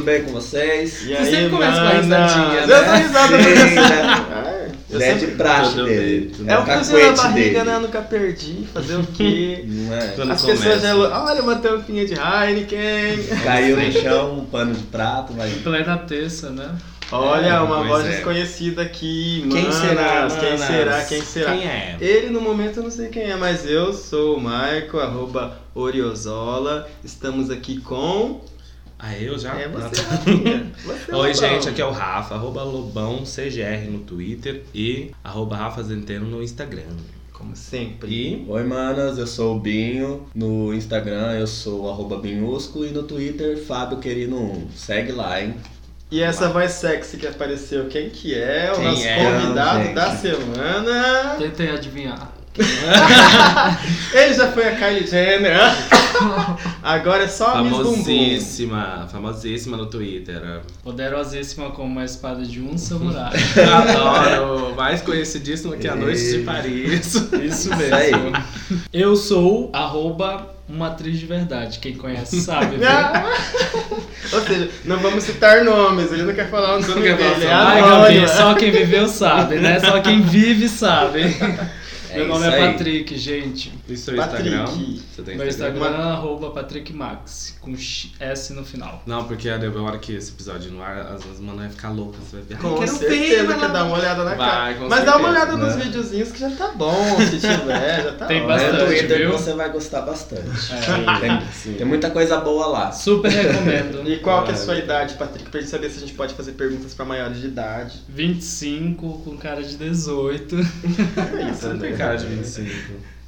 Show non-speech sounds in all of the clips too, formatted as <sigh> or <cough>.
Tudo bem com vocês? E Você aí, sempre começa com a risadinha, Eu né? dou risada Sim, porque né? eu Ele é de praxe dele. É o bem. friozinho na barriga, né? Eu nunca perdi. Fazer o quê? Não é? Quando As começa. pessoas já. Olha, uma tampinha de Heineken. <laughs> Caiu no chão, um pano de prato, vai. Plena terça, né? Olha, É, uma voz é. desconhecida aqui. Quem manas. será, Quem manas? será? Quem será? Quem é? Ele no momento eu não sei quem é, mas eu sou o Maico, arroba Oriozola. Estamos aqui com. Ah, eu já? É Ah, você, tá. Rafinha. Você, <laughs> Oi, Lobão. gente, aqui é o Rafa, arroba Lobão CGR no Twitter e arroba Rafa Zenteno no Instagram. Como sempre. E Oi, manas, eu sou o Binho. No Instagram eu sou o arroba Binhusco e no Twitter Fábio Querino 1. Segue lá, hein? E essa voz sexy que apareceu, quem que é? O Quem nosso é, convidado gente? da semana. Tentei adivinhar. <laughs> Ele já foi a Kylie Jenner. <laughs> Agora é só a Miss famosíssima, famosíssima no Twitter. Poderosíssima como uma espada de um samurai. <laughs> Adoro, mais conhecidíssima que a Noite de Paris. Isso mesmo. Eu sou arroba uma atriz de verdade. Quem conhece sabe. viu? Ou seja, não vamos citar nomes, ele não quer falar o nome quer dele. falar É Ai. Gabi, só quem viveu sabe, né? Só quem vive sabe. É Meu nome isso é aí. Patrick, gente. E seu Patrick. Instagram? Você tem Meu Instagram? Instagram é arroba Patrick Max, com S no final. Não, porque a hora que esse episódio no ar, as as manas vai ficar loucas. Você vai ver. Com quero certeza ver, vai lá. dar uma olhada na Vai, cara. Mas dá uma certeza, olhada nos né? videozinhos que já tá bom, se tiver, já tá Tem ótimo. É no bastante, Twitter viu? que você vai gostar bastante. É. Tem, Sim. tem muita coisa boa lá. Super recomendo. E qual que é a sua idade, Patrick? Pra gente saber se a gente pode fazer perguntas pra maiores de idade. 25 com cara de 18. É isso, não tem né? Cara de 25.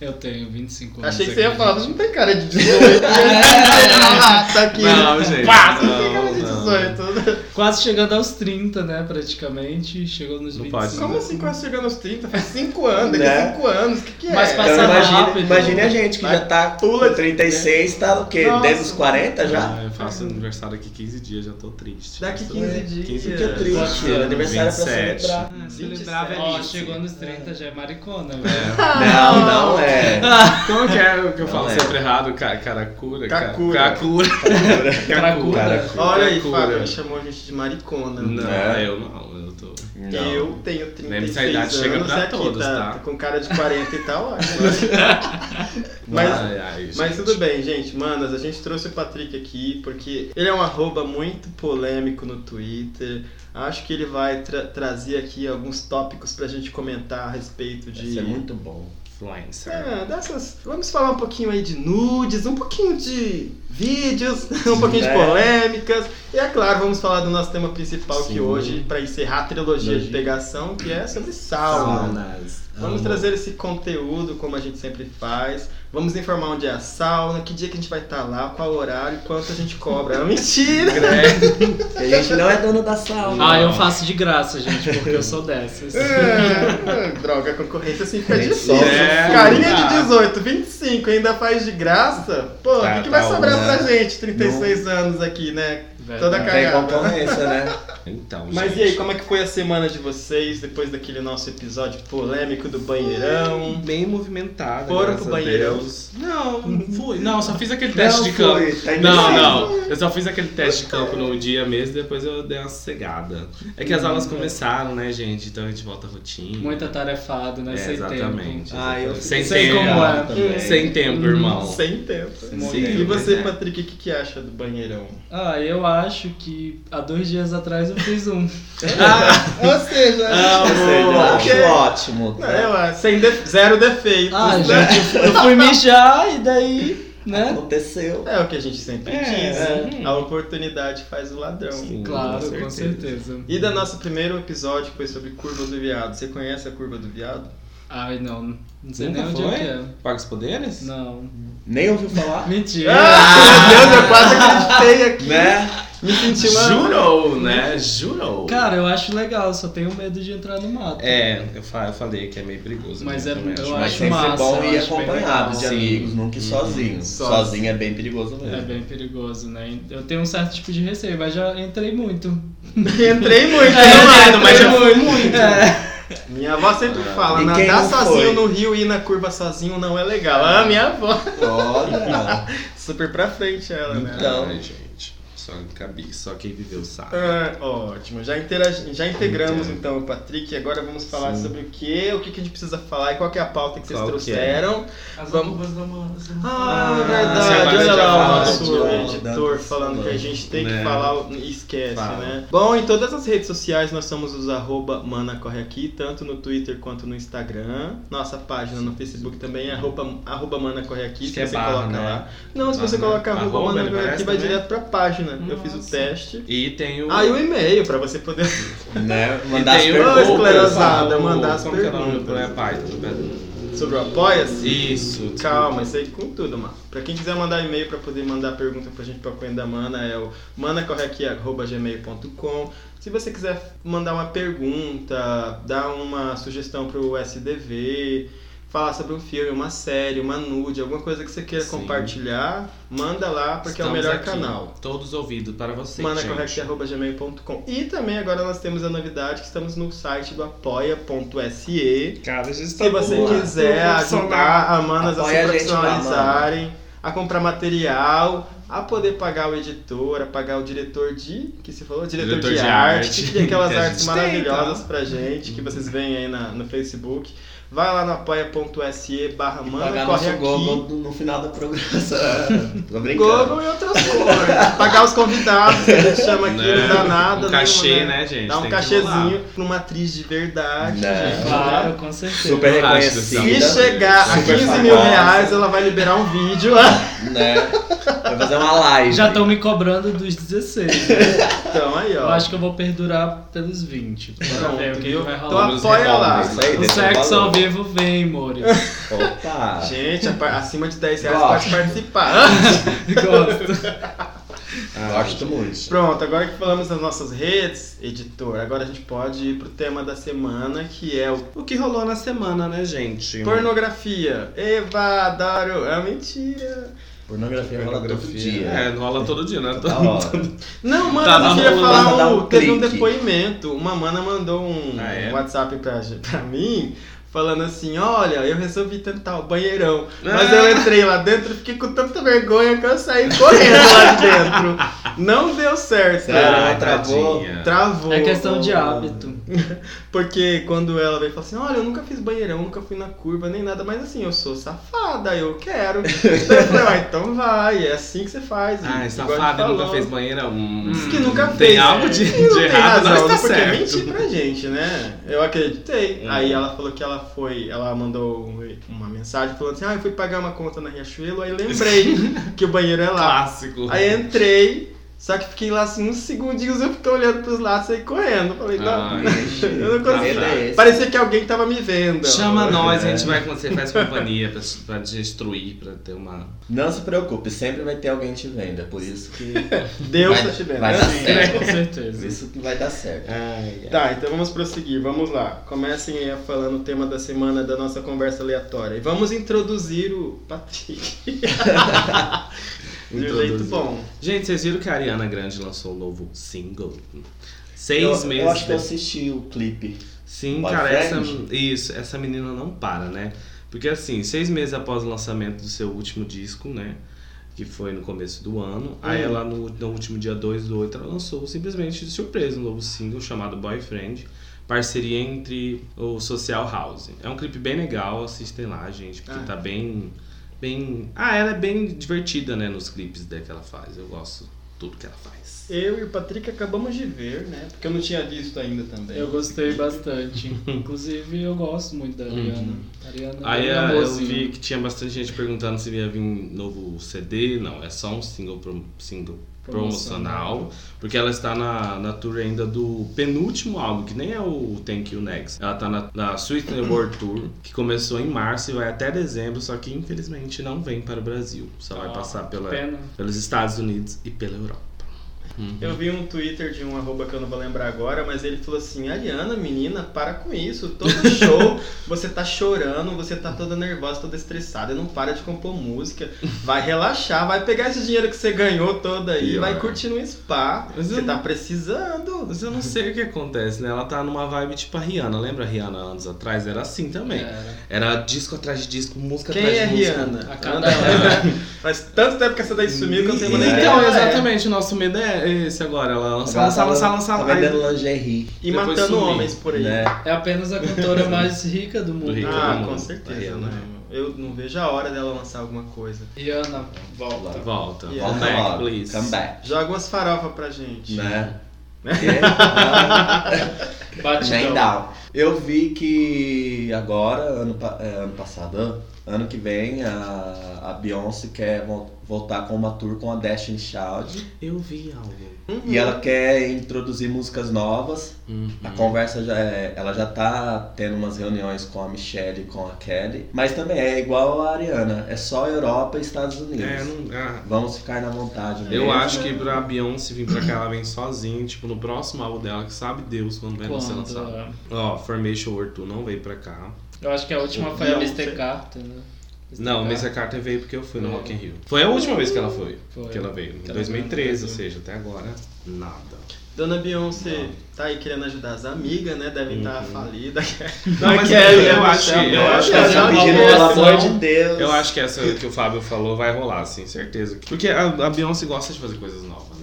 Eu tenho 25 anos. Achei que você ia falar, você não tem cara de 18. <laughs> ah, tá aqui. Não, gente, Pá, não tem cara de não. 18. Quase chegando aos 30, né? Praticamente. Chegou nos Não 25. pode. Como assim quase chegando aos 30? Faz 5 anos, daqui Né? a 5 anos. O que, que é? Mas Então Passando imagine, rápido. imagine a gente que Vai, já tá pula com 36, tá o quê? Nossa. Desde os 40 já? Ah, eu faço aniversário daqui 15 dias, já tô triste. Daqui Tô- 15 dias. 15 Que dias. triste, Quantos o anos? aniversário é pra 27. celebrar. Ah, Celebrar a Ó, chegou nos 30, já é maricona, velho. É. Não, não é. Como que é o que eu falo é. sempre errado? Ca- Caracura? ca- Cacura. Cacura. Cracuda. Cara, Olha aí. Fábio, ele chamou a gente de maricona. Não, É. eu não, eu tô. Não. Eu tenho 36 Lembra a idade anos chega pra aqui, todos, tá? Com cara de 40 e tal, ótimo. Mas, <laughs> Mas- ai, ai, Mas gente. tudo bem, gente. Manas, a gente trouxe o Patrick aqui porque ele é um arroba muito polêmico no Twitter. Acho que ele vai tra- trazer aqui alguns tópicos pra gente comentar a respeito de. Isso é muito bom. Influencer. É, dessas. Vamos falar um pouquinho aí de nudes, um pouquinho de vídeos, <laughs> um pouquinho de É. polêmicas. E é claro, vamos falar do nosso tema principal que Sim. hoje, pra encerrar a trilogia de pegação, que é sobre sauna. Saunas. Vamos Amo. trazer esse conteúdo como a gente sempre faz. Vamos informar onde é a sauna, que dia que a gente vai estar lá, qual horário, quanto a gente cobra. É mentira! A gente não é dono da sauna. Ah, eu faço de graça, gente, porque eu sou dessas. É, droga, a concorrência assim fica difícil. sofre. É. Carinha de 18, 25, ainda faz de graça? Pô, o Tá, que, que vai tá, sobrar né? pra gente, 36 anos aqui, né? Toda Não tem cagada. concorrência, né? Então, Mas gente. e aí, como é que foi a semana de vocês depois daquele nosso episódio polêmico do banheirão? Bem movimentada. Foram pro banheirão? Deus. Não, não fui. Não, só fiz aquele teste Não de campo. foi, tá não, não. Eu só fiz aquele teste de campo no dia mesmo e depois eu dei uma sossegada. É que as aulas começaram, né, gente? Então a gente volta à rotina. Muito atarefado, né? É, Sem exatamente. tempo. Ah, eu Sem sei tempo. como é. também. Sem tempo, irmão. Sem tempo. Sim, e você, né? Patrick, o que, que acha do banheirão? Ah, eu acho que há dois dias atrás eu fiz um. <laughs> Ou seja, Ah, Ou seja, eu acho Ok. ótimo. Não, eu acho, sem de- zero defeitos. Ah, né? gente, eu fui mijar e daí, né? Aconteceu. É o que a gente sempre É, diz. é. A oportunidade faz o ladrão. Sim. Claro, Com com certeza. E da nosso primeiro episódio que foi sobre curva do viado. Você conhece a curva do viado? Ai, não. Não sei Nunca nem onde foi? é que é. Paga os poderes? Não. Nem ouviu falar? <laughs> Mentira. Ah, meu Deus, eu quase acreditei aqui. Né? Me senti uma. Jurou, né? Jurou. Cara, eu acho legal, só tenho medo de entrar no mato. É, eu, fa- eu falei que é meio perigoso. Mas né, é- também, eu acho. Mas acho sempre massa, bom ir acompanhado de amigos, nunca ir Uhum. sozinho. Sozinho. Sozinho é bem perigoso É mesmo. bem perigoso, né? Eu tenho um certo tipo de receio, mas já entrei muito. <laughs> Entrei muito, É, não mas já entrei foi muito. É. Minha avó sempre fala, E quem nadar não sozinho foi? no rio e ir na curva sozinho não é legal. Ah, minha avó. Olha, <laughs> Super pra frente ela, né? Então. Gente. Só, cabi, só quem viveu sabe. Ah, ótimo, já, interagi- já integramos então o Patrick agora vamos falar Sim. sobre o que, o que, que a gente precisa falar e qual que é a pauta que vocês Qual que trouxeram. As Vamos- da não Ah, se verdade, olha lá o nosso editor da- falando que a gente tem que Né. falar e esquece, Fala. né? Bom, em todas as redes sociais nós somos os arroba Mana Corre Aqui, tanto no Twitter quanto no Instagram. Nossa página no Facebook também é arroba, arroba Mana Corre Aqui, Acho se que é você barra, coloca né? lá. Não, se Barra, você né? colocar arroba, Arroba, Mana Corre Aqui parece vai também? direto pra página. Eu fiz o Nossa. teste. E tem o. Ah, e o e-mail pra você poder. Né? <laughs> e Mandar as tem o- perguntas. Esclerosada, o- mandar as é perguntas. é do Sobre o Apoia-se? Isso. Calma, isso aí com tudo, mano. Pra quem quiser mandar e-mail pra poder mandar pergunta pra gente pra Coen da Mana, é o manacorreaqui.gmail.com. Se você quiser mandar uma pergunta, dar uma sugestão pro SDV, falar sobre um filme, uma série, uma nude, alguma coisa que você queira Sim. compartilhar, manda lá, porque é o Estamos melhor aqui, canal. Todos ouvidos para vocês. gente. manacorreaqui.gmail.com E também agora nós temos a novidade que estamos no site do apoia.se. Cara, a gente tá Se você boa. quiser ajudar a Manas a se Apoia a lá, profissionalizarem, a comprar material, a poder pagar o editor, a pagar o diretor de. que se falou? Diretor, Diretor de, de arte, arte, que cria aquelas <laughs> que a artes gente tem, maravilhosas tá? pra gente, que vocês veem aí na, no Facebook. Vai lá no apoia.se barra Pagar corre aqui. Google no final da programação. <laughs> Tô brincando. Google e outras coisas. Pagar os convidados, que a gente chama aqui, Né? não dá nada. Um cachê, nenhuma, né, gente? Dá um cachezinho pra uma atriz de verdade. Né? gente, Claro, com certeza. Super reconhecida. Se chegar a Super 15 mil reais, ela vai liberar um vídeo. Né? Vai fazer uma live. Já estão me cobrando dos 16. né? Então aí, Eu ó. acho que eu vou perdurar pelos 20. Pra ver o que, viu? vai Então rolar. Vamos apoia lá. aí, O sexo valor. ao vivo vem, Mori. Opa! Gente, acima de 10 reais Gosto. pode participar. <laughs> Gosto. Ah, Gosto muito. Pronto, agora que falamos das nossas redes, editor, agora a gente pode ir pro tema da semana, que é o O que rolou na semana, né, gente? pornografia. Eva, adoro. É mentira. Pornografia rola todo dia. É, não rola todo dia, né? Da hora. Não, mano, Tava eu queria rolando, falar, um, um teve um depoimento. Uma mana mandou um Ah, é? WhatsApp pra, pra mim, falando assim, olha, eu resolvi tentar o banheirão. Mas Ah. eu entrei lá dentro e fiquei com tanta vergonha que eu saí correndo lá de dentro. Não deu certo. Cara. Ai, travou. tadinha. Travou. É questão de hábito. <laughs> Porque quando ela veio e falou assim, olha, eu nunca fiz banheirão, nunca fui na curva, nem nada, mas assim, eu sou safada, eu quero. <laughs> Daí eu falei, ah, então vai, é assim que você faz. Ai, igual a gente safado, nunca fez banheira. Hum, Diz que nunca tem fez. algo de, E de não tem errado, razão, mas tá porque certo. mentir pra gente, né? Eu acreditei. Hum. Aí ela falou que ela foi, ela mandou um- uma mensagem falando assim, ah, eu fui pagar uma conta na Riachuelo, aí lembrei <laughs> que o banheiro é lá. Clássico. Aí entrei, só que fiquei lá assim uns segundinhos, eu fiquei olhando pros lados e correndo. Falei, não, Ai, <laughs> eu não consegui. É esse. Parecia que alguém tava me vendo. Chama nós, a É. gente vai quando você faz companhia pra, pra destruir, pra ter uma. Não se preocupe, sempre vai ter alguém te vendo. É por isso que. <laughs> Deus vai, tá te vendo. Vai né? dar Com certo. Por certeza. isso que vai dar certo. Tá, então vamos prosseguir, vamos lá. Comecem aí falando o tema da semana da nossa conversa aleatória. E vamos introduzir o Patrick. <laughs> De um jeito bom. Gente, vocês viram que a Ariana Grande lançou um novo single? Seis eu, meses. eu acho que eu assisti o clipe. Sim, Boyfriend? cara, essa, isso, essa menina não para, né? Porque assim, seis meses após o lançamento do seu último disco, né? Que foi no começo do ano. Aí Hum. ela, no, no último dia 2 do 8, ela lançou simplesmente de surpresa um novo single chamado Boyfriend. Parceria entre o Social House. É um clipe bem legal, assistem lá, gente, porque Ah. tá bem. Bem. Ah, ela é bem divertida, né, nos clipes dela que ela faz. Eu gosto de tudo que ela faz. Eu e o Patrick acabamos de ver, né? Porque eu não tinha visto ainda também. Eu gostei bastante. Inclusive, eu gosto muito da Ariana. Ariana é Aí ah, eu vi que tinha bastante gente perguntando se ia vir novo CD. Não, é só um single, pro- single promocional. Porque ela está na, na tour ainda do penúltimo álbum, que nem é o Thank You Next. Ela está na, na Sweet World Tour, que começou em março e vai até dezembro, só que infelizmente não vem para o Brasil. Só vai Ah, passar pela, pelos Estados Unidos e pela Europa. Uhum. Eu vi um Twitter de um arroba que eu não vou lembrar agora, mas ele falou assim, Ariana, menina, para com isso. Todo <laughs> show você tá chorando, você tá toda nervosa, toda estressada, e não para de compor música. Vai relaxar, vai pegar esse dinheiro que você ganhou todo aí, Pior. vai curtir no spa. Mas você eu- tá precisando. Mas eu não sei o que acontece, né? Ela tá numa vibe tipo a Rihanna. Lembra a Rihanna anos atrás? Era assim também. Era. Era disco atrás de disco, música Quem atrás é de música. Rihanna? A cada hora. <laughs> Faz tanto tempo que essa daí sumiu que eu não tenho nem É. ideia. Então, é. exatamente, o nosso medo é esse agora. Ela lança, lança, tá- lança, lança. Tá vendendo lingerie, E Depois matando sumir. homens por aí. né? É apenas a cantora mais rica do mundo. rica Ah, do com mundo. certeza, Rihanna. né? Eu não vejo a hora dela lançar alguma coisa. Rihanna, volta. Volta. Yeah. Come Volta back, logo, please. come back. Joga umas farofas pra gente. Né? Né? Batidão. Dá. Eu vi que agora, ano, é, ano passado, ano- que vem, a, a Beyoncé quer vol- voltar com uma tour com a Destiny Child. Eu vi algo. Uhum. E ela quer introduzir músicas novas. Uhum. A conversa já é, ela já tá tendo umas reuniões com a Michelle e com a Kelly. Mas também é igual a Ariana, é só Europa e Estados Unidos. É, não, ah, Vamos ficar na vontade eu mesmo. acho que pra Beyoncé vir pra cá, ela vem sozinha, tipo, no próximo álbum dela, que sabe Deus quando vai ser Quando, lançado. é. Ó, Formation War 2 não veio pra cá. Eu acho que a última foi a. Mr. Carter, né? Não, Mr. Mr. Carter veio porque eu fui no É. Rock in Rio. Foi a última vez que ela foi, Foi. que ela veio, em Que ela 2013, ou seja, até agora, nada. Dona Beyoncé tá aí querendo ajudar as amigas, né? Devem estar Uhum. falidas. Não, <laughs> mas Kelly, eu a acho- eu né? acho que essa pedindo, pelo amor de Deus. Eu acho que essa que o Fábio falou vai rolar, assim, certeza. Porque a, a Beyoncé gosta de fazer coisas novas,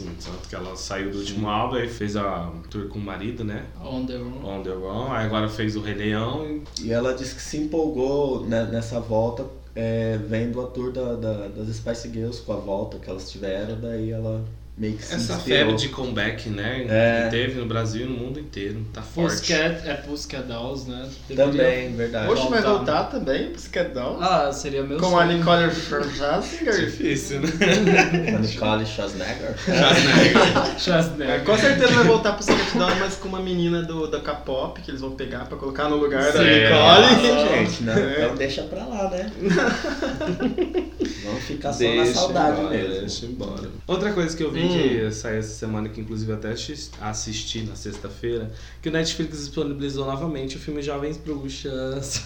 Assim, tanto que ela saiu do último álbum e fez a tour com o marido, né? On the Run. On the Run, aí agora fez o Rei Leão e E ela disse que se empolgou né, nessa volta, é, vendo a tour da, da- das Spice Girls com a volta que elas tiveram, daí ela meio que se essa inspirou. febre de comeback, né? É. Que teve no Brasil e no mundo inteiro. Tá forte. Pussycat, é Pussycat Dolls, né? Deveria- Também, verdade. Hoje vai Voltar. voltar também, Pussycat Dolls? Ah, seria meu com a sonho. Nicole Scherzinger. <laughs> Difícil, né? A Nicole Schwarzenegger. É, <laughs> Schwarzenegger. com certeza vai voltar pro Pussycat Dolls, mas com uma menina do, da K-pop, que eles vão pegar pra colocar no lugar da Certo. Nicole. Nossa, gente, né? Então deixa pra lá, né? <laughs> Vamos ficar só na saudade embora, mesmo. Deixa embora. Outra coisa que eu vi Hum. Que saiu essa semana, que inclusive até assis- assisti na sexta-feira, que o Netflix disponibilizou novamente o filme Jovens Bruxas.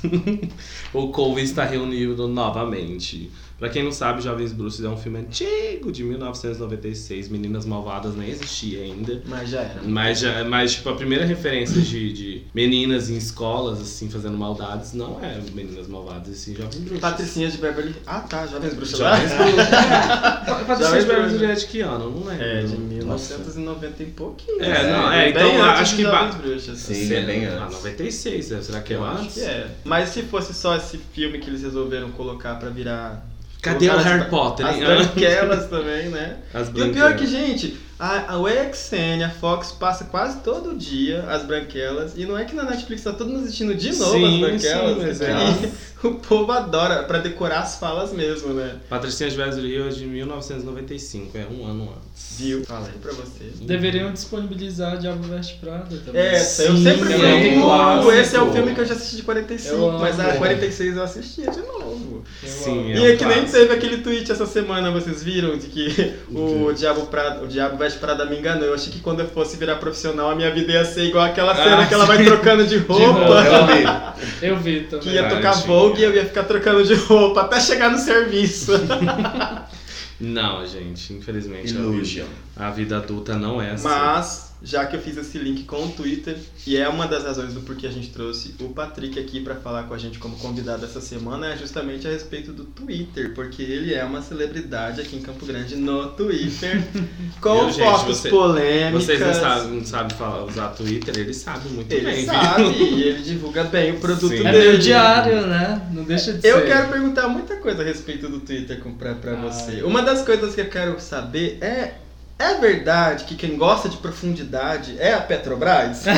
<laughs> o Colvin está reunido novamente. Pra quem não sabe, Jovens Bruxas é um filme antigo, de 1996. Meninas Malvadas nem existia ainda. Mas já era. Mas, já, mas, tipo, a primeira referência de, de meninas em escolas, assim, fazendo maldades, não é Meninas Malvadas, assim, Jovens Bruxas. Patricinha de Beverly. Ah, tá, Jovens Bruxas. Jovens <laughs> Bruxas. Patricinha Jovens de Beverly. Hills é de que ano? Não lembro. É, de Nossa. 1990 e pouquinho. É, não, é, bem então antes acho que Jovens ba- Bruxas. Sim, Sei é bem antes. 96, né? será que é Eu acho antes? que é. Mas se fosse só esse filme que eles resolveram colocar pra virar. Cadê o Harry as- Potter, As branquelas também, né? As E o pior é que, gente, a, a UXN, a Fox passa quase todo dia as branquelas. E não é que na Netflix tá todo mundo assistindo de novo Sim, as branquelas. sim, é. e o povo adora, pra decorar as falas mesmo, né? Patricinha de Beverly Hills é de 1995, é um ano antes. Viu? Falei pra você. Deveriam disponibilizar Diabo Veste Prada também. É, eu Sim, sempre é fui. um clássico. esse é o filme que eu já assisti de 45, Eu amo. mas a 46 eu assistia de novo. Eu Sim, é e um é que nem teve aquele tweet essa semana, vocês viram? De que <laughs> o Diabo, Prada, o Diabo Veste Prada me enganou. Eu achei que quando eu fosse virar profissional, a minha vida ia ser igual aquela cena Ah, que ela vai trocando de <laughs> roupa. roupa. Eu vi. Eu vi também. Que ia Verdade, tocar sim. E eu ia ficar trocando de roupa até chegar no serviço. <laughs> Não, gente, infelizmente Illusion. a vida adulta não é assim. Mas, já que eu fiz esse link com o Twitter, e é uma das razões do porquê a gente trouxe o Patrick aqui pra falar com a gente como convidado essa semana, é justamente a respeito do Twitter, porque ele é uma celebridade aqui em Campo Grande no Twitter, <laughs> com gente? fotos Você- polêmicas. Vocês não sabem, não sabem falar, usar Twitter, ele sabe muito Ele bem, sabe, viu? e <laughs> ele divulga bem o produto Sim. É dele. meu diário, né? Não deixa de Eu ser. quero perguntar muita coisa a respeito do Twitter Ah, você. eu- Uma das coisas que eu quero saber é. É verdade que quem gosta de profundidade é a Petrobras? <laughs>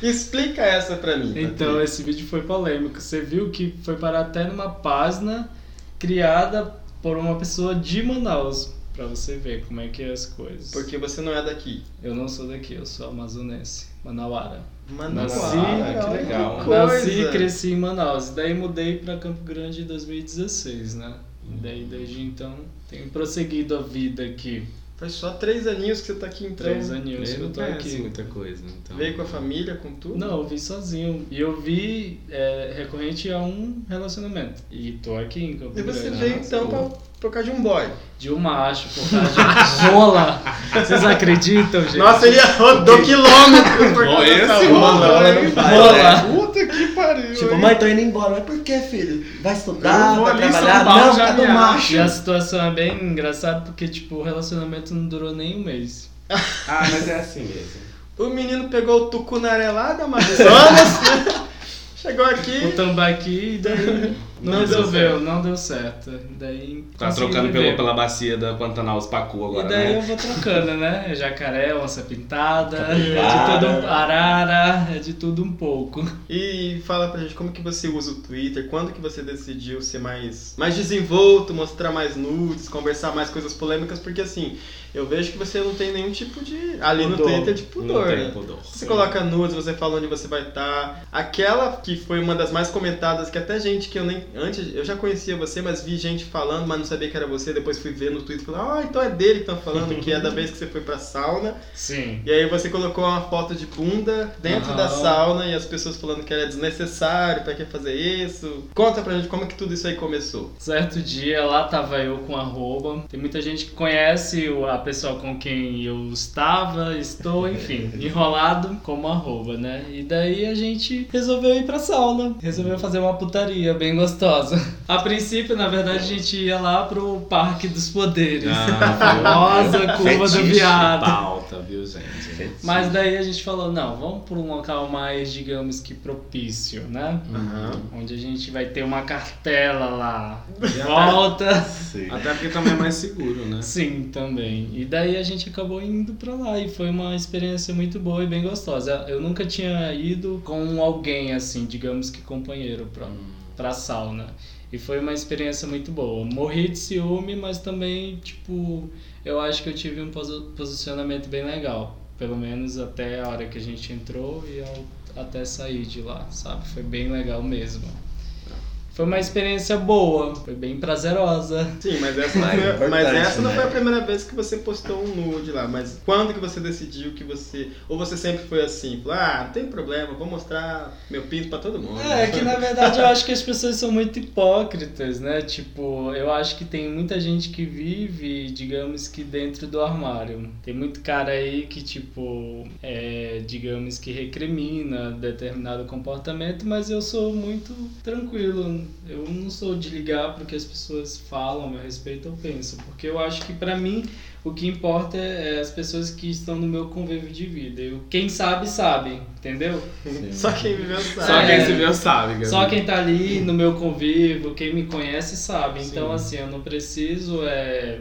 Explica essa pra mim. Então, Patrick. esse vídeo foi polêmico. Você viu que foi parar até numa página criada por uma pessoa de Manaus. Pra você ver como é que é as coisas. Porque você não é daqui. Eu não sou daqui, eu sou amazonense, manauara. Manaus. Nasci, que legal. coisa. Nasci e cresci em Manaus. E daí mudei pra Campo Grande em 2016, né? E daí desde então tenho prosseguido a vida aqui. Faz só três aninhos que você tá aqui então. Três aninhos que Eu tô conheço aqui. muita coisa. Então... Veio com a família, com tudo? Não, eu vi sozinho. E eu vi é, recorrente a um relacionamento. E tô aqui em Campo E você veio então pra, por causa de um boy. De um macho, por causa de rola. Vocês acreditam, gente? Nossa, ele rodou quilômetros por causa esse dessa rola, rola. faz, Rola. né? Puta que pariu. Tipo, hein? mãe, tô indo embora. Mas por que, filho? Vai estudar, vai trabalhar? Paulo, Não, já cadê o me macho? E a situação é bem engraçada porque, tipo, o relacionamento não durou nem um mês. Ah, mas é assim mesmo. O menino pegou o tucunaré lá da Amazonas, <laughs> chegou O aqui. tambaqui e daí não, Não deu resolveu, certo. não deu certo. Daí Tá trocando pelo, pela bacia da Pantanal Pacu agora, E daí eu né? vou trocando, né? Jacaré, onça pintada, é de tudo um arara, é de tudo um pouco. E fala pra gente como que você usa o Twitter, quando que você decidiu ser mais, mais desenvolto, mostrar mais nudes, conversar mais coisas polêmicas, porque assim, eu vejo que você não tem nenhum tipo de. Ali no Pudor. Twitter de pudor, Não tem né? pudor. Você coloca nudes, você fala onde você vai estar. Aquela que foi uma das mais comentadas, que até gente que eu nem. Antes, eu já conhecia você, mas vi gente falando, mas não sabia que era você. Depois fui ver no Twitter e falei, ah, então é dele que estão falando, que é da vez que você foi pra sauna. Sim. E aí você colocou uma foto de bunda dentro da Aham. sauna e as pessoas falando que era desnecessário, pra que fazer isso. Conta pra gente como que tudo isso aí começou. Certo dia, lá tava eu com arroba. Tem muita gente que conhece o- a pessoa com quem eu estava, estou, enfim, <laughs> enrolado como arroba, né? E daí a gente resolveu ir pra sauna. Resolveu fazer uma putaria bem gostosa. A princípio, na verdade, a gente ia lá pro Parque dos Poderes. Ah, <laughs> Famosa curva do viado. Pauta, viu, gente? Mas daí a gente falou, não, vamos para um local mais, digamos que propício, né? Onde a gente vai ter uma cartela lá. Até- Volta. Sim. Até porque também é mais seguro, né? Sim, também. E daí a gente acabou indo pra lá e foi uma experiência muito boa e bem gostosa. Eu nunca tinha ido com alguém assim, digamos que companheiro pra, pra sauna. E foi uma experiência muito boa. Morri de ciúme, mas também, tipo, eu acho que eu tive um posi- posicionamento bem legal. Pelo menos até a hora que a gente entrou e ao- até sair de lá, sabe? Foi bem legal mesmo. Foi uma experiência boa, foi bem prazerosa. Sim, mas essa, não foi, mas essa não né? foi a primeira vez que você postou um nude lá. Mas quando que você decidiu que você. Ou você sempre foi assim? Falou, ah, não tem problema, vou mostrar meu pinto pra todo mundo. É, que na verdade eu acho que as pessoas são muito hipócritas, né? Tipo, eu acho que tem muita gente que vive, digamos que dentro do armário. Tem muito cara aí que, tipo, é, digamos que recrimina determinado comportamento, mas eu sou muito tranquilo. Eu não sou de ligar porque as pessoas falam a meu respeito, eu penso. Porque eu acho que pra mim o que importa é as pessoas que estão no meu convívio de vida. Eu, quem sabe, sabe, entendeu? Só quem viveu sabe. Só quem É. se viu sabe, Gabi. Só quem tá ali no meu convívio, quem me conhece sabe. Então, Sim. assim, eu não preciso é,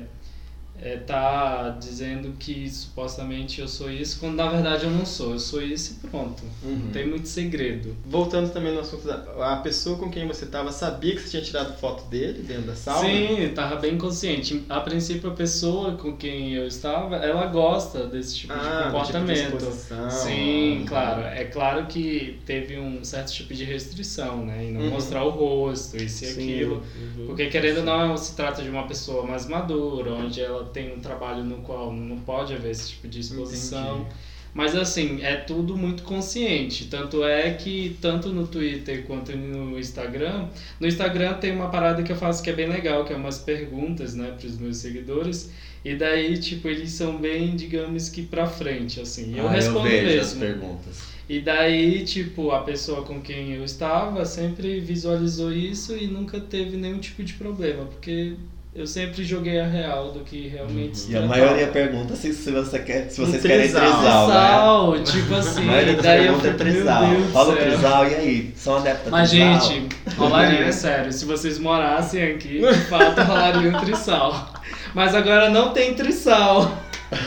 é tá dizendo que supostamente eu sou isso, quando na verdade eu não sou. Eu sou isso e pronto. Uhum. Não tem muito segredo. Voltando também no assunto da. A pessoa com quem você tava sabia que você tinha tirado foto dele dentro da sauna? Sim, eu tava bem consciente. A princípio, a pessoa com quem eu estava, ela gosta desse tipo Ah, de tipo de comportamento. exposição. Sim, Ah. claro. É claro que teve um certo tipo de restrição, né? E não Uhum. mostrar o rosto, isso e Sim. aquilo. Uhum. Porque querendo ou não, se trata de uma pessoa mais madura, onde ela tem um trabalho no qual não pode haver esse tipo de exposição. Entendi. Mas assim, é tudo muito consciente. Tanto é que, tanto no Twitter quanto no Instagram, no Instagram tem uma parada que eu faço que é bem legal, que é umas perguntas, né, pros meus seguidores. E daí, tipo, eles são bem, digamos que pra frente, assim. E eu Ah, respondo eu vejo as mesmo. perguntas. E daí, tipo, a pessoa com quem eu estava sempre visualizou isso e nunca teve nenhum tipo de problema, porque eu sempre joguei a real do que realmente se E a maioria pergunta se, se você quer, se vocês Um querem trisal. trisal, né? Trisal, tipo A assim, maioria das daí eu é trisal. Fala o céu. trisal, e aí? São adeptos a Mas, trisal? gente, rolaria, é sério. Se vocês morassem aqui, de fato rolaria um trissal. Mas agora não tem trissal.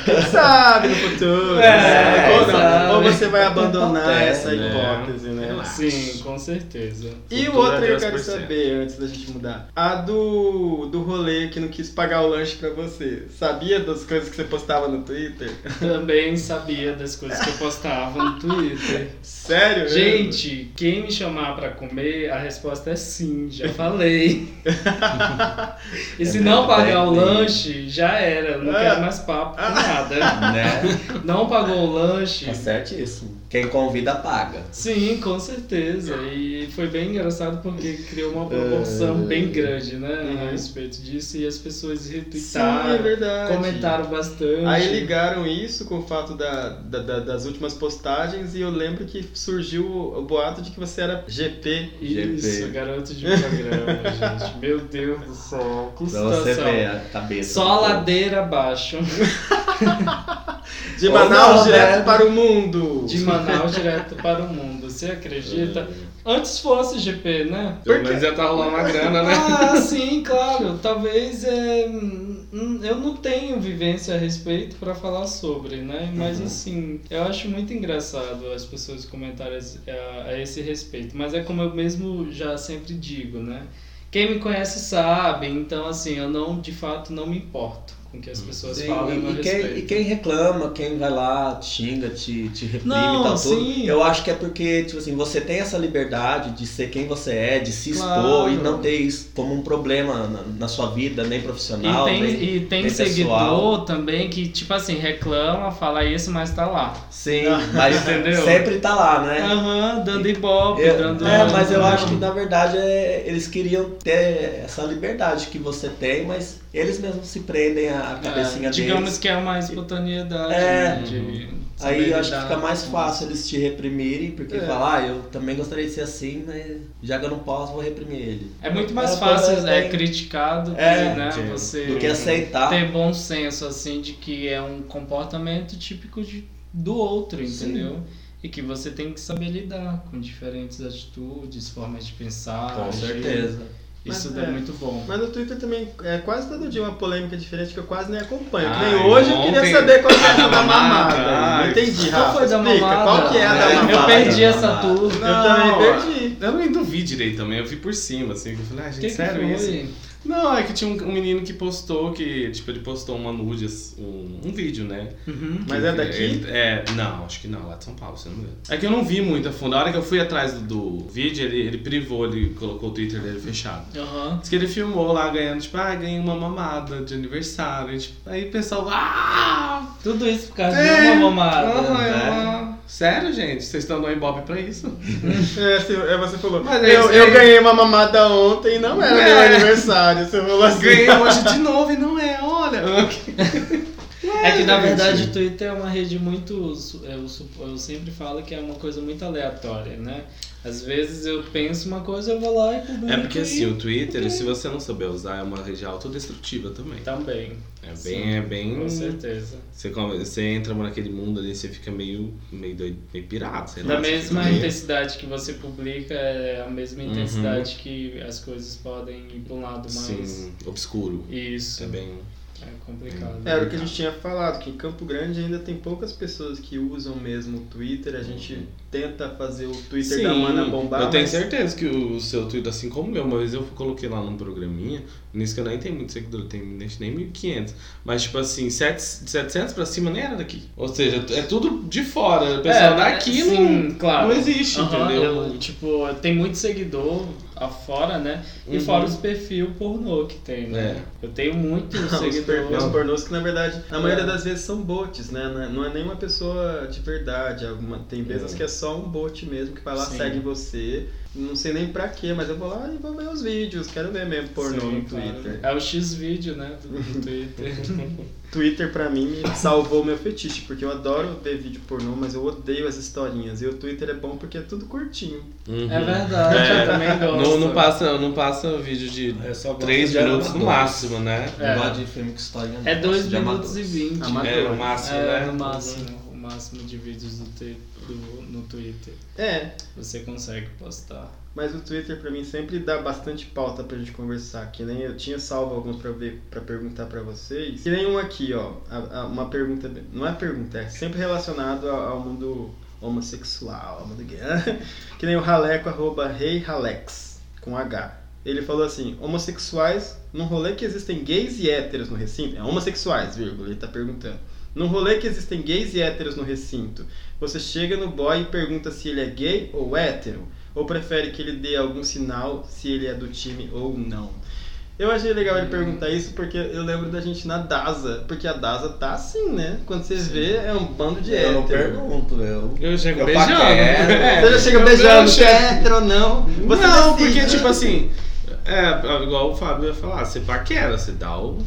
Quem sabe no futuro. É, né? ou, não, ou você vai abandonar Acontece, essa né? hipótese, né? Relaxa. Sim, com certeza. E o Futuro outro é eu quero 10%. saber, antes da gente mudar. A do, do rolê que não quis pagar o lanche pra você. Sabia das coisas que você postava no Twitter? Também sabia das coisas que eu postava no Twitter. Sério? mesmo? Gente, quem me chamar pra comer, a resposta é sim, já falei. <laughs> e se É não pagar o bem- lanche, já era, não Ah. quero mais papo com nada. Né? Não pagou o lanche, Tá certíssimo. Quem convida, paga. Sim, com certeza. E foi bem engraçado porque criou uma proporção É. bem grande, né? Uhum. A respeito disso. E as pessoas Sim, é comentaram bastante. Aí ligaram isso com o fato da, da- da- das últimas postagens e eu lembro que surgiu o boato de que você era GP. Isso, GP. garoto de programa, <laughs> gente. Meu Deus do céu. Que você a cabeça. Só a ladeira abaixo. <laughs> De Manaus não, direto né? para o mundo. De Manaus direto para o mundo. Você acredita? Antes fosse GP, né? Pelo menos já tá rolando a grana, né? Ah, sim, claro. Talvez é, hum, eu não tenho vivência a respeito para falar sobre, né? Mas Uhum. assim, eu acho muito engraçado as pessoas comentarem a, a esse respeito. Mas é como eu mesmo já sempre digo, né? Quem me conhece sabe, então assim, eu não, de fato, não me importo com que as pessoas Sim, falam e, e quem, e quem reclama, quem vai lá, te xinga, te, te reprime Não, e tal, tudo. Eu acho que é porque, tipo assim, você tem essa liberdade de ser quem você é, de se expor Claro. e não ter isso como um problema na, na sua vida, nem profissional, E tem, nem, e tem nem seguidor pessoal. também que, tipo assim, reclama, fala isso, mas tá lá. Sim, mas <laughs> Entendeu? sempre tá lá, né? Aham, dando ibope, Eu- dando. é, mas eu acho que na verdade é, eles queriam ter essa liberdade que você tem, mas eles mesmos se prendem a, a cabecinha É, deles. digamos que é uma espontaneidade. É. né, de saber Aí eu acho que fica mais com fácil eles te reprimirem, porque É. falar, ah, eu também gostaria de ser assim, mas já que eu não posso, vou reprimir ele. É muito mais É, fácil é, tem- criticado do É, que, né, sim. você Do que aceitar. ter bom senso assim de que é um comportamento típico de, do outro, Sim. entendeu? E que você tem que saber lidar com diferentes atitudes, formas de pensar. Com agir. certeza. Isso Mas é, é. muito bom. Mas no Twitter também é quase todo dia uma polêmica diferente que eu quase nem acompanho. que nem hoje eu queria ontem- saber qual que é a da da mamada. mamada. Não Ai, entendi, Qual Rafa. foi da Explica, mamada? Qual que é a da É, Eu mamada? perdi essa mamada. turma. Eu também perdi. Eu nem não vi direito também, eu vi por cima, assim, que eu falei, ah, gente, Que que sério foi? isso? Não, é que tinha um, um menino que postou que, tipo, ele postou uma nude, um, um vídeo, né? Uhum. Mas é daqui? Ele- é, não, acho que não, lá de São Paulo, se não me engano. É que eu não vi muito a fundo. A hora que eu fui atrás do, do vídeo, ele, ele privou, ele colocou o Twitter dele fechado. Aham. Diz que ele filmou lá ganhando, tipo, ah, ganhei uma mamada de aniversário. E, tipo, aí o pessoal, ah! Tudo isso por causa É, de uma mamada. é né? Sério, gente? Vocês estão no Ibope pra isso? <laughs> É, assim, é, você falou. Mas é eu, isso eu ganhei uma mamada ontem e não era É. meu aniversário. Você falou assim. Ganhei hoje de novo e não é, olha. <laughs> É que na gente. verdade o Twitter é uma rede muito. su- Eu, eu sempre falo que é uma coisa muito aleatória, né? Às vezes eu penso uma coisa, eu vou lá e publico. É porque assim, o Twitter, se você não souber usar, é uma rede autodestrutiva também. Também. É bem, Sim, é bem. Com certeza. Você, você entra naquele mundo ali, você fica meio, meio doido, meio pirado, sei lá. Da mesma meio- intensidade que você publica, é a mesma Uhum. intensidade que as coisas podem ir para um lado mais. Sim, obscuro. Isso. É bem. É complicado. Era o que a gente tinha falado, que em Campo Grande ainda tem poucas pessoas que usam mesmo o Twitter. A gente tenta fazer o Twitter da Mana bombar. eu tenho mas- certeza que o seu Twitter, assim como o meu, uma vez eu coloquei lá num programinha, nisso que eu nem tenho muito seguidor, eu tenho nem nem 1.500, mas tipo assim, sete- 700 pra cima nem era daqui. Ou seja, é tudo de fora, o pessoal daqui não, sim, claro. não existe, Aham, entendeu? eu, tipo, tem muito seguidor afora, né? E Uhum. fora os perfil pornô que tem, né? É. Eu tenho muito <laughs> Os seguidor. perfis pornôs que na verdade, na É. maioria das vezes são bots, né? Não é- é nenhuma pessoa de verdade. Alguma- Tem vezes É. que é só um bot mesmo que vai lá, Sim. segue você. Não sei nem pra quê, mas eu vou lá e vou ver os vídeos. Quero ver mesmo pornô Sim, no claro. Twitter. É o X-Vídeo, né? Do, do Twitter. <laughs> Twitter pra mim me salvou meu fetiche, porque eu adoro ver vídeo pornô, mas eu odeio as historinhas. E o Twitter é bom porque é tudo curtinho. Uhum. É verdade, É. eu também gosto. Não, não, passa, não passa vídeo de só gosto 3 de minutos no amadores. máximo, né? É. Não gosto de filme com história. não. É Gosto 2 de minutos e amadores. 20. Amador. É, o máximo, É, né? no máximo, máximo de vídeos do, do- no Twitter. É, Você consegue postar. mas o Twitter pra mim sempre dá bastante pauta pra gente conversar. Que nem eu tinha salvo alguns pra ver para perguntar pra vocês. Que nem um aqui, ó, a, a, uma pergunta, não é pergunta, é sempre relacionado ao, ao mundo homossexual, ao mundo gay. <laughs> que nem o Raleco arroba Rei Ralex com H. Ele falou assim: homossexuais, num rolê que existem gays e héteros no recinto, é homossexuais, vírgula, ele tá perguntando. Num rolê que existem gays e héteros no recinto, você chega no boy e pergunta se ele é gay ou hétero? Ou prefere que ele dê algum sinal se ele é do time ou não? Eu achei legal ele perguntar isso porque eu lembro da gente na DASA. Porque a DASA tá assim, né? Quando vocês vê, é um bando de Eu hétero. não pergunto, eu. Eu chego Eu beijando. paquero. É, você já chega Eu beijando, não se é hétero ou não. Você não, decide. porque tipo assim, é igual o Fábio ia falar, você paquera, você dá o.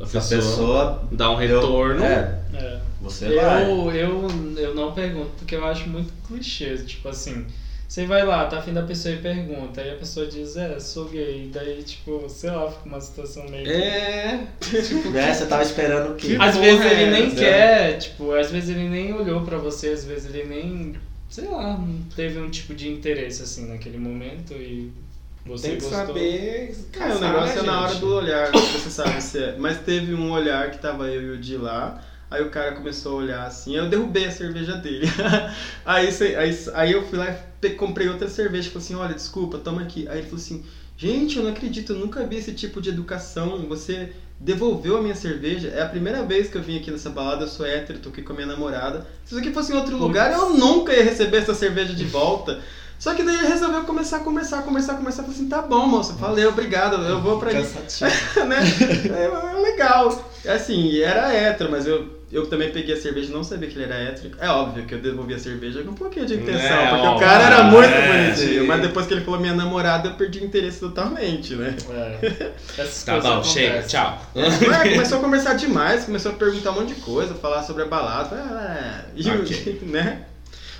A Se a pessoa, pessoa dá um deu- retorno. É, É. você vai. Eu, eu, eu não pergunto porque eu acho muito clichê. Tipo assim, você vai lá, tá afim da pessoa e pergunta. Aí a pessoa diz, é, sou gay. Daí, tipo, sei lá, fica uma situação meio. É. Tipo, Né, você tava esperando o quê? Que Às vezes é ele nem quer, tipo, às vezes ele nem olhou pra você, às vezes ele nem, sei lá, não teve um tipo de interesse assim naquele momento e você tem que gostou. saber. É, caçar, o negócio né, é na hora do olhar, você sabe se é. Mas teve um olhar que tava eu e o Di lá, aí o cara começou a olhar assim, eu derrubei a cerveja dele. <laughs> aí, aí, aí eu fui lá e comprei outra cerveja, falei assim, olha, desculpa, toma aqui. Aí ele falou assim, gente, eu não acredito, eu nunca vi esse tipo de educação, você devolveu a minha cerveja, é a primeira vez que eu vim aqui nessa balada, eu sou hétero, tô aqui com a minha namorada. Se isso aqui fosse em outro lugar, eu nunca ia receber essa cerveja de volta. Só que daí ele resolveu começar a conversar, conversar, conversar. Falei assim, tá bom, moça, valeu, obrigado, eu vou pra. Cansativo. <laughs> né? É, é legal. Assim, era hétero, mas eu, eu também peguei a cerveja e não sabia que ele era hétero. É óbvio que eu devolvi a cerveja com um pouquinho de intenção, É, porque o óbvio. cara era muito É, bonitinho. Mas depois que ele falou minha namorada, eu perdi o interesse totalmente, né? É. Essas Tá bom, chega, tchau. Ué, começou a conversar demais, começou a perguntar um monte de coisa, falar sobre a balada. Ah, e o- Ok. <laughs> né?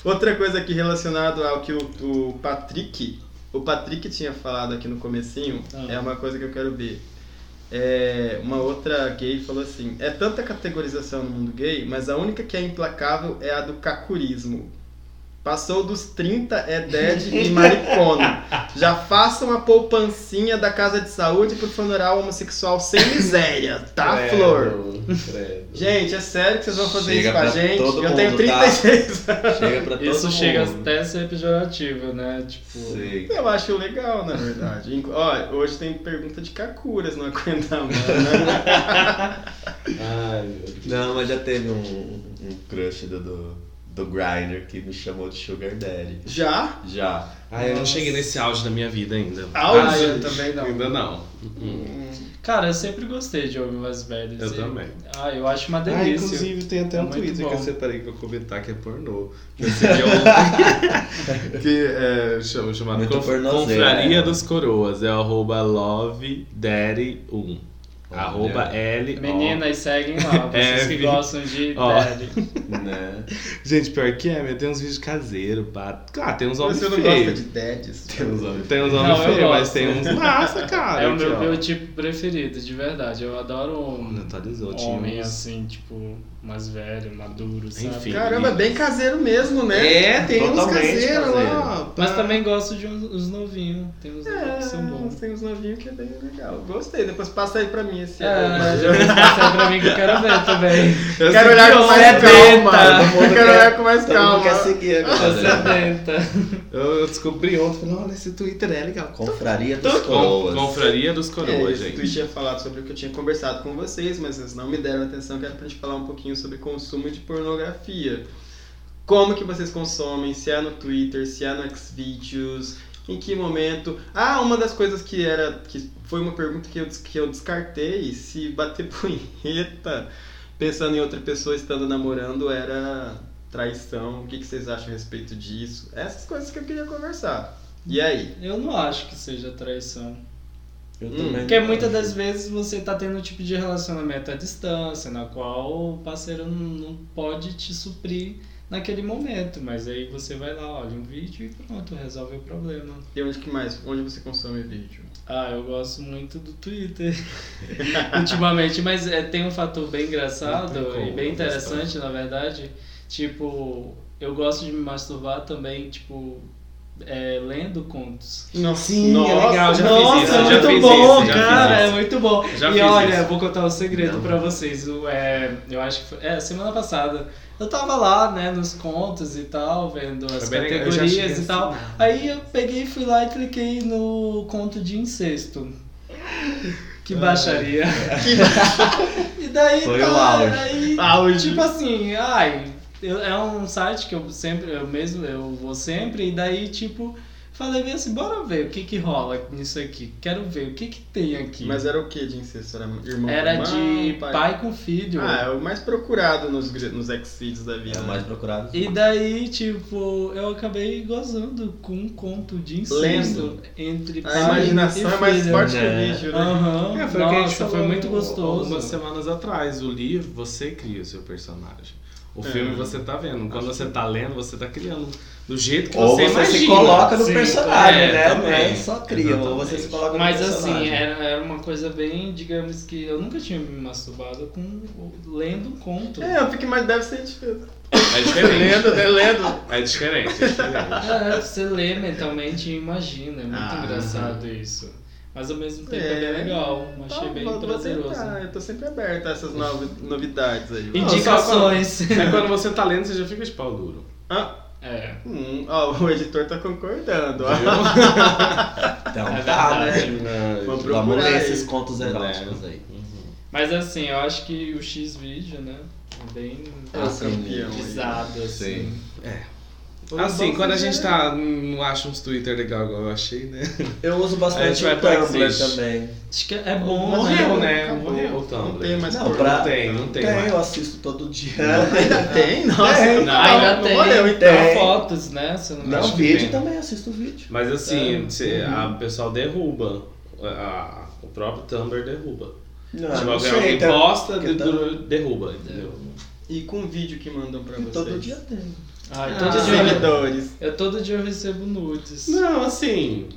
Outra coisa aqui relacionado ao que o, o Patrick, o Patrick tinha falado aqui no comecinho, Ah. é uma coisa que eu quero ver. É, uma outra gay falou assim: é tanta categorização no mundo gay, mas a única que é implacável é a do cacurismo. Passou dos 30 é dead e maricona. Já faça uma poupancinha da casa de saúde pro funeral homossexual sem miséria, tá, Credo, Flor? credo. Gente, é sério que vocês vão fazer Chega isso com a gente? todo Eu tenho mundo, tá? 36 <laughs> Chega pra todo Isso chega mundo. até a ser pejorativo, né? Tipo. Sim. Eu acho legal, na verdade. Ó, hoje tem pergunta de Kakuras, não aguenta mais, né? <laughs> Ai, meu Deus. Não, mas já teve um, um crush do, do, Grindr que me chamou de Sugar Daddy. Já? Já. Ai, eu não cheguei nesse auge da minha vida ainda. Auge? Ah, eu também não. Ainda não. Hum. Cara, eu sempre gostei de ouvir mais velhos. Eu e- também. Ah, eu acho uma Ah, delícia. inclusive tem até É um Twitter bom. que eu separei pra comentar que é pornô. <laughs> Que eu segui ontem. que é chama, chamado Conf- Confraria é. dos Coroas. É o arroba lovedaddy1. Olha. Arroba L. Meninas, seguem lá, <laughs> vocês É, que vi- gostam de <laughs> daddy. Né? <laughs> Gente, pior que é, meu, tem uns vídeos caseiros, pá. Claro, tem uns homens Você não gosta feios. de dads? Tem uns homens. Tem uns homens feios, mas tem uns massa, cara. é o meu ó. biotipo preferido, de verdade. Eu adoro um atualizou, homem uns- assim, tipo, mais velho, maduro, sabe? Enfim. Caramba, é bem caseiro mesmo, né? É, tem uns caseiros caseiro. lá. Mas também gosto de uns, uns novinhos. Tem uns novinhos que são É, bons. tem uns novinhos que é bem legal. Gostei, depois passa aí pra mim esse É, arroba. já passei pra mim que eu quero ver também. Eu Quero olhar com eu mais calma. Eu quero quer- olhar com mais calma. quer seguir agora. Eu eu descobri ontem, falei, olha, esse Twitter é legal. Confraria dos Coroas. Confraria dos É, Coroas, esse gente. tweet tinha falado sobre o que eu tinha conversado com vocês, mas vocês não me deram atenção, que era pra gente falar um pouquinho sobre consumo de pornografia. Como que vocês consomem, se é no Twitter, se é no Xvideos, em que momento. Ah, uma das coisas que era. que foi uma pergunta que eu, que eu descartei, se bater <laughs> punheta pensando em outra pessoa estando namorando era traição. O que, que vocês acham a respeito disso? Essas coisas que eu queria conversar. E aí? Eu não acho que seja traição. Eu Hum. também. Porque muitas das vezes você tá tendo um tipo de relacionamento à distância, na qual o parceiro não pode te suprir naquele momento. Mas aí você vai lá, olha um vídeo e pronto, resolve o problema. E onde que mais? Onde você consome vídeo? Ah, eu gosto muito do Twitter <laughs> ultimamente, mas é, tem um fator bem engraçado e bem interessante, na verdade. Tipo, eu gosto de me masturbar também, tipo, é, lendo contos. Nossa, Sim, nossa, é legal, já Nossa, fiz isso, é já muito fiz bom, isso, já cara, fiz é muito bom. Já e olha, isso. eu vou contar um segredo pra vocês. O, é, eu acho que foi, é, semana passada, eu tava lá, né, nos contos e tal, vendo as bem categorias e tal. né? Aí eu peguei, fui lá e cliquei no conto de incesto. Que Ah. baixaria. <laughs> e daí Foi tá, o auge. aí, Auge. tipo assim, ai, eu- é um site que eu sempre, eu mesmo, eu vou sempre, e daí, tipo, falei bem assim, bora ver o que que rola nisso aqui. Quero ver o que que tem aqui. Mas era o que de incesto? Era irmão Era com de irmão, pai, com filho. Ah, é o mais procurado nos, nos X-Feeds da vida. É o mais procurado. E daí, tipo, eu acabei gozando com um conto de incesto Lendo. entre A pai imaginação e é mais forte que o né? vídeo, né? Aham. É, foi a Nossa, foi muito gostoso. algumas semanas atrás. O livro, você cria o seu personagem. O É. filme você tá vendo. Quando você tá lendo, você tá criando do jeito que Ou você, você imagina. se coloca no Sim, personagem, é, né? também. Não é só cria, ou Exatamente. você se coloca no Mas personagem. assim, era, era uma coisa bem, digamos que eu nunca tinha me masturbado com lendo um conto. É, eu fico mais deve ser difícil. É diferente. lendo, né? Lendo. É diferente, é diferente. É, você lê mentalmente e imagina, é muito Ah, engraçado isso. Mas ao mesmo tempo é, É. bem legal, achei Então, bem prazeroso. tentar, Eu tô sempre aberto a essas novi- novidades aí. Indicações. <laughs> É quando você tá lendo, você já fica de pau duro. Ah, É. hum, ó, o editor tá concordando. ó. Então <laughs> É tá, né? Vamos Vamos procurar ler aí. esses contos eróticos aí. Mas assim, eu acho que o X-Vídeo, né? É bem É o Ah, sim. campeão aí. pisado, assim. Assim, quando a gente tá. Não acha uns Twitter legal igual eu achei, né? Eu uso A bastante gente vai o pra Tumblr Exist. também. Acho que é bom, Morreu, né? Acabou. Morreu o Tumblr. Não tem mais Não, pra- Não tem, não tem Tem, mais. eu assisto todo dia. Ainda <laughs> tem? Nossa, Tem. não, Ainda não tem, morreu, então. tem. fotos, né? Eu não Não, vídeo também, assisto vídeo. Mas assim, É. cê- a, o pessoal derruba. A- o próprio Tumblr derruba. Não, tipo, não alguém, sei, posta, de- tá- de- derruba, entendeu? E com o vídeo que mandam pra vocês? Todo dia tem. Ai, Ah, todo Os seguidores. eu todo dia eu recebo nudes. Não, assim.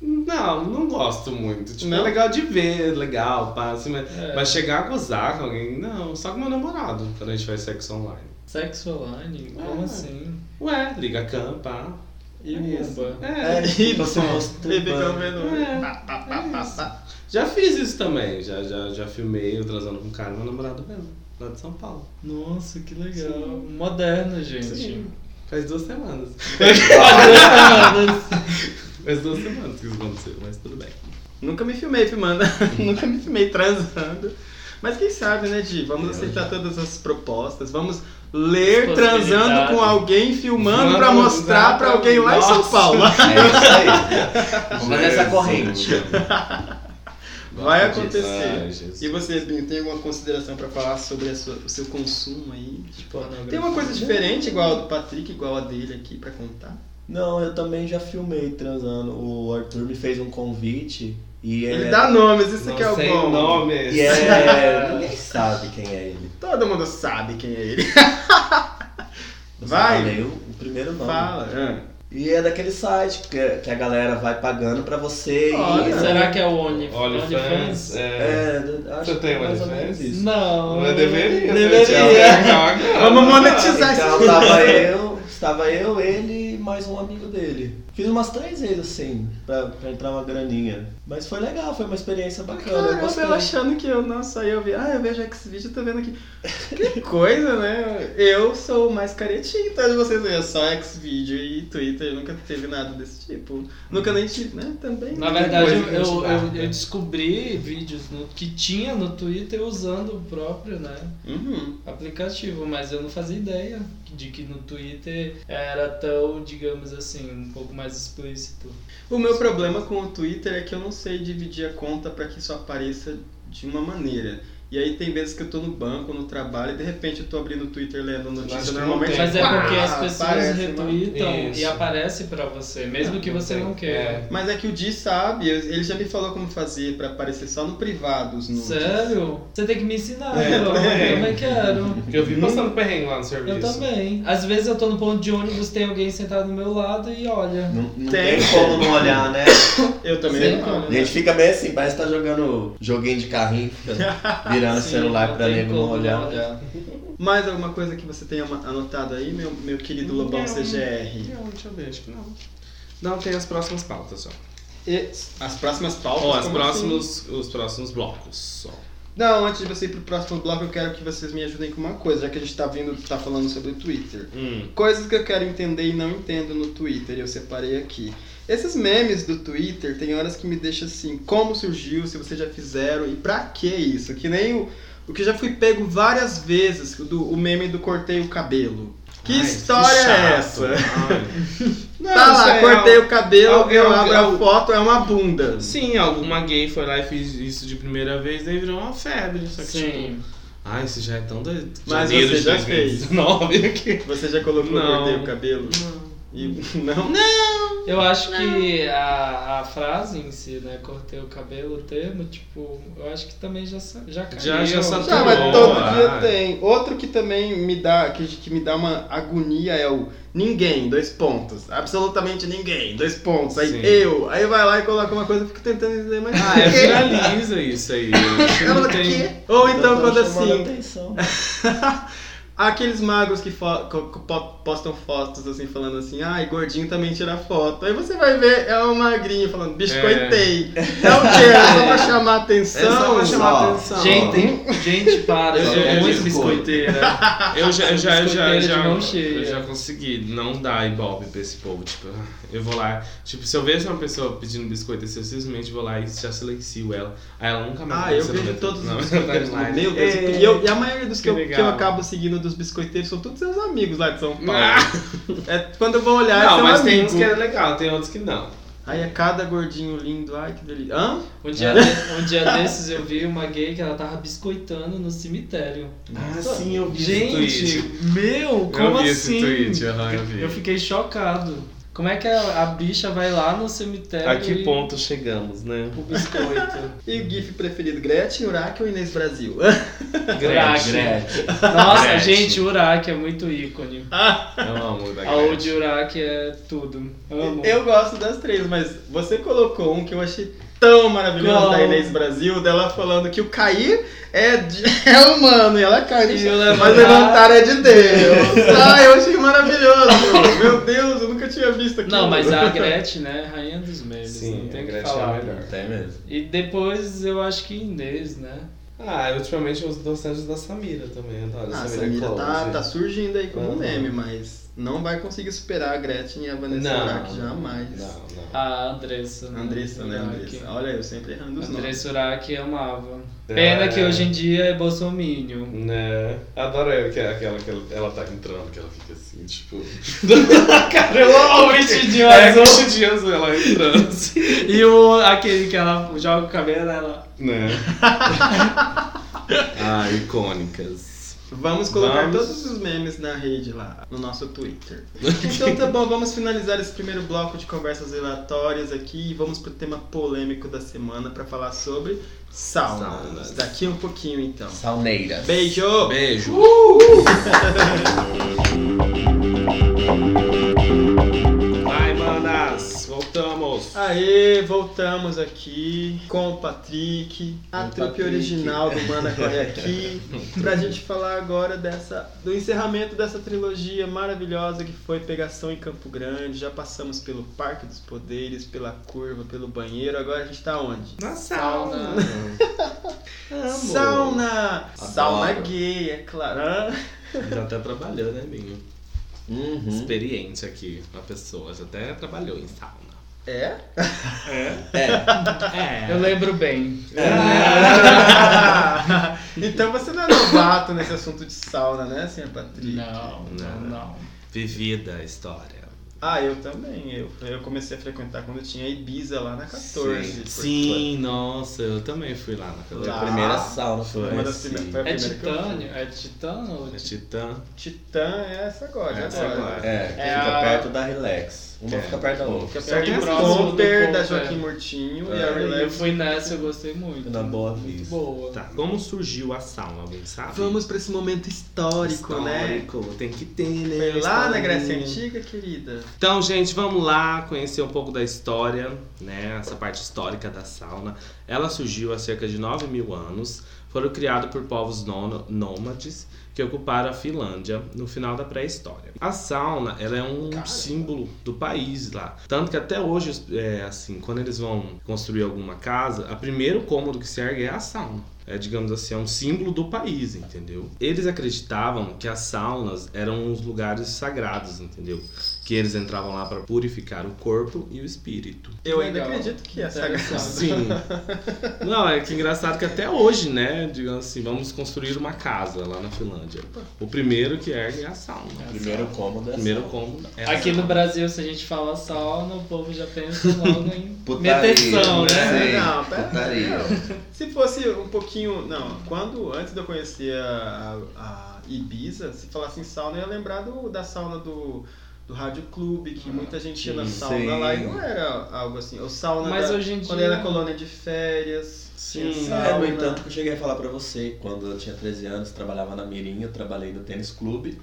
Não, não gosto muito. Tipo, Não? é legal de ver, legal, pá, assim, mas, É. mas chegar a gozar com alguém, não, só com meu namorado, quando a gente faz sexo online. Sexo online? Como Ah. assim? Ué, liga a cam, pá. E isso. bomba. É, É, E você bom, mostrando. <laughs> e ficam vendo. É. Pá, pá, pá, pá, pá. já fiz isso também, já, já, já filmei eu transando com um cara, meu namorado mesmo, lá de São Paulo. Nossa, que legal. Moderno, gente. Sim. Faz duas semanas. <laughs> Olha, Faz duas semanas que isso aconteceu, mas tudo bem. Nunca me filmei filmando, <laughs> nunca me filmei transando. Mas quem sabe, né, Di? Vamos aceitar todas as propostas. Vamos ler transando com alguém filmando pra Vamos mostrar pra- alguém lá em São Nossa. Paulo. <laughs> É isso aí. Vamos nessa Jesus. corrente. Vai disso. acontecer. E você, Binho, tem alguma consideração pra falar sobre a sua- o seu consumo aí? pornografia. Tem uma coisa diferente, igual a do Patrick, igual a dele aqui, pra contar? Não, eu também já filmei transando. O Arthur me fez um convite e Ele é- dá nomes, isso que é o bom. nomes. E é. <laughs> Ninguém sabe quem é ele. Todo mundo sabe quem é ele. Eu Vai. o, o primeiro nome. Fala. ah. E é daquele site que, que a galera vai pagando pra você Olha. ir. Será que é o Only, OnlyFans. É. É, acho Você tem que é OnlyFans? isso. Não. Mas deveria. Deveria. Legal agora. Vamos monetizar Então esse tava eu, estava eu, ele e mais um amigo dele. Fiz umas três vezes assim, pra, pra entrar uma graninha. Mas foi legal, foi uma experiência bacana. eu Caramba, gostei. ela achando que eu, nossa, aí eu vi, ah, eu vejo X-Video, tô vendo aqui. <laughs> Que coisa, né? Eu sou mais caretinho, tá? De vocês verem, só X-Video e Twitter, nunca teve nada desse tipo. Nunca nem tive, né? Também. Na verdade, eu, eu, dá, eu- né? eu descobri vídeos no- que tinha no Twitter usando o próprio né, Uhum. aplicativo, mas eu não fazia ideia de que no Twitter era tão, digamos assim, um pouco mais explícito. O meu problema com o Twitter é que eu não sei dividir a conta pra que isso apareça de uma maneira. E aí tem vezes que eu tô no banco, no trabalho, e de repente eu tô abrindo o Twitter lendo notícia não normalmente. Mas é porque pá, as pessoas aparece, retweetam Isso. e aparece pra você, mesmo que você não queira. É. Mas é que o Di sabe, ele já me falou como fazer pra aparecer só no privado os nudes. Sério? Você tem que me ensinar, É, eu também. também quero. Eu vi passando perrengue lá no serviço. Eu também. Às vezes eu tô no ponto de ônibus, tem alguém sentado do meu lado e olha. Não, não Tem. tem. como não olhar, né? Eu também Sim, não. como. A gente fica meio assim, parece que tá jogando joguinho de carrinho, <laughs> virando o Sim, celular tem nego não olhar. olhar. Mais alguma coisa que você tenha anotado aí, meu, meu querido Lobão Não. CGR? Não, deixa eu ver, acho que não. Não, tem as próximas pautas só. E as próximas pautas. As como próximos, os próximos blocos só. Não, antes de você ir pro próximo bloco, eu quero que vocês me ajudem com uma coisa, já que a gente tá vindo, tá falando sobre o Twitter. Hum. Coisas que eu quero entender e não entendo no Twitter, eu separei aqui. Esses memes do Twitter tem horas que me deixam assim, como surgiu, se vocês já fizeram e pra que isso? Que nem o, o que já fui pego várias vezes, o, do, o meme do cortei o cabelo. Que Ai, história é chato. essa? <laughs> Não, tá lá, é cortei o cabelo, algo- eu abro a foto, é uma bunda. Sim, alguma gay foi lá e fez isso de primeira vez, daí virou uma febre. Só que, tipo, Sim. ai, isso já é tão de Mas janeiro você já 2019 aqui. Você já colocou Não. cortei o cabelo? Não. E, <laughs> não? Eu acho que a, a frase em si, né? Cortei o cabelo, o termo, tipo, eu acho que também já, já caiu. Já- já saturou. Já, mas todo ah. dia tem. Outro que também me dá, que, que me dá uma agonia é o ninguém, dois pontos. Absolutamente ninguém, dois pontos. Aí Sim. eu, aí vai lá e coloca uma coisa, eu fico tentando entender, mas Ah, é viraliza isso aí. Ela Não tem-? Ou então quando assim, atenção. <laughs> aqueles magos que fo- postam fotos assim, falando assim, ai, gordinho também tira foto. Aí você vai ver, é um magrinho falando, biscoitei. <laughs> É, o quê? É só pra chamar atenção? É só pra chamar Só. atenção. Gente, gente, para, Eu- sou eu- muito eu- biscoiteira. Eu já, eu já, já, já, eu já consegui não dar ibope pra esse povo. Tipo, eu vou lá. Tipo, se eu vejo uma pessoa pedindo biscoito, eu simplesmente vou lá e já silencio ela. Aí ela nunca mais Ah, eu vejo todos os biscoiteiros. Meu Deus, É. e, eu, e a maioria dos que, eu, que eu acabo seguindo dos biscoiteiros são todos seus amigos lá de São Paulo. Ah. É, quando eu vou olhar, é Não, mas tem uns que é legal, tem outros que não. Aí é cada gordinho lindo, ai que delícia. Hã? Um dia, de- um dia desses eu vi uma gay que ela tava biscoitando no cemitério. Ah, sim, eu vi Gente, esse tweet. meu, como eu vi assim? esse tweet, aham, eu vi. Eu fiquei chocado. Como é que a, a bicha vai lá no cemitério A que e ponto chegamos, né? o biscoito? <laughs> E o GIF preferido, Gretchen, Uraque ou Inês Brasil? <laughs> Uraque. Gretchen. Nossa, Gretchen. gente, Uraque é muito ícone. <laughs> Eu amo da A Old Gretchen. Uraque é tudo. Amo. Eu gosto das três, mas você colocou um que eu achei tão maravilhoso Qual? da Inês Brasil, dela falando que o cair é, de, <laughs> é humano e ela cai no E chão, o levantar- mas levantar é de Deus. <laughs> ah, eu achei maravilhoso. Meu Deus, eu nunca tinha visto aquilo. Não, mas a Gretchen, né? Rainha dos memes. Sim, não tem a o que Gretchen falar. é a melhor. Tem mesmo. E depois eu acho que Inês, né? Ah, ultimamente eu gosto bastante da Samira também, adoro. Ah, a Samira Samira tá, tá surgindo aí como Aham. meme, mas não vai conseguir superar a Gretchen e a Vanessa Não, Uraque jamais. Não, não. A Andressa. né? Andressa, né. Andressa? Olha, eu sempre errando os nomes. Andressa Uraque amava. Pena É. que hoje em dia é bolsominion. Né? Adoro que é aquela que ela, ela tá entrando, que ela fica assim, tipo. <laughs> Caramba, o vestidinho É, azul. vestidinho azul, ela entrando assim. <laughs> E o, aquele que ela joga o cabelo, ela... Né? <laughs> ah, icônicas. Vamos colocar Vamos. todos os memes na rede lá, no nosso Twitter. Então tá bom, vamos finalizar esse primeiro bloco de conversas relatórias aqui e vamos pro tema polêmico da semana pra falar sobre saunas. Saunas. Daqui um pouquinho então. Sauneiras. Beijo! Beijo. Vai, <laughs> manas! Voltamos! Aê, voltamos aqui com o Patrick, a Com trupe Patrick. original do Mana Corre <laughs> Aqui, pra gente falar agora dessa, do encerramento dessa trilogia maravilhosa que foi Pegação em Campo Grande. Já passamos pelo Parque dos Poderes, pela curva, pelo banheiro, agora a gente tá onde? Na Sauna. Sauna! <laughs> Sauna Adoro. gay, é claro. Já até trabalhou, né, Binho? Uhum. Experiente aqui, uma pessoa. Já até trabalhou em sauna. É? É. Eu lembro bem. <laughs> então você não é novato nesse assunto de sauna, né, senhor Patrick? Não, não, não. Vivida a história. Ah, eu também. Eu, eu comecei a frequentar quando eu tinha Ibiza lá na 14. Sim, Foi- Sim, nossa, eu também fui lá na Foi Lá. a primeira sauna, Foi foi. uma das primeiras. Foi a É titânio? É titânio ou É Titã. Titã é essa agora, Essa agora. agora. É, que É fica a- perto da Relax. Uma É. fica perto da outra. Fica Só perto que do próximo do Comper, da. Joaquim Murtinho e É. a Eu Relax. fui nessa, eu gostei muito. Na Boa Muito boa. Tá, como surgiu a sauna, alguém sabe? Vamos pra esse momento histórico, né? Histórico, tem que ter, né? Foi lá na. Grécia Antiga, querida. Então, gente, vamos lá conhecer um pouco da história, né? Essa parte histórica da sauna. Ela surgiu há cerca de 9 mil anos. foram criados por povos nô- nômades que ocuparam a Finlândia no final da pré-história. A sauna, ela é um Cara. símbolo do país lá. Tanto que até hoje, é, assim, quando eles vão construir alguma casa, o primeiro cômodo que se ergue é a sauna. É, digamos assim, é um símbolo do país, entendeu? Eles acreditavam que as saunas eram os lugares sagrados, entendeu? Que eles entravam lá para purificar o corpo e o espírito. Eu ainda Legal. acredito que é Interessante. sagrado. Sim. <laughs> Não, é que engraçado que até hoje, né? Digamos assim, vamos construir uma casa lá na Finlândia. O primeiro que ergue é a sauna. O primeiro cômodo é O primeiro essa. cômodo é a Aqui no sauna. Brasil, se a gente fala sauna, o povo já pensa logo em <laughs> Putaria, meteção, né? Sim, não, pera, putaria. não. Se fosse um pouquinho. Não, quando antes de eu conhecer a, a- a Ibiza, se falasse em sauna, eu ia lembrar do, da sauna do, do Rádio Clube, que muita gente ia na sim, sauna sim. lá e não era algo assim. Ou sauna Mas da- hoje em quando dia- era colônia de férias. Sim. tinha É, no entanto, que eu cheguei a falar pra você, quando eu tinha 13 anos, trabalhava na Mirim, eu trabalhei no tênis clube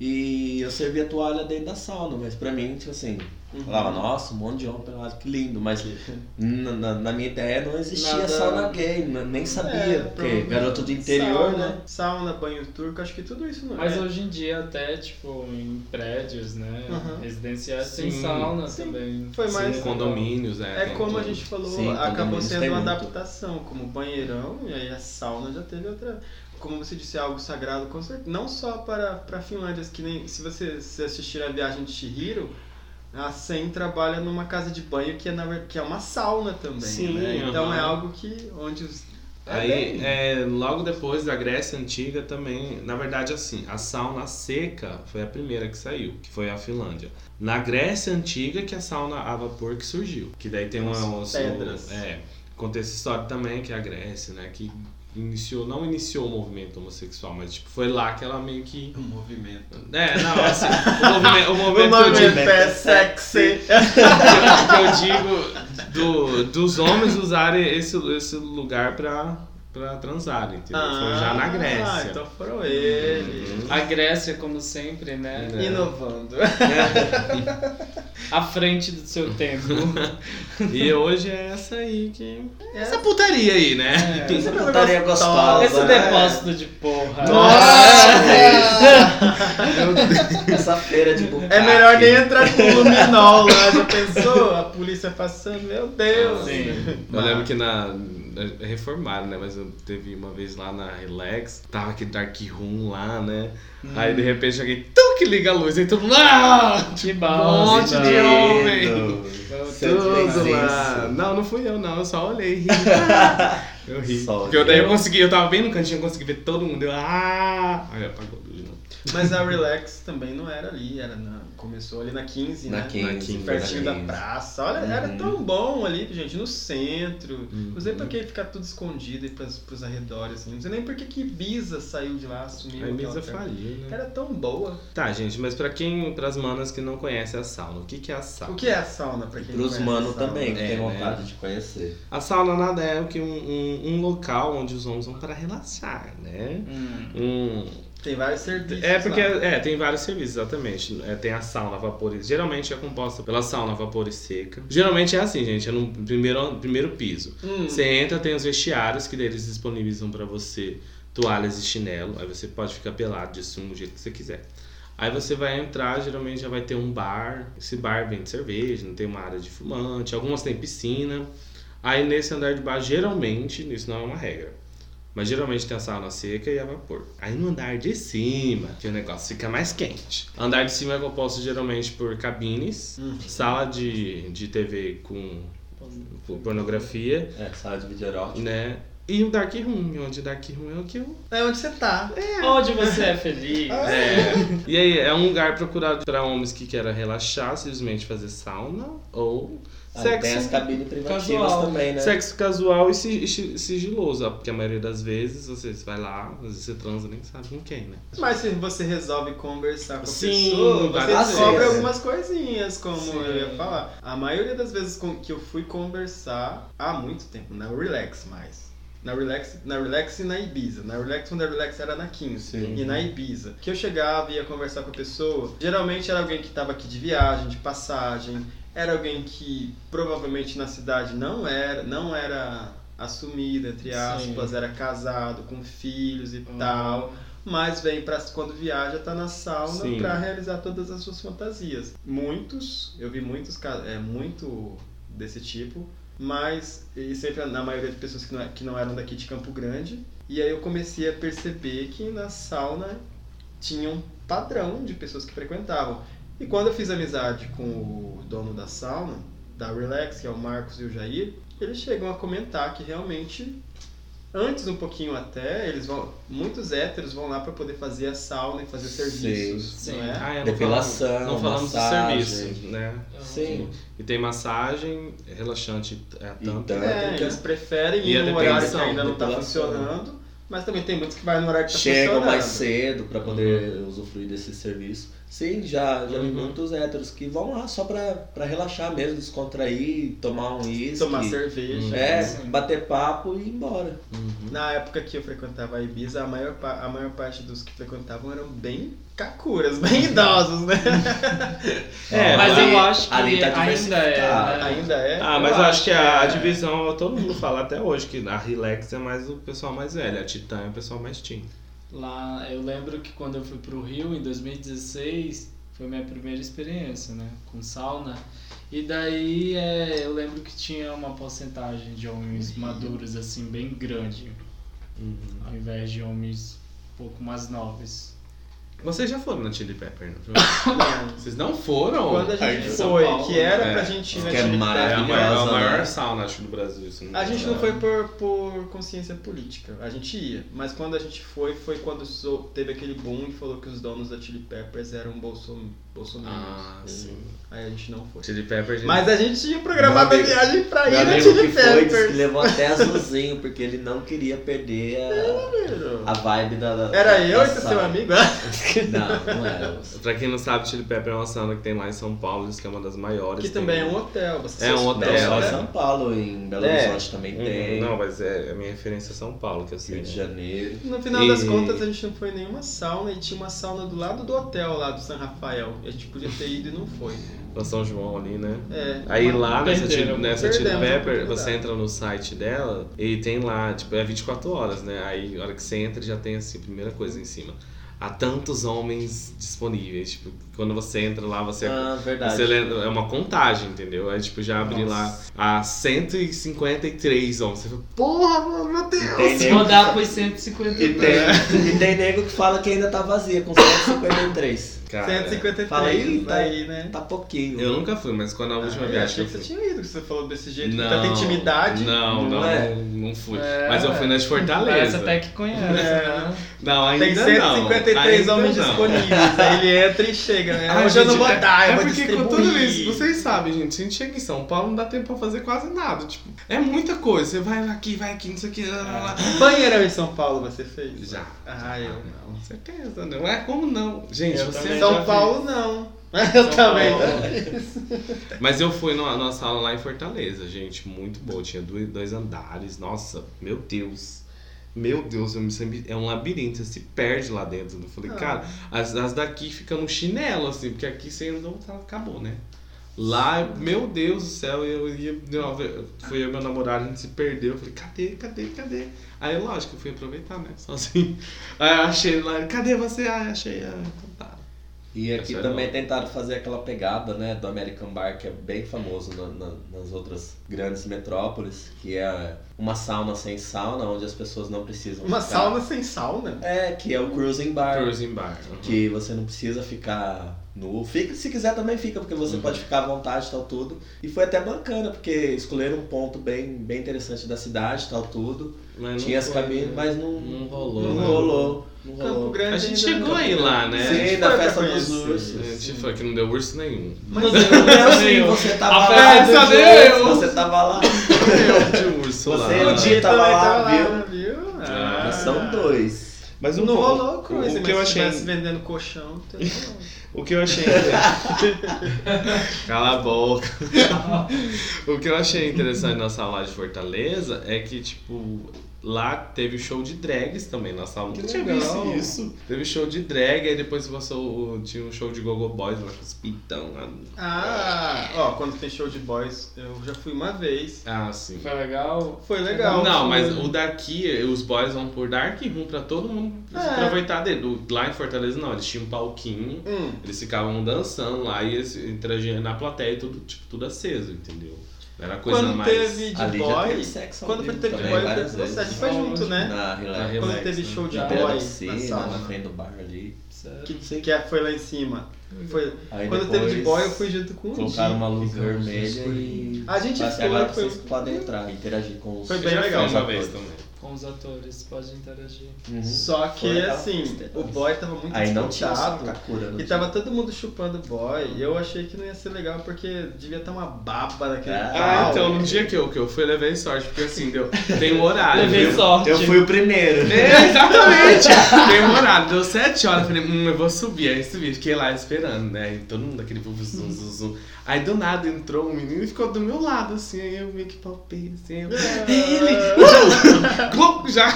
e eu servia toalha dentro da sauna, mas pra mim, tipo assim, Uhum. falava, nossa, um monte de homem pelado, que lindo, mas na, na- na minha ideia não existia Nada- sauna gay, n- nem sabia, É, porque garoto do interior, sauna, né? Sauna, banho turco, acho que tudo isso não Mas é. hoje em dia até, tipo, em prédios, né? Uhum. Residenciais tem sauna Sim. também. Foi mais- Sim, condomínios, é. É como a gente falou, Sim, acabou sendo uma muito. adaptação, como banheirão, e aí a sauna já teve outra. Como você disse, é algo sagrado, com certeza. Não só para, para Finlândia, que nem se você se assistir a viagem de Chihiro, a Sen trabalha numa casa de banho que é, na, que é uma sauna também. Sim, né? Então aham. é algo que onde os. é Aí, bem- é, logo depois da Grécia Antiga também, na verdade assim, a sauna seca foi a primeira que saiu, que foi a Finlândia. Na Grécia Antiga que a sauna a vapor que surgiu, que daí tem uma... As pedras. É, contexto histórico também que é a Grécia, né, que iniciou, não iniciou o movimento homossexual, mas tipo, foi lá que ela meio que... Um movimento. É, não, assim, o <laughs> movimento, o O movimento que eu digo, movimento é sexy. <laughs> que eu digo do, dos homens usarem esse, esse lugar pra, pra transar, entendeu? foi já na Grécia. Ah, então foram eles. Uhum. A Grécia, como sempre, né? É. Inovando. <laughs> À frente do seu tempo. <laughs> E hoje é essa aí que. Essa putaria aí, né? É. Essa putaria gostosa, Esse né? depósito de porra. Nossa! Essa feira de bucaque. É melhor nem entrar com luminol lá, já pensou? A polícia passando, meu Deus. Sim. Eu lembro que na. Reformaram, né? Mas eu teve uma vez lá na Relax, tava aquele Dark Room lá, né? Aí de repente alguém, tu que liga a luz, aí todo mundo. Ah! Que Um bom. monte que de homem. Tudo lá. Não, não fui eu, não. Eu só olhei e <laughs> ri. Eu ri. Só Porque eu, daí eu consegui, eu tava bem no cantinho, eu consegui ver todo mundo. Eu, ah! Aí apagou a luz de novo. Mas a Relax também não era ali, era na, começou ali na 15, Na né? 15, Na 15, Pertinho na da 15. praça. Olha, era Uhum. tão bom ali, gente, no centro. Uhum. Não sei pra que ficar tudo escondido aí pros, pros arredores, assim. Não sei nem por que que Ibiza saiu de lá, sumiu. A Ibiza faliu, né? Era tão boa. Tá, gente, mas pra quem, pras manas que não conhecem a sauna, o que que é a sauna? O que é a sauna, pra quem não Pros conhece manos também, que É, tem né? vontade de conhecer. A sauna nada é o que um, um, um local onde os homens vão para relaxar, né? Hum. Um, Tem vários serviços É porque lá. é, tem vários serviços, exatamente. É, tem a sauna a vapor e geralmente é composta pela sauna vapor e seca. Geralmente é assim, gente, é no primeiro, primeiro piso. Hum. Você entra, tem os vestiários que eles disponibilizam pra você toalhas e chinelo. Aí você pode ficar pelado de sumo do jeito que você quiser. Aí você vai entrar, geralmente já vai ter um bar. Esse bar vende cerveja, não tem uma área de fumante. Algumas tem piscina. Aí nesse andar de baixo, geralmente, isso não é uma regra. Mas geralmente tem a sauna seca e a vapor. Aí no andar de cima, que o negócio fica mais quente. Andar de cima é composto geralmente por cabines, Hum. sala de, de TV com com pornografia, É, sala de vídeo erótico. né? E o Dark Room, onde o Dark Room é o que eu. É onde você tá. Onde você é feliz. <laughs> É. E aí, é um lugar procurado para homens que queiram relaxar, simplesmente fazer sauna ou Aí tem as sexo, cabines privativas casual. também, né? sexo casual e si- sigiloso. ó, Porque a maioria das vezes você vai lá, às vezes você transa nem sabe com quem, né? Mas se você resolve conversar com a Sim, pessoa, você descobre vezes. algumas coisinhas, como Sim. eu ia falar. A maioria das vezes que eu fui conversar há muito tempo, na Relax mais. Na Relax, na Relax e na Ibiza. Na Relax, quando a Relax era na 15. Sim. E na Ibiza. Que eu chegava e ia conversar com a pessoa. Geralmente era alguém que estava aqui de viagem, de passagem. Era alguém que provavelmente na cidade não era, não era assumido, entre Sim. aspas, era casado, com filhos e Uhum. tal, mas vem para quando viaja tá na sauna Sim. para realizar todas as suas fantasias. Muitos, eu vi muitos é muito desse tipo, mas e sempre na maioria de pessoas que não, é- que não eram daqui de Campo Grande. E aí eu comecei a perceber que na sauna tinha um padrão de pessoas que frequentavam. E quando eu fiz amizade com o dono da sauna, da Relax, que é o Marcos e o Jair, eles chegam a comentar que realmente antes um pouquinho até, eles vão, muitos héteros vão lá para poder fazer a sauna e fazer serviços, sim. não é? Ah, é, não Depilação, falamos- Não falamos massagem. do serviço, né? Sim. E tem massagem, relaxante é, tanto. É, que- eles preferem ir a no horário que ainda não está funcionando, mas também tem muitos que vai no horário que está Chegam funcionando. mais cedo pra poder usufruir desse serviço. Sim, já, já vi Uhum. muitos héteros que vão lá só pra, pra relaxar mesmo, descontrair, tomar um uísque. Tomar cerveja. É, Sim. bater papo e ir embora. Uhum. Na época que eu frequentava a Ibiza, a maior, a maior parte dos que frequentavam eram bem cacuras, <laughs> bem idosos, né? <laughs> É, mas eu acho que ali tá ainda é. né? Ainda é. Ah, mas eu acho que a, a é. divisão, todo mundo fala até hoje, que a Relax é mais o pessoal mais velho, a Titã é o pessoal mais teen. Lá, eu lembro que quando eu fui pro Rio em 2016, foi minha primeira experiência, né, com sauna. E daí é, eu lembro que tinha uma porcentagem de homens maduros assim bem grande, ao invés de homens um pouco mais novos. Vocês já foram na Chili Pepper, não? <coughs> Não. Vocês não foram? Quando a Aí gente São foi, Paulo, que era é. pra gente ir na Que é Chili É a maravilhosa. Pepper, maior, a né? maior sauna, acho, do Brasil. Isso A gente não foi por, por consciência política, a gente ia, mas quando a gente foi, foi quando teve aquele boom e falou que os donos da Chili Peppers eram bolson, bolsominions. Ah, sim. Aí a gente não foi. Chili Pepper, gente. Mas a gente tinha programado a amigo- viagem pra ir amigo Chili que foi que Peppers. levou até <laughs> azulzinho, porque ele não queria perder a, a vibe da. da Era da eu e seu amigo? <laughs> Não, não era. <laughs> Pra quem não sabe, Chili Pepper é uma sauna que tem lá em São Paulo, diz que é uma das maiores. Que tem- também é um hotel. Você É um hotel, Não, só em né? São Paulo, em Belo É. Horizonte também Uhum, tem. Não, mas é a minha referência é São Paulo, que eu sei. Rio de né? Janeiro. No final das E- contas, a gente não foi em nenhuma sauna e tinha uma sauna do lado do hotel lá do San Rafael. E a gente podia ter ido e não foi. Pra São João ali, né? É. Aí lá nessa, Perderam, Chili- nessa perdemos Pepper, oportunidade. você entra no site dela e tem lá, tipo, é 24 horas, né? Aí a hora que você entra já tem assim, a primeira coisa em cima. Há tantos homens disponíveis. Tipo, quando você entra lá, você. Ah, verdade. Você lembra- é uma contagem, entendeu? Aí, tipo, já abri lá a 153 homens. Você fala, porra, meu Deus! Nego, rodar por 150 e, tem, e tem nego que fala que ainda tá vazia, com 153. Cara, 153 Fala aí, tá- aí, né? Tá pouquinho. Eu nunca fui, mas quando a última Ah, eu viagem que achei eu que você tinha ido, que você falou desse jeito, com Não, tanta intimidade. Não, não, Não é? não, não fui. É, mas eu fui na de Parece Fortaleza. até que conhece, É. né? Não, ainda Tem não. 153 ainda homens não. disponíveis. Aí ele entra e chega, né? <laughs> Ah, Hoje eu não vou gente, dar, é, eu vou é porque com distribuir. tudo isso, vocês sabem, gente, se a gente chega em São Paulo, não dá tempo pra fazer quase nada. Tipo, é muita coisa. Você vai aqui, vai aqui, não sei o que. Lá. Banheirão em São Paulo você fez? Já. Ah, eu não. Com certeza, não é como não. Gente, Eu você. São. Paulo não. <laughs> Eu São também. Paulo. <laughs> Mas eu fui numa, numa sala lá em Fortaleza, gente, muito boa. Tinha dois, dois andares. Nossa, meu Deus. Meu Deus, eu me sempre, é um labirinto, você se perde lá dentro. Eu falei, Ah. cara, as, as daqui ficam no chinelo, assim, porque aqui você andou, tá, acabou, né? Lá, meu Deus do céu, eu ia. Não, foi eu e meu namorado, a gente se perdeu. Eu falei, cadê, cadê, cadê? Aí, lógico, eu fui aproveitar, né? Sozinho. <laughs> Aí eu achei ele lá, cadê você? Ah, achei. Ah, então tá. E aqui Essa é também tentaram fazer aquela pegada, né, do American Bar, que é bem famoso na- na- nas outras grandes metrópoles, que é uma sauna sem sauna, onde as pessoas não precisam Uma ficar. sauna sem sauna? É, que é o Cruising Bar. Cruising Bar. uhum. Que você não precisa ficar nu. Fica, se quiser também fica, porque você Uhum. pode ficar à vontade e tal tudo. E foi até bacana, porque escolheram um ponto bem, bem interessante da cidade tal tudo. Mas não Tinha as cabines, né? mas não, Não rolou. Não né? rolou. Não Campo. Grande A gente ainda chegou não. aí lá, né? A gente Sim, pra festa dos ursos. A gente foi que não deu urso nenhum. Mas Não eu- deu, Não, sim, deu. você tava A lá. festa Você- deu. Você tava lá. de urso Você lá. um dia tava lá, viu? Ah. São dois. Mas Não o bom- rolou o cruise, o que eu se achei, vendendo colchão, <laughs> o que eu achei <laughs> Cala a boca. <laughs> o que eu achei interessante na sala de Fortaleza é que tipo lá teve show de drags também na sala. Que Nunca tinha legal. visto isso. Teve show de drag, aí depois passou, o- tinha um show de Gogo Boys lá com os pitão. lá. Ah, ó, quando tem show de boys, eu já fui uma vez. Ah, sim. Foi legal? Foi legal. Não, mas o daqui, os boys vão por Dark Room pra todo mundo É. aproveitar dele. Lá em Fortaleza não, eles tinham um palquinho, Hum, eles ficavam dançando lá e eles interagiam na plateia e tudo, tipo, tudo aceso, entendeu? Era coisa quando mais. teve de boy. teve sexo ao Quando vivo teve de boy, a gente foi junto, né? Na Relax. Quando Relax, teve né? show de Na boy na sala. na frente do bar ali. Que, que é- foi lá em cima. Foi, Aí quando depois teve de boy, eu fui junto com o Colocaram uma luz vermelha e. A gente foi, agora foi- vocês podem entrar, interagir com os. Foi bem legal. uma vez também. Com os atores, pode interagir. Uhum. Só que, Foi assim, o boy tava muito Aí não E tinha. tava todo mundo chupando boy. E eu achei que não ia ser legal porque devia estar uma baba naquele Ah, Ah, pau. então no dia que eu, que eu fui, levei sorte, porque assim, deu, tem um horário. Levei viu? sorte. Eu fui o primeiro. É, exatamente! Tem um horário, deu 7 horas, eu falei, hum, eu vou subir. Aí subi, fiquei lá esperando, né? E todo mundo aquele zum, zum, zum, zum. Aí do nada entrou um menino e ficou do meu lado, assim, aí eu meio que palpei, assim, eu. É ele! <laughs> Uh! Já,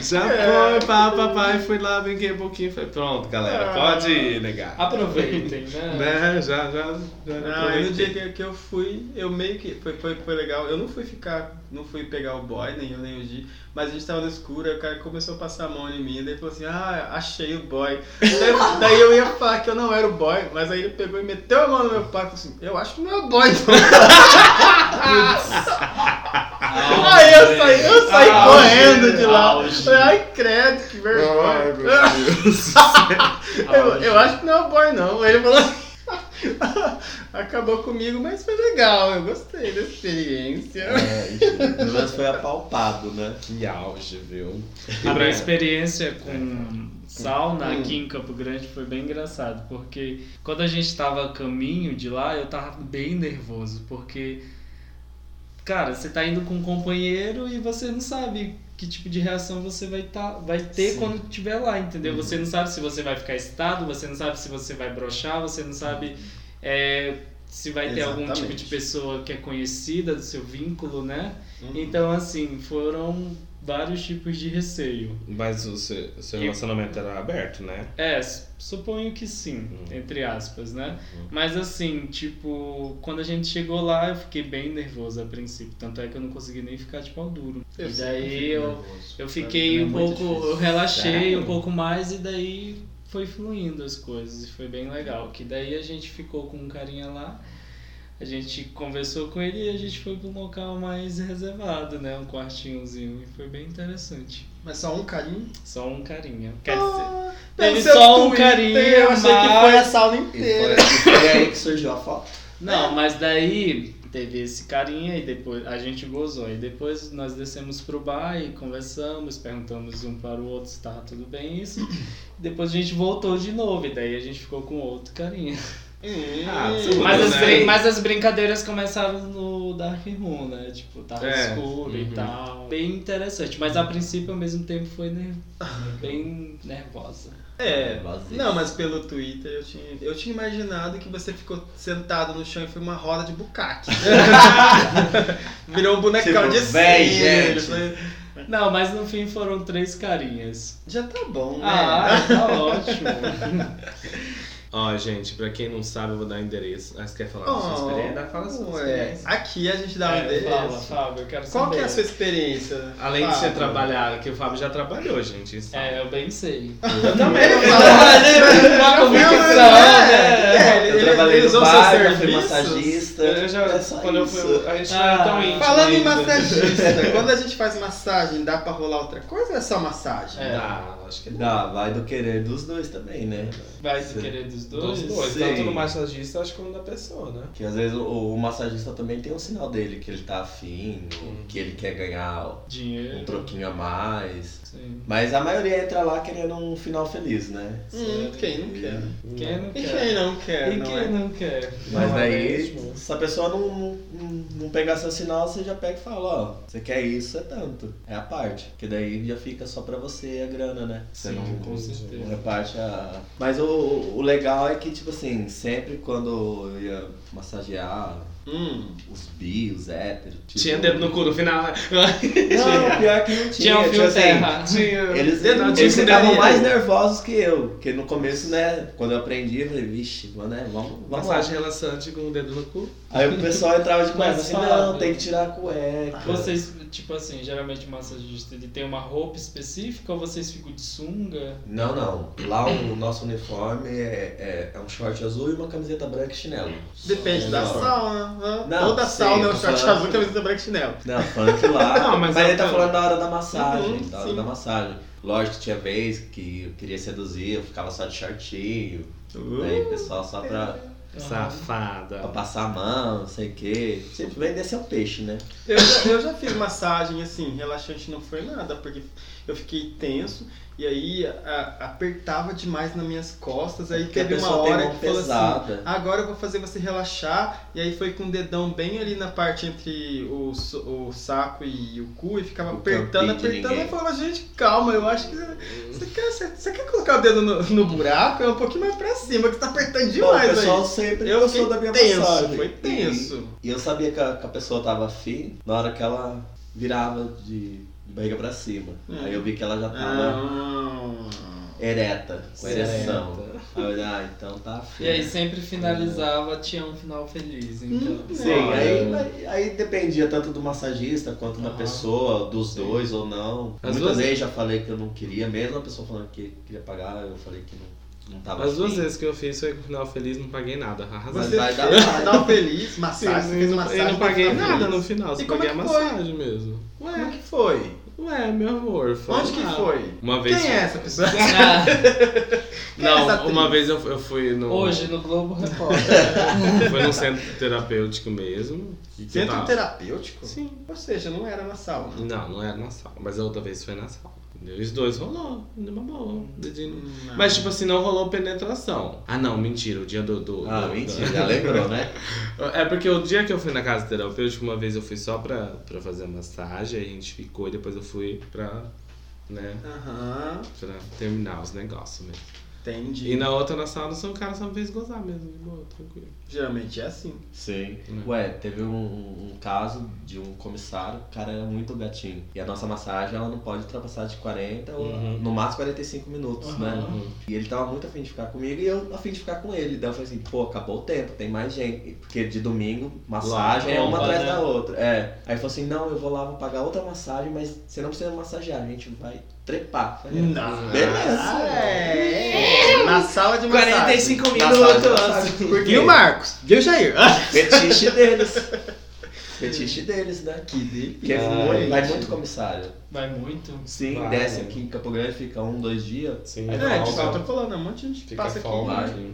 já É. foi, pá, e fui lá, brinquei um pouquinho, falei, pronto, galera, pode ir, negar. Aproveitem, né? <laughs> Né, já, já, já Ah, aí no aproveitei. dia que, que eu fui, eu meio que. Foi, foi, foi legal. Eu não fui ficar. Não fui pegar o boy, nem eu, nem o G. Mas a gente tava no escuro, aí o cara começou a passar a mão em mim. Daí falou assim: Ah, achei o boy. Daí, daí eu ia falar que eu não era o boy. Mas aí ele pegou e meteu a mão no meu pai e falou assim: Eu acho que não é o boy, não. <laughs> Aí eu saí, eu saí Auge, correndo de lá. auge. Ai, credo, que vergonha. Ai, meu Deus. <laughs> Eu, eu acho que não é o boy, não. Ele falou assim. <laughs> Acabou comigo, mas foi legal. Eu gostei da experiência. É, menos foi apalpado, né? Que auge, viu? A minha experiência com sauna Hum. aqui em Campo Grande foi bem engraçado, porque quando a gente tava a caminho de lá, eu tava bem nervoso, porque cara, você tá indo com um companheiro e você não sabe que tipo de reação você vai tá, vai ter Sim. quando estiver lá, entendeu? Uhum. Você não sabe se você vai ficar excitado, você não sabe se você vai brochar, você não sabe é, se vai ter algum tipo Exatamente. de pessoa que é conhecida do seu vínculo, né? Uhum. Então, assim, foram vários tipos de receio. Mas o seu, o seu E- relacionamento era aberto, né? É, suponho que sim, Uhum. entre aspas, né? Uhum. Mas assim, tipo, quando a gente chegou lá, eu fiquei bem nervoso a princípio. Tanto é que eu não consegui nem ficar de pau duro. Eu e daí eu, nervoso. eu fiquei É um pouco. difícil. Eu relaxei Sério? um pouco mais e daí foi fluindo as coisas. E foi bem legal. Que daí a gente ficou com um carinha lá. A gente conversou com ele e a gente foi para um local mais reservado, né? Um quartinhozinho. E foi bem interessante. Mas só um carinho. Só um carinha. Quer dizer, Ah, teve pelo seu só um Twitter, carinho, Eu achei que mas- foi a sauna E foi, inteira. e foi aí que surgiu a foto. Não, mas daí teve esse carinha e depois a gente gozou. E depois nós descemos pro bar e conversamos, perguntamos um para o outro se tava tudo bem isso. <coughs> Depois a gente voltou de novo e daí a gente ficou com outro carinha. Hum. Ah, Mas as, né? brin- mas as brincadeiras começaram no Dark Room, né? Tipo, tava É, escuro e uhum. tal. Bem interessante. Mas a princípio ao mesmo tempo foi bem nervosa. É, Vazio. não, mas pelo Twitter eu tinha, eu tinha imaginado que você ficou sentado no chão e foi uma roda de bucaque. <laughs> Virou um bonecão Tipo, de cera. gente. Não, mas no fim foram três carinhas. Já tá bom, né? Ah, tá ótimo. <laughs> Ó, gente, pra quem não sabe, eu vou dar o endereço. Ah, você quer falar da sua Oh, experiência? Fala da sua ué, experiência. Aqui a gente dá um É, endereço. fala, Fábio, eu quero Qual saber. que é a sua experiência? Além de você Fábio? trabalhar, que o Fábio já trabalhou, gente. isso. É, eu bem sei. Eu também. Uma convicção, É, né? é, Eu ele- trabalhei no bar, já fui massagista. Eu já, é só quando eu fui, a gente não Ah, é tão íntimo Falando em massagista, <laughs> quando a gente faz massagem, dá pra rolar outra coisa ou é só massagem? É. Dá, acho que dá. Dá, vai do querer dos dois também, né? Vai do Sim. querer dos Dos dois? dois, Sim. tanto no massagista, acho que como da pessoa, né? Que às vezes o, o massagista também tem um sinal dele, que ele tá afim, Hum. que ele quer ganhar Dinheiro. um troquinho a mais. Sim. Mas a maioria entra lá querendo um final feliz, né? Hum, quem não quer? Quem não E quer? quem não quer, E não quem é? não quer? Mas Não, é daí, mesmo. se a pessoa não, não, não- não pegar seu sinal, você já pega e fala, ó, você quer isso, é tanto. É a parte. Que daí já fica só pra você a grana, né? Você Sim, não, com não certeza. reparte a. Mas o, o legal é que, tipo assim, sempre quando eu ia massagear Hum. Os bi, os héteros. tipo- Tinha dedo no cu no final, né? Não, pior que não tinha. Tinha um tipo fio assim, terra. Tinha. Eles, Dedo no eles ficavam daria. mais nervosos que eu. Porque no começo, né, quando eu aprendi, eu falei, vixe, mano, né, vamos, vamos lá. Massagem relaxante com o dedo no cu. Aí o pessoal entrava de conversa assim, fala, não, tem que tirar a cueca. Vocês, tipo assim, geralmente o massagista ele tem uma roupa específica ou vocês ficam de sunga? Não, não. Lá o nosso uniforme é, é, é um short azul e uma camiseta branca e chinelo. Depende da uniforme. sauna. né? Não, Toda sim, sauna é um short azul e camiseta branca e chinelo. Não, funk lá. <laughs> Não, mas mas é ele tá falando da hora da massagem. Uhum, da hora sim. da massagem. Lógico que tinha vez que eu queria seduzir, eu ficava só de shortinho. Aí o pessoal só pra, Safada. pra passar a mão, não sei o quê. Sempre vem desse é o peixe, né? Eu já, eu já fiz massagem assim, relaxante não foi nada, porque eu fiquei tenso e aí a- apertava demais nas minhas costas. Aí Porque a teve uma hora que falou assim: agora eu vou fazer você relaxar. E aí foi com o dedão bem ali na parte entre o, o saco e o cu e ficava O apertando, apertando. Eu falava, gente, calma, eu acho que você quer, você, você quer colocar o dedo no, no buraco? É um pouquinho mais pra cima, que você tá apertando Bom, o demais pessoal aí. sempre Eu gostou da minha tenso, massagem. foi E- tenso. E, eu sabia que a, que a pessoa tava afim na hora que ela virava de barriga pra cima. Hum. Aí eu vi que ela já tava Ah. ereta, com ereção. Aí eu olhei, ah, então tá afim. E aí sempre finalizava, tinha um final feliz, então. Hum, Sim, aí, aí, dependia tanto do massagista quanto da pessoa, dos dois ou não. As Muitas vezes já falei que eu não queria, mesmo a pessoa falando que queria pagar, eu falei que não, não tava As duas vezes que eu fiz foi com final feliz, não paguei nada. Arrasado. Mas vai dar final feliz, Sim, massagem, você eu fez não, massagem. eu não paguei nada feliz. no final, só E paguei é a massagem mesmo. Como Ué, que foi? Ué, meu amor. Foi Onde que foi? Uma vez. Quem é essa pessoa? <laughs> Ah, <laughs> é essa Não, uma atriz? vez eu, eu fui no. hoje no Globo Repórter. <laughs> Foi num centro terapêutico mesmo. Centro tava- terapêutico? Sim. Ou seja, não era na sauna. Não, não era na sala, mas a outra vez foi na sala. Os dois rolou, numa boa. dedinho. Hum, não. Mas tipo assim, não rolou penetração. Ah não, mentira, o dia do. do Ah, do- mentira, já lembrou, né? <laughs> É porque o dia que eu fui na casa terapêutica, uma vez eu fui só pra, pra fazer massagem, aí a gente ficou e depois eu fui pra. né, Aham, pra terminar os negócios mesmo. Entendi. E na outra na sala, o cara só me fez gozar mesmo, de boa, tranquilo. Geralmente é assim. Sim. Né. Ué, teve um, um caso de um comissário, o cara era muito gatinho. E a nossa massagem, ela não pode ultrapassar de 40 ou Uhum. no máximo 45 minutos, Uhum. né? E ele tava muito afim de ficar comigo e eu afim de ficar com ele. Daí eu falei assim, pô, acabou o tempo, tem mais gente. Porque de domingo, massagem Lá, é uma atrás né? da outra. É. Aí ele falou assim, não, eu vou lá, vou pagar outra massagem, mas você não precisa massagear, a gente vai trepar. Falei, Não. Beleza. Ah, é. Na sala de massagem. 45 Massagem, massagem. minutos. Quê? Viu, Marcos? Viu, Jair? Fetiche deles. Fetiche deles, né? Que delícia. Porque Ai, vai muito comissário. Vai muito. Sim, Vai. desce aqui em Campo Grande, fica um, dois dias. Sim, Aí É, volta. tipo, eu tô falando, um monte de gente Fica passa aqui. vai. aqui.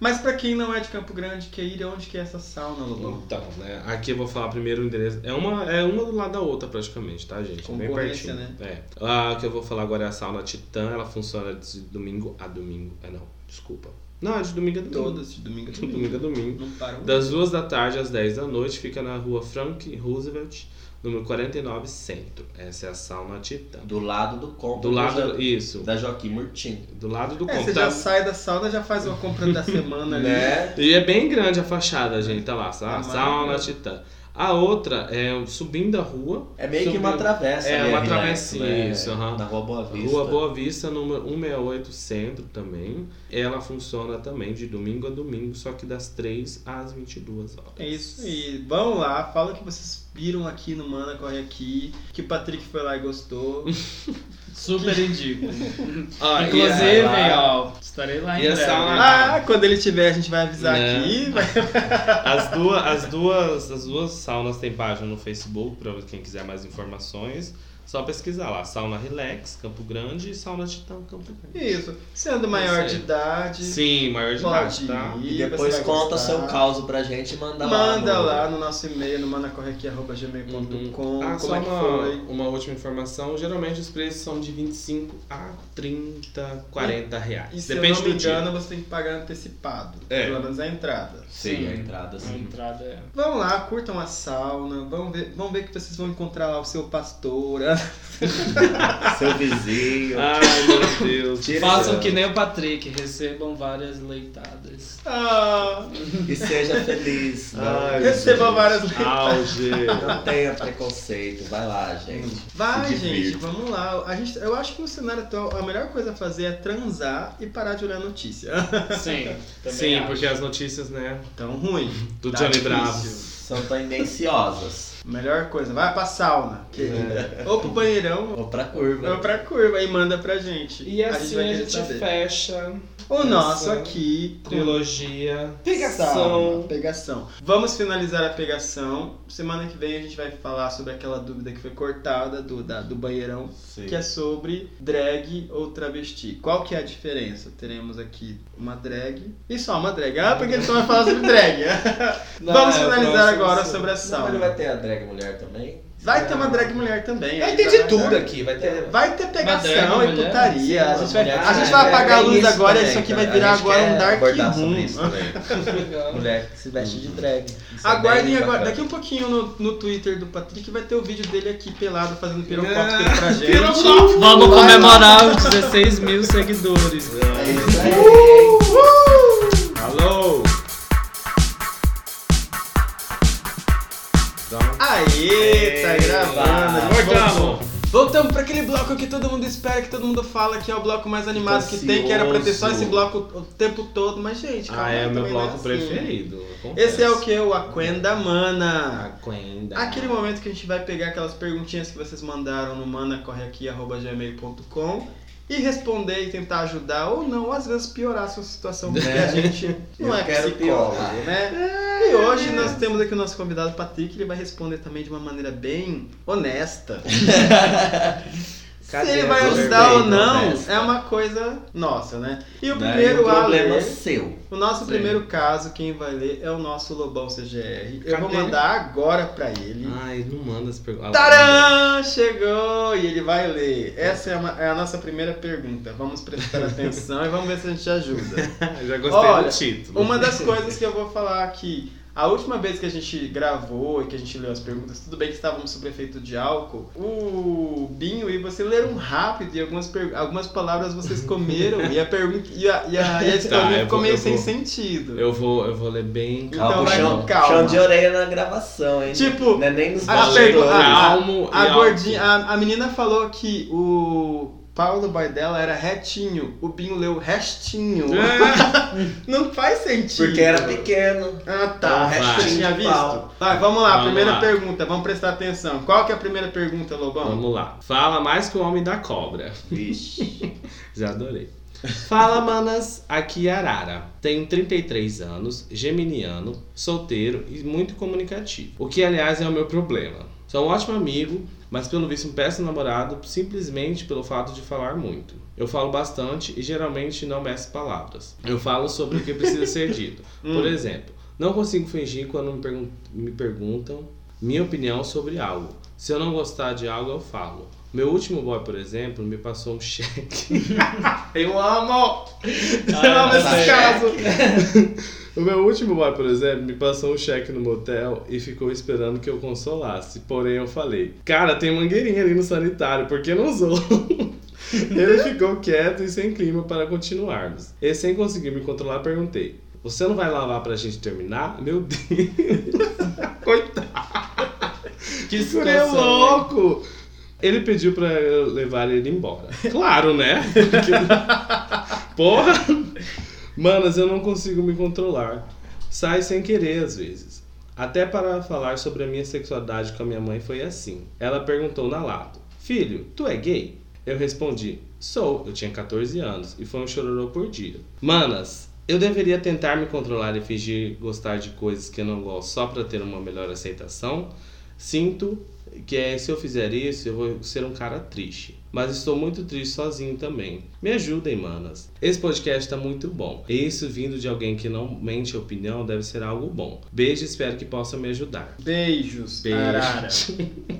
Mas pra quem não é de Campo Grande, quer ir aonde que é essa sauna, Lobão? Então, né? Aqui eu vou falar primeiro o endereço. É uma, é uma do lado da outra praticamente, tá, gente? Bem Concorrência, pertinho. né? É. A que eu vou falar agora é a sauna Titã. Ela funciona de domingo a domingo. É não, desculpa. Não, é de domingo a domingo. Todas, de domingo a De domingo. domingo a domingo. Não param. Das duas da tarde às 10 da noite, fica na rua Frank Roosevelt, número 49, Centro. Essa é a sauna Titã. Do lado do compra. Do lado, Jo- isso. da Joaquim Murtinho. Do lado do É, você compra. já sai da sauna, já faz uma compra da semana <laughs> ali. Né? E é bem grande a fachada, gente. Tá lá, sa- É sauna. Titã. A outra é subindo a rua. É meio que uma subindo- travessa. É, uma travessinha, né? isso, aham. Na Rua Boa Vista. Rua Boa Vista, número 168 Centro também. Ela funciona também de domingo a domingo, só que das 3 às 22 horas. É isso aí. Vão lá, fala que vocês viram aqui no Mana Corre Aqui, que o Patrick foi lá e gostou. <laughs> Super indico. <laughs> Ah, Inclusive, ó, estarei lá em breve. ah, quando ele tiver, a gente vai avisar Né? aqui. <laughs> As duas, as duas, as duas saunas têm página no Facebook para quem quiser mais informações. Só pesquisar lá, Sauna Relax, Campo Grande e Sauna Titã, Campo Grande. Isso. Sendo maior de idade, Sim, maior de pode idade, tá? ir. E depois conta gostar. seu caos pra gente e manda, lá. Manda no- lá no nosso e-mail, no manacorreaqui.gmail.com. Ah, como só é que uma, foi? uma última informação. Geralmente os preços são de 25 a 30, 40 reais. E se Depende eu não me do dia. engano, você tem que pagar antecipado. É. Pelo menos a entrada. Sim, a entrada A sim. entrada é. Vão lá, curtam a sauna, vão ver, vão ver que vocês vão encontrar lá o seu pastor. <laughs> Seu vizinho. Ai, meu Deus. Tira Façam que nem o Patrick, recebam várias leitadas. Ah, E seja feliz. Ai, receba várias Auge. não tenha preconceito. Vai lá, gente. Vai, Se gente, vamos lá. A gente, eu acho que no cenário atual a melhor coisa a fazer é transar e parar de olhar notícia. <laughs> Sim, <laughs> Sim, acho. porque as notícias, né? Tão ruim. Do Tá Johnny. Bravo. São tendenciosas. Melhor coisa, vai pra sauna, querida. Ou pro banheirão, Ou pra curva. ou pra curva e manda pra gente. E assim a gente, querer saber. fecha O nosso aqui. trilogia. Pegação. Pegação. Vamos finalizar a pegação. Semana que vem a gente vai falar sobre aquela dúvida que foi cortada do, da, do banheirão, Sim. que é sobre drag ou travesti. Qual que é a diferença? Teremos aqui uma drag e só uma drag. Ah, porque ele só vai falar sobre drag. <laughs> Não, Vamos é, finalizar agora sobre a Não, sauna. mas não vai ter a drag mulher também? Vai ter uma drag mulher também. Vai ter de vai tudo aqui, vai ter. Vai ter pegação drag e mulher? putaria. a, Sim, gente vai, mulher a gente vai é- apagar a é luz agora e também, isso aqui vai virar A agora um dark room. <laughs> <laughs> Mulher que se veste de drag. Isso é Aguardem agora, bacana. daqui um pouquinho no, no Twitter do Patrick vai ter o vídeo dele aqui pelado fazendo É, pirocóptero pra gente. Vamos comemorar os 16 mil seguidores. É isso aí. Tá gravando. Voltamos. Voltamos pra aquele bloco que todo mundo espera, que todo mundo fala que é o bloco mais animado que tem, que era pra ter só esse bloco o tempo todo, mas gente, calma Ah, é o meu também não bloco assim. preferido. eu confesso. Esse é o que? O Aquenda Mana. Aquenda. Aquele momento que a gente vai pegar aquelas perguntinhas que vocês mandaram no manacorreaqui.gmail.com e responder e tentar ajudar ou não, às vezes piorar a sua situação, porque a gente <laughs> não é quero psicólogo, piorar. né? E hoje nós temos aqui o nosso convidado Patrick, ele vai responder também de uma maneira bem honesta. <laughs> Cadê Se ele vai ajudar ou não, é uma coisa nossa, né? E o Né? primeiro o problema ler, seu. o nosso Sim. primeiro caso, quem vai ler é o nosso Lobão CGR. Eu vou mandar agora pra ele. Ai, não manda as perguntas. Tcharam! Chegou! E ele vai ler. Essa é, uma- é a nossa primeira pergunta. Vamos prestar atenção e vamos ver se a gente ajuda. <laughs> Já gostei Olha, do título. Uma das <laughs> coisas que eu vou falar aqui. A última vez que a gente gravou e que a gente leu as perguntas, tudo bem que estávamos sob efeito de álcool, o Binho e você leram rápido e algumas, algumas palavras vocês comeram <laughs> e a pergunta e a, e a, e a historinha eu ficou vou- meio sem vou- sentido. Eu vou, eu vou ler bem. Então Calma, vai chão, calma. chão de orelha na gravação, hein? Tipo, Não é nem nos a pergunta- a- Calmo A e gordinha, a, a menina falou que o Paulo boy dela era retinho, o Binho leu restinho. <laughs> Não faz sentido. Porque era pequeno. Ah, tá. Então, restinho tinha de visto? pau. Vai, vamos lá. Vamos primeira lá. pergunta. Vamos prestar atenção. Qual que é a primeira pergunta, Lobão? Vamos lá. Fala mais que o homem da cobra. Vixe. <laughs> Já adorei. Fala, manas. Aqui é Arara. Tenho 33 anos, geminiano, solteiro e muito comunicativo. O que, aliás, é o meu problema. Sou um ótimo amigo, mas pelo visto um péssimo namorado simplesmente pelo fato de falar muito. Eu falo bastante e geralmente não meço palavras. Eu falo sobre o que precisa ser <laughs> dito. Por exemplo, não consigo fingir quando me, pergun- me perguntam minha opinião sobre algo. Se eu não gostar de algo, eu falo. Meu último boy, por exemplo, me passou um cheque. <laughs> eu amo! eu amo esse sei. caso! <laughs> o meu último boy, por exemplo, me passou um cheque no motel e ficou esperando que eu consolasse. Porém, eu falei: Cara, tem mangueirinha ali no sanitário, por que não usou? <laughs> Ele ficou quieto e sem clima para continuarmos. E sem conseguir me controlar, perguntei: Você não vai lavar pra gente terminar? Meu <laughs> Deus! Coitado! Que é situação. louco! Ele pediu pra eu levar ele embora. Claro, né? <laughs> Porque- Porra! Manas, eu não consigo me controlar. Sai sem querer às vezes. Até para falar sobre a minha sexualidade com a minha mãe foi assim. Ela perguntou na lata: Filho, tu é gay? Eu respondi: Sou, eu tinha 14 anos e foi um chororô por dia. Manas, eu deveria tentar me controlar e fingir gostar de coisas que eu não gosto só para ter uma melhor aceitação? Sinto que é, se eu fizer isso, eu vou ser um cara triste. Mas estou muito triste sozinho também. Me ajudem, manas. Esse podcast tá muito bom. E isso vindo de alguém que não mente a opinião deve ser algo bom. Beijo, espero que possa me ajudar. Beijos, Beijo. Arara. <laughs>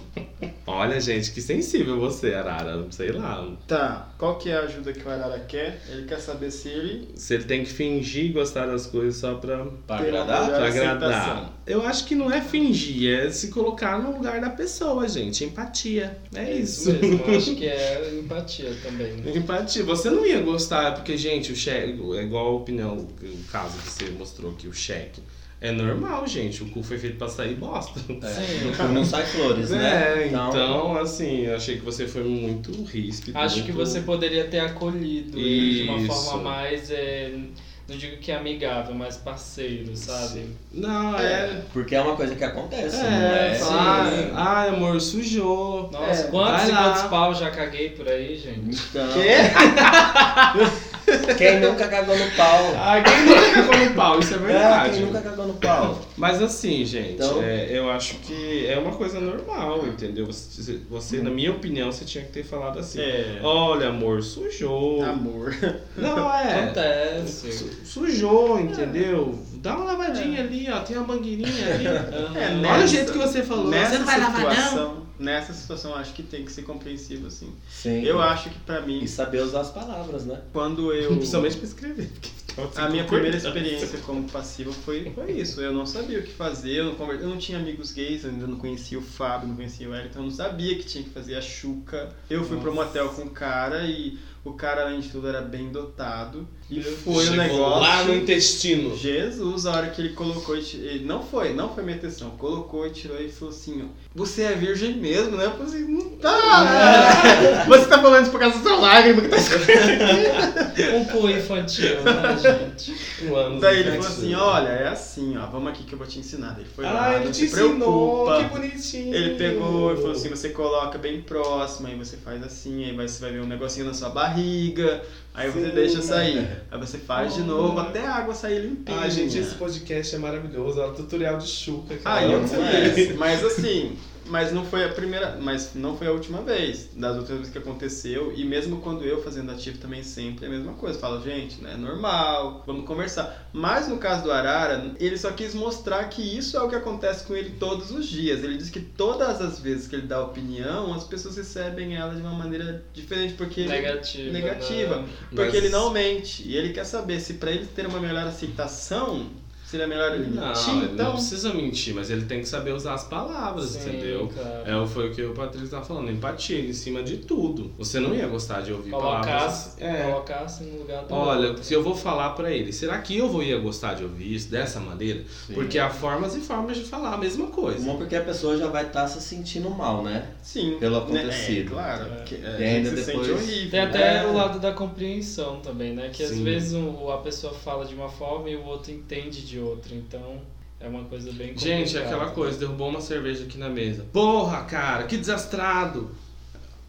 Olha, gente, que sensível você, Arara. Sei lá. Tá, qual que é a ajuda que o Arara quer? Ele quer saber se ele Se ele tem que fingir gostar das coisas só pra, Pra agradar? pra aceitação. agradar. Eu acho que não é fingir, é se colocar no lugar da pessoa, gente. Empatia. É, isso. mesmo, eu acho que é empatia também. né? Empatia. Você não ia gostar, porque, gente, o cheque, é igual a opinião, o caso que você mostrou aqui, o cheque. É normal, gente. O cu foi feito pra sair bosta. É, Sim. cu não sai flores, né? É, então, assim, eu achei que você foi muito ríspido. Acho que muito- você poderia ter acolhido ele de uma Isso. forma mais. é, não digo que amigável, mas parceiro, sabe? Não, é. Porque é uma coisa que acontece, não É, é? falar, sim. ai amor, sujou. Nossa, É, quantos e quantos pau já caguei por aí, gente? Então, Quê? <laughs> quem nunca cagou no pau? Ah, quem nunca cagou no pau, isso é É, verdade. quem nunca cagou no pau? Mas assim, gente, Então- é, eu acho que é uma coisa normal, entendeu? Você, você, na minha opinião, você tinha que ter falado assim. É. Olha, amor, sujou. Amor. Não, é. Acontece. Su- Sujou, entendeu? Dá uma lavadinha ali, ó. Tem uma mangueirinha ali. É, Olha nessa- o jeito que você falou. Nessa você não vai lavar, não? Nessa situação, acho que tem que ser compreensivo, assim. Sim. Eu acho que pra mim, E saber usar as palavras, né? quando eu. <laughs> Principalmente pra escrever. A minha primeira experiência como passivo foi, foi isso. Eu não sabia o que fazer, eu não, conver... eu não tinha amigos gays, eu ainda não conhecia o Fábio, não conhecia o Eric, então eu não sabia que tinha que fazer a chuca. Eu fui pro motel com o cara e o cara, além de tudo, era bem dotado. E foi o Chegou negócio. lá no intestino. Jesus, a hora que ele colocou e ele não foi, não foi minha atenção, colocou e tirou e falou assim, ó, você é virgem mesmo, né? Eu falei assim, não tá! <laughs> Você tá falando isso por causa da sua lágrima que tá <laughs> escorrendo. Um cu infantil, né, gente? Um ano Daí ele falou assim, olha, é assim, ó, vamos aqui que eu vou te ensinar. Ele foi lá, Ah, ele não te se ensinou, preocupa. que bonitinho. Ele pegou e falou assim, você coloca bem próximo, aí você faz assim, aí você vai ver um negocinho na sua barriga, aí você Sim, deixa sair. né? Aí você faz de novo até a água sair limpinha. Ah, gente, esse podcast é maravilhoso. É um tutorial de chuca. Ah, cara. eu Não conheço. Mas assim, mas não foi a primeira, mas não foi a última vez. Das outras vezes que aconteceu, e mesmo quando eu fazendo ativo também sempre é a mesma coisa. Fala, gente, né, normal, vamos conversar. Mas no caso do Arara, ele só quis mostrar que isso é o que acontece com ele todos os dias. Ele diz que todas as vezes que ele dá opinião, as pessoas recebem ela de uma maneira diferente, porque ele- Negativa. Negativa. né? porque Mas- ele não mente. E ele quer saber se pra ele ter uma melhor aceitação, seria melhor ele Não, mentir. ele Então, não precisa mentir, mas ele tem que saber usar as palavras, Sim, entendeu? É, foi o que o Patrício estava falando, empatia em cima de tudo. Você não ia gostar de ouvir palavras. Colocasse, É. colocasse no lugar do Olha, outro. se eu vou falar pra ele, será que eu vou ia gostar de ouvir isso dessa maneira? Porque há formas e formas de falar a mesma coisa. Uma porque a pessoa já vai estar se sentindo mal, né? Sim. Pelo né? acontecido. É, claro. É. porque E ainda se depois- sente horrível. Tem até É. o lado da compreensão também, né? Que às Sim. vezes o- a pessoa fala de uma forma e o outro entende de outra. Então é uma coisa bem Gente, é complicada. aquela coisa, derrubou uma cerveja aqui na mesa. Porra, cara, que desastrado!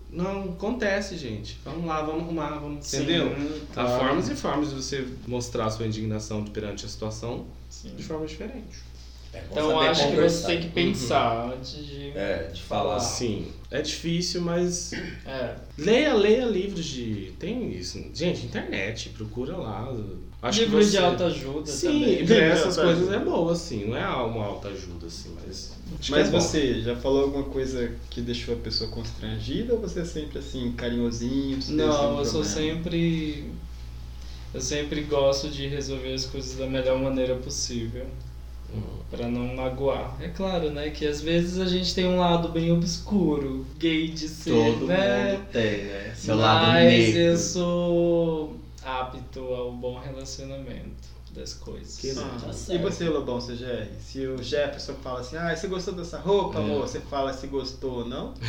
Não, acontece, gente. Vamos lá, vamos arrumar, vamos. Sim, Entendeu? Há claro. formas e formas de você mostrar sua indignação perante a situação Sim. de forma diferente. É Então acho que você tem que pensar antes de. É, de falar. Sim, é difícil, mas É. leia, leia livros de. Tem isso. Gente, internet, procura lá. Acho Livro que você... de autoajuda Sim, também. pra essas coisas é boa, assim. Não é uma autoajuda, assim, mas. acho Mas é bom. você já falou alguma coisa que deixou a pessoa constrangida ou você é sempre assim, carinhosinho? Não, eu sou sempre. Eu sempre gosto de resolver as coisas da melhor maneira possível. Hum. Pra não magoar. É claro, né? Que às vezes a gente tem um lado bem obscuro, gay de ser, Todo né? mundo tem, né? Seu lado Mas negro. eu sou apto ao bom relacionamento das coisas. Que- Ah, Tá e você, Lobão, CGR? Se o Jefferson fala assim, ah, você gostou dessa roupa, É. amor? Você fala se gostou ou não? <laughs>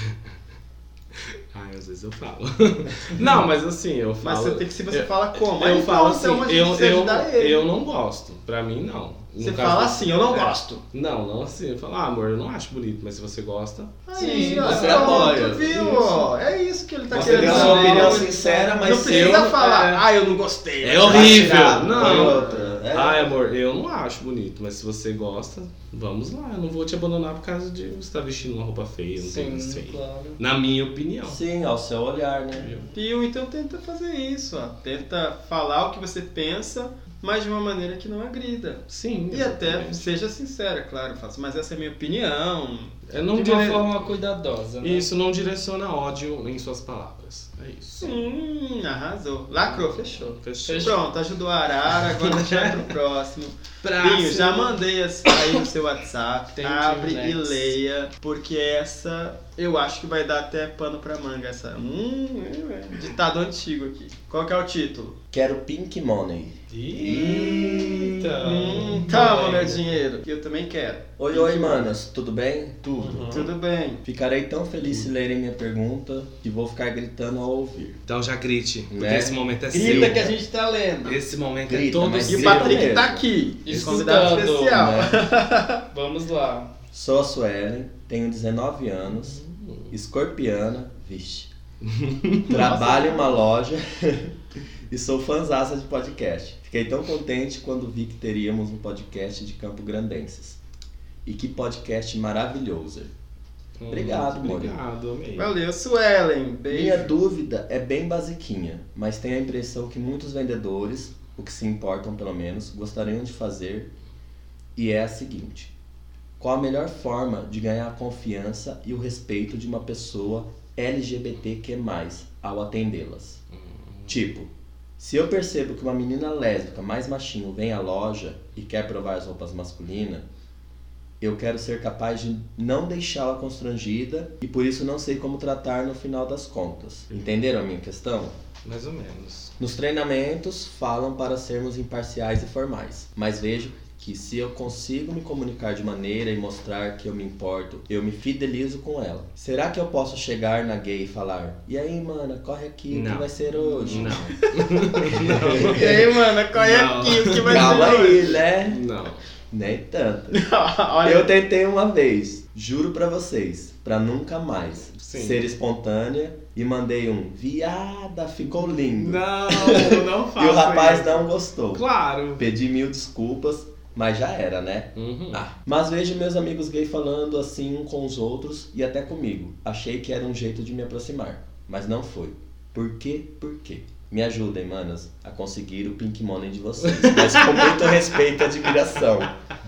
Ai, às vezes eu falo. <laughs> não, mas assim, eu Mas falo. você tem que se você eu- fala como? Eu falo então, assim, então, a gente eu, eu, ajudar ele. eu não gosto. Pra mim, não. No Você caso- fala assim, eu não É. gosto. Não, não assim. Eu falo, ah, amor, eu não acho bonito, mas se você gosta. Aí, Sim, ó, você apoia. viu? Isso. ó? É isso tá Você querendo tem a dizer. sua opinião Não, sincera, mas Não precisa eu- falar, é. ah, eu não gostei. É horrível. Tirar, Não. É, Ai, amor, eu não acho bonito, mas se você gosta, vamos lá. Eu não vou te abandonar por causa de você estar vestindo uma roupa feia, tênis Sim, claro. Na minha opinião. Sim, ao seu olhar, né? Pio, então tenta fazer isso, ó. Tenta falar o que você pensa, mas de uma maneira que não agrida. Sim. E até exatamente. seja sincera, claro, faça, mas essa é a minha opinião. É, não de uma dire- forma cuidadosa, né? Isso não direciona ódio em suas palavras. É isso. Hum, arrasou. Lacrou, fechou. Fechou. Fechou. Pronto, ajudou a Arara, agora a gente vai pro próximo. <laughs> Próximo. Binho, já mandei as- aí no seu WhatsApp, abre e leia, porque essa eu acho que vai dar até pano pra manga, essa. Hum, é, ditado antigo aqui. Qual que é o título? Quero Pink Money. Eita. Hum, calma, meu dinheiro, que eu também quero. Oi, oi, manas, tudo bem? Tudo. Uhum. Tudo bem. Ficarei tão feliz se lerem minha pergunta que vou ficar gritando ao ouvir. Então já grite, porque Né? esse momento é Grita seu. que a gente tá lendo. Esse momento é Grita, todo mas E o seu. grita Patrick mesmo. tá aqui, Escutando, convidado especial. né? <laughs> Vamos lá. Sou a Suelen, tenho 19 anos, escorpiana, vixe. <laughs> Trabalho em uma loja <laughs> e sou fãzaça de podcast. Fiquei tão contente quando vi que teríamos um podcast de Campo Grandenses. E que podcast maravilhoso. Hum, Obrigado, amor. Obrigado, amei. Valeu, Suelen. Beijo. Minha dúvida é bem basiquinha, mas tenho a impressão que muitos vendedores, o que se importam pelo menos, gostariam de fazer, e é a seguinte: qual a melhor forma de ganhar a confiança e o respeito de uma pessoa LGBTQ+, ao atendê-las? Tipo, se eu percebo que uma menina lésbica mais machinho vem à loja e quer provar as roupas masculinas, eu quero ser capaz de não deixá-la constrangida e por isso não sei como tratar no final das contas. Entenderam a minha questão? Mais ou menos. Nos treinamentos falam para sermos imparciais e formais, mas vejo que se eu consigo me comunicar de maneira e mostrar que eu me importo, eu me fidelizo com ela. Será que eu posso chegar na gay e falar: "E aí, mana, corre aqui, o que Não. vai ser hoje?" Não. <laughs> E aí, mano, corre Não. aqui, o que vai Calma ser aí, hoje? né? Não. Nem tanto. <laughs> Olha, Eu tentei uma vez, juro pra vocês, pra nunca mais Sim. ser espontânea e mandei um viada, ficou lindo. Não, não faça <laughs> e o rapaz isso. não gostou. Claro. Pedi mil desculpas, mas já era, né? Uhum. Ah, mas vejo meus amigos gay falando assim um com os outros e até comigo. Achei que era um jeito de me aproximar, mas não foi. Por quê? Por quê? Me ajudem, manas, a conseguir o pink money de vocês. <laughs> Mas com muito respeito e admiração.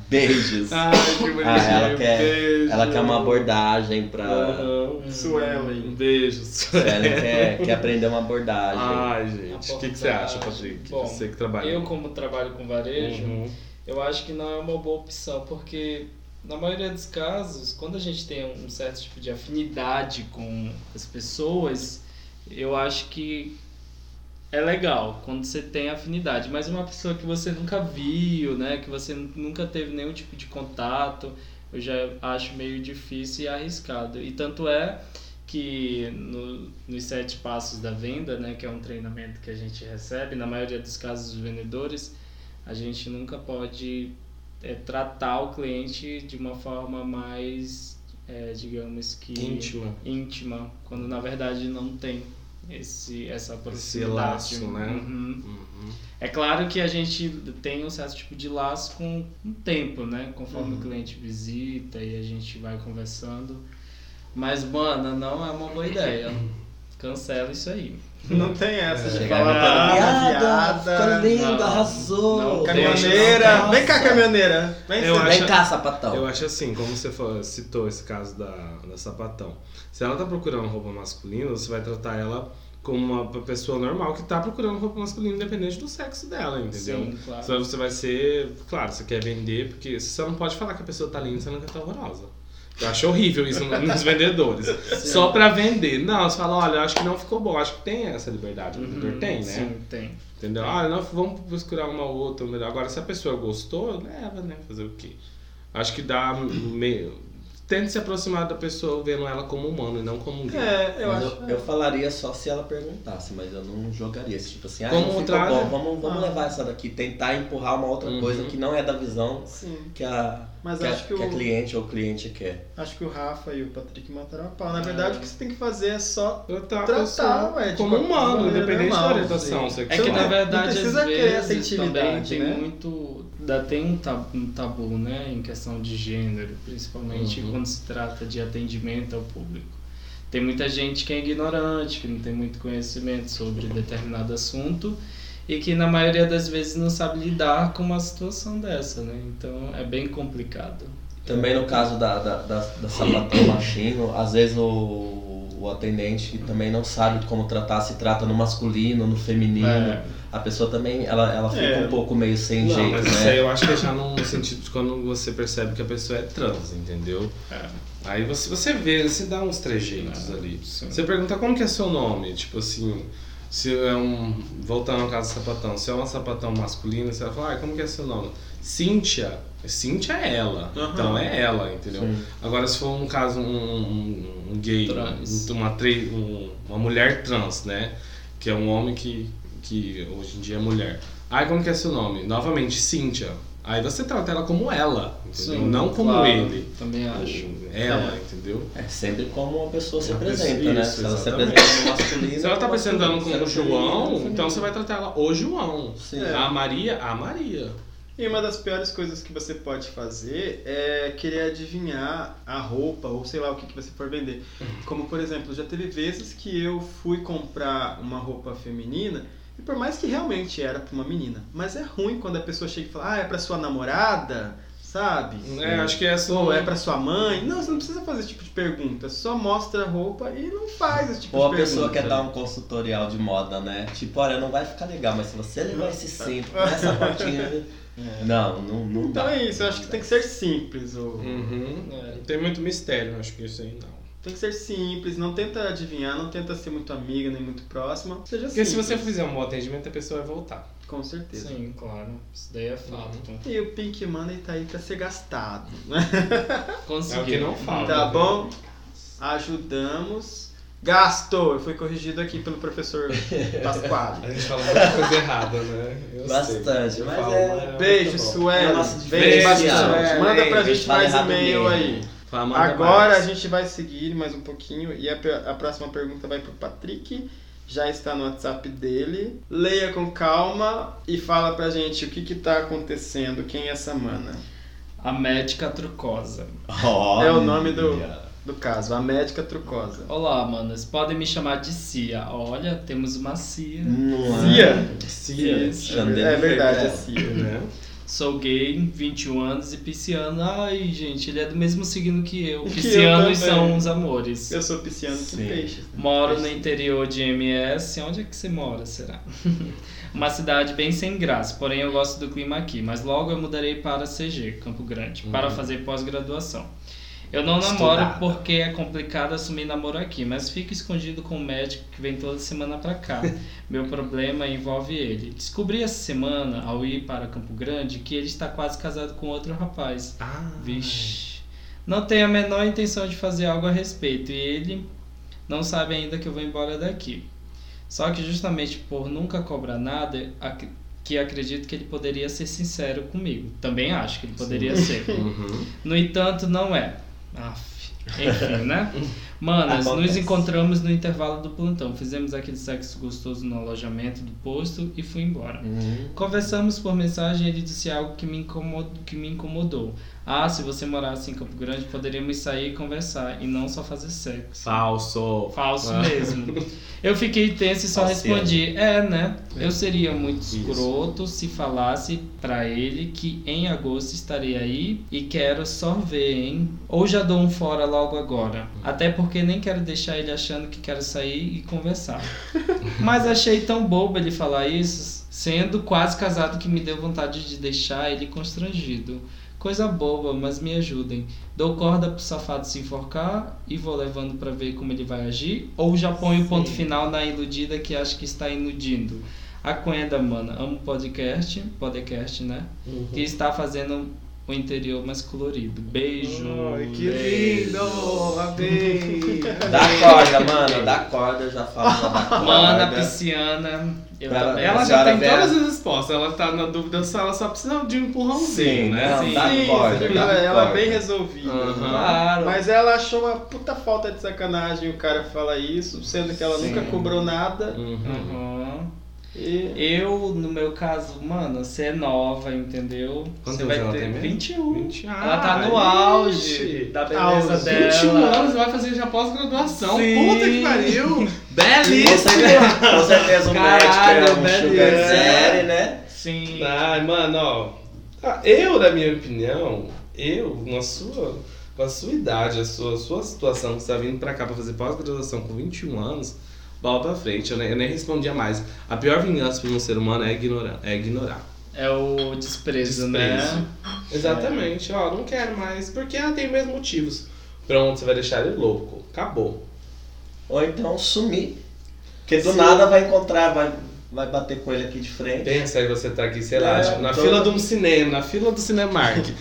Beijos. Ai, que bonitinho. Ah, ela quer- Beijo. Ela quer uma abordagem pra. Aham. Suelen. Um beijo, Ela quer, quer aprender uma abordagem. Ai, gente. O que, que você acha. Patrick? Bom, você que trabalha. Eu, como trabalho com varejo, Uhum. Eu acho que não é uma boa opção, porque na maioria dos casos, quando a gente tem um certo tipo de afinidade com as pessoas, eu acho que é legal quando você tem afinidade, mas uma pessoa que você nunca viu, né, que você nunca teve nenhum tipo de contato, eu já acho meio difícil e arriscado. E tanto é que no, nos sete passos da venda, né, que é um treinamento que a gente recebe, na maioria dos casos dos vendedores, a gente nunca pode é, tratar o cliente de uma forma mais, é, digamos que Íntima. íntima, quando na verdade não tem esse essa proximidade. laço, né? Uhum. Uhum. É claro que a gente tem um certo tipo de laço com o tempo, né? Conforme Uhum. o cliente visita e a gente vai conversando. Mas, mano, não é uma boa ideia. <laughs> Cancela isso aí. Não tem essa de Chegar falar ah, viada, ficou lindo, Não, arrasou. não, Caminhoneira, Nossa. vem cá, caminhoneira. Vem Eu sim. acho- Vem cá, sapatão. Eu acho assim, como você falou- citou esse caso da, da sapatão. Se ela tá procurando roupa masculina, você vai tratar ela como uma pessoa normal que tá procurando roupa masculina, independente do sexo dela, entendeu? Sim, claro. Só você vai ser. Claro, você quer vender, porque você não pode falar que a pessoa tá linda sendo que ela tá horrorosa. Eu acho horrível isso nos vendedores. <laughs> Só pra vender. Não, você fala, olha, acho que não ficou bom. Acho que tem essa liberdade. O vendedor Uhum, tem, né? Sim, tem. Entendeu? Ah, não, vamos procurar uma outra. Agora, se a pessoa gostou, leva, né? Fazer o quê? Acho que dá meio. Tente se aproximar da pessoa vendo ela como humano e não como um gay. É, eu Mas acho. eu, eu falaria só se ela perguntasse, mas eu não jogaria esse tipo assim, ah, Como não trata- bom, vamos, vamos Ah. levar essa daqui, tentar empurrar uma outra Uhum. coisa que não é da visão Sim. que a, Mas que, a, acho que que a o- cliente ou o cliente quer. Acho que o Rafa e o Patrick mataram a pau. Na É. verdade, o que você tem que fazer é só. Tratar a Tratar, ué, de como qualquer humano, independente normal, da orientação sim. É que na verdade precisa às querer essa vezes também intimidade, tem né? muito, ainda tem um tabu, um tabu, né, em questão de gênero, principalmente Uhum. quando se trata de atendimento ao público. Tem muita gente que é ignorante, que não tem muito conhecimento sobre determinado assunto e que na maioria das vezes não sabe lidar com uma situação dessa, né? Então é bem complicado. Também no caso da, da, da, da sapatão <coughs> às vezes o, o atendente também não sabe como tratar, se trata no masculino, no feminino. É. A pessoa também, ela, ela fica É. um pouco meio sem Não, jeito, mas né? isso aí eu acho que é já no sentido de quando você percebe que a pessoa é trans, entendeu? É. Aí você, você vê, você dá uns trejeitos É, ali. sim. Você pergunta como que é seu nome, tipo assim, se é um. Voltando ao caso do sapatão, se é uma sapatão masculina, você vai falar, ah, como que é seu nome? Cíntia. Cíntia é ela. Aham. Então é ela, entendeu? Sim. Agora se for um caso, um, um, um gay, Trans. um- uma, tre- um- uma mulher trans, né? Que é um homem que, que hoje em dia é mulher. Aí como que é seu nome? Novamente, Cíntia. Aí você trata ela como ela, entendeu? Sim, não como claro, ele. Também acho. Ela, entendeu? É sempre como uma pessoa se apresenta, pessoa- né? Se ela se apresenta no masculino. Se ela tá apresentando como é João, feminino, então você vai tratar ela o João. Sim. É. A Maria, a Maria. E uma das piores coisas que você pode fazer é querer adivinhar a roupa ou sei lá o que, que você for vender. Como por exemplo, já teve vezes que eu fui comprar uma roupa feminina por mais que realmente era pra uma menina, mas é ruim quando a pessoa chega e fala, ah, é pra sua namorada, sabe? É, acho que essa Ou é pra sua mãe? Não, você não precisa fazer esse tipo de pergunta. Só mostra a roupa e não faz esse tipo Ou a de pessoa pergunta. quer dar um consultorial de moda, né? Tipo, olha, não vai ficar legal, mas se você levar esse cinto com essa botinha. Não, não, não Então dá. é isso, eu acho que tem que ser simples. Ou... Uhum. É. Tem muito mistério, acho que isso aí não. Tem que ser simples, não tenta adivinhar, não tenta ser muito amiga nem muito próxima. Seja Porque se simples. você fizer um bom atendimento, a pessoa vai voltar. Com certeza. Sim, claro. Isso daí é fato. E o Pink Money tá aí pra ser gastado. né? <laughs> Conseguiu. É o que não falta. Tá bom? Ajudamos. Gastou! Eu fui corrigido aqui pelo professor <laughs> Pasquale. A gente fala muita coisa errada, né? Eu Bastante, mas falo, é- mas Beijo. É Sueli. nosso Beijo, bastante. Manda pra gente fala mais e-mail mesmo. aí. Agora mais. a gente vai seguir mais um pouquinho e a, a próxima pergunta vai pro Patrick. Já está no WhatsApp dele. Leia com calma e fala pra gente o que que tá acontecendo, quem é essa mana. A médica trucosa. É o nome do-. Do caso, a médica trucosa. Olá, manas. Podem me chamar de Cia. Olha, temos uma Cia. Cia? é? Cia. Chandelier É verdade, dela. assim. Né? Sou gay, 21 anos e pisciano. Ai, gente, ele é do mesmo signo que eu. Que eu Piscianos são os amores. Eu sou pisciano Sim. peixes. né? Moro no interior de MS. Onde é que você mora, será? <laughs> Uma cidade bem sem graça, porém eu gosto do clima aqui. Mas logo eu mudarei para CG, Campo Grande, para Uhum. fazer pós-graduação. Eu não namoro Estudada. porque é complicado assumir namoro aqui, mas fico escondido com o médico que vem toda semana pra cá. <laughs> Meu problema envolve ele. Descobri essa semana, ao ir para Campo Grande, que ele está quase casado com outro rapaz. Ah, Vixe. Não tenho a menor intenção de fazer algo a respeito e ele não sabe ainda que eu vou embora daqui. Só que justamente por nunca cobrar nada, ac- que acredito que ele poderia ser sincero comigo. Também acho que ele poderia ser. Uhum. No entanto, não é. Aff. Enfim, né? <laughs> Manas, nos Acontece. encontramos no intervalo do plantão. Fizemos aquele sexo gostoso no alojamento do posto e fui embora. Uhum. Conversamos por mensagem e ele disse algo que me, incomodou, que me incomodou. Ah, se você morasse em Campo Grande, poderíamos sair e conversar e não só fazer sexo. Falso. Falso Ah. mesmo. Eu fiquei tenso e só Falseiro. respondi: É, né? Eu seria muito Isso. escroto se falasse pra ele que em agosto estarei aí e quero só ver, hein? Ou já dou um fora logo agora. Até porque nem quero deixar ele achando que quero sair e conversar. Mas achei tão bobo ele falar isso, sendo quase casado que me deu vontade de deixar ele constrangido. Coisa boba, mas me ajudem. Dou corda pro safado se enforcar e vou levando pra ver como ele vai agir? Ou já ponho o ponto final na iludida que acha que está iludindo? A Coenda, mano, amo podcast, podcast, né? Uhum. Que está fazendo o interior mais colorido. Beijo. Ai, que beijo. lindo! Amei! Dá corda, mano. Dá corda, eu já falo dá corda. Mana pisciana. Eu Ela- já tem vê- todas as respostas. Ela tá na dúvida se ela só precisa de um empurrãozinho, Sim, né? não, Sim. dá Sim, corda, dá ela é corda. bem resolvida. Aham. Claro. Mas ela achou uma puta falta de sacanagem o cara falar isso, sendo que ela Sim. nunca cobrou nada. Uhum. Uhum. E Eu, no meu caso, mano, você é nova, entendeu? Quantos você vai ela ter tem mesmo? 21. 20. Ela tá no Ah, auge da beleza Auge. dela. 21 anos vai fazer já pós-graduação. Sim. Puta que pariu! Belíssimo! certeza, com certeza o Caralho, médico é um beleza. sugar daddy, né? Sim. Ai, mano, ó. ah, Eu, na minha opinião, eu, na sua, com a sua idade, a sua, sua situação, que você tá vindo pra cá pra fazer pós-graduação com 21 anos, bola pra frente, eu nem, eu nem respondia mais. A pior vingança pra um ser humano é ignorar. É ignorar. É o desprezo, Desprezo. né? Exatamente, ó, não quero mais, porque ela tem mesmos motivos. Pronto, você vai deixar ele louco. Acabou. Ou então sumir. Porque do Sim. nada vai encontrar, vai, vai bater com ele aqui de frente. Pensa aí você tá aqui, sei lá, É, tipo, na tô- fila de um cinema, na fila do Cinemark. <laughs>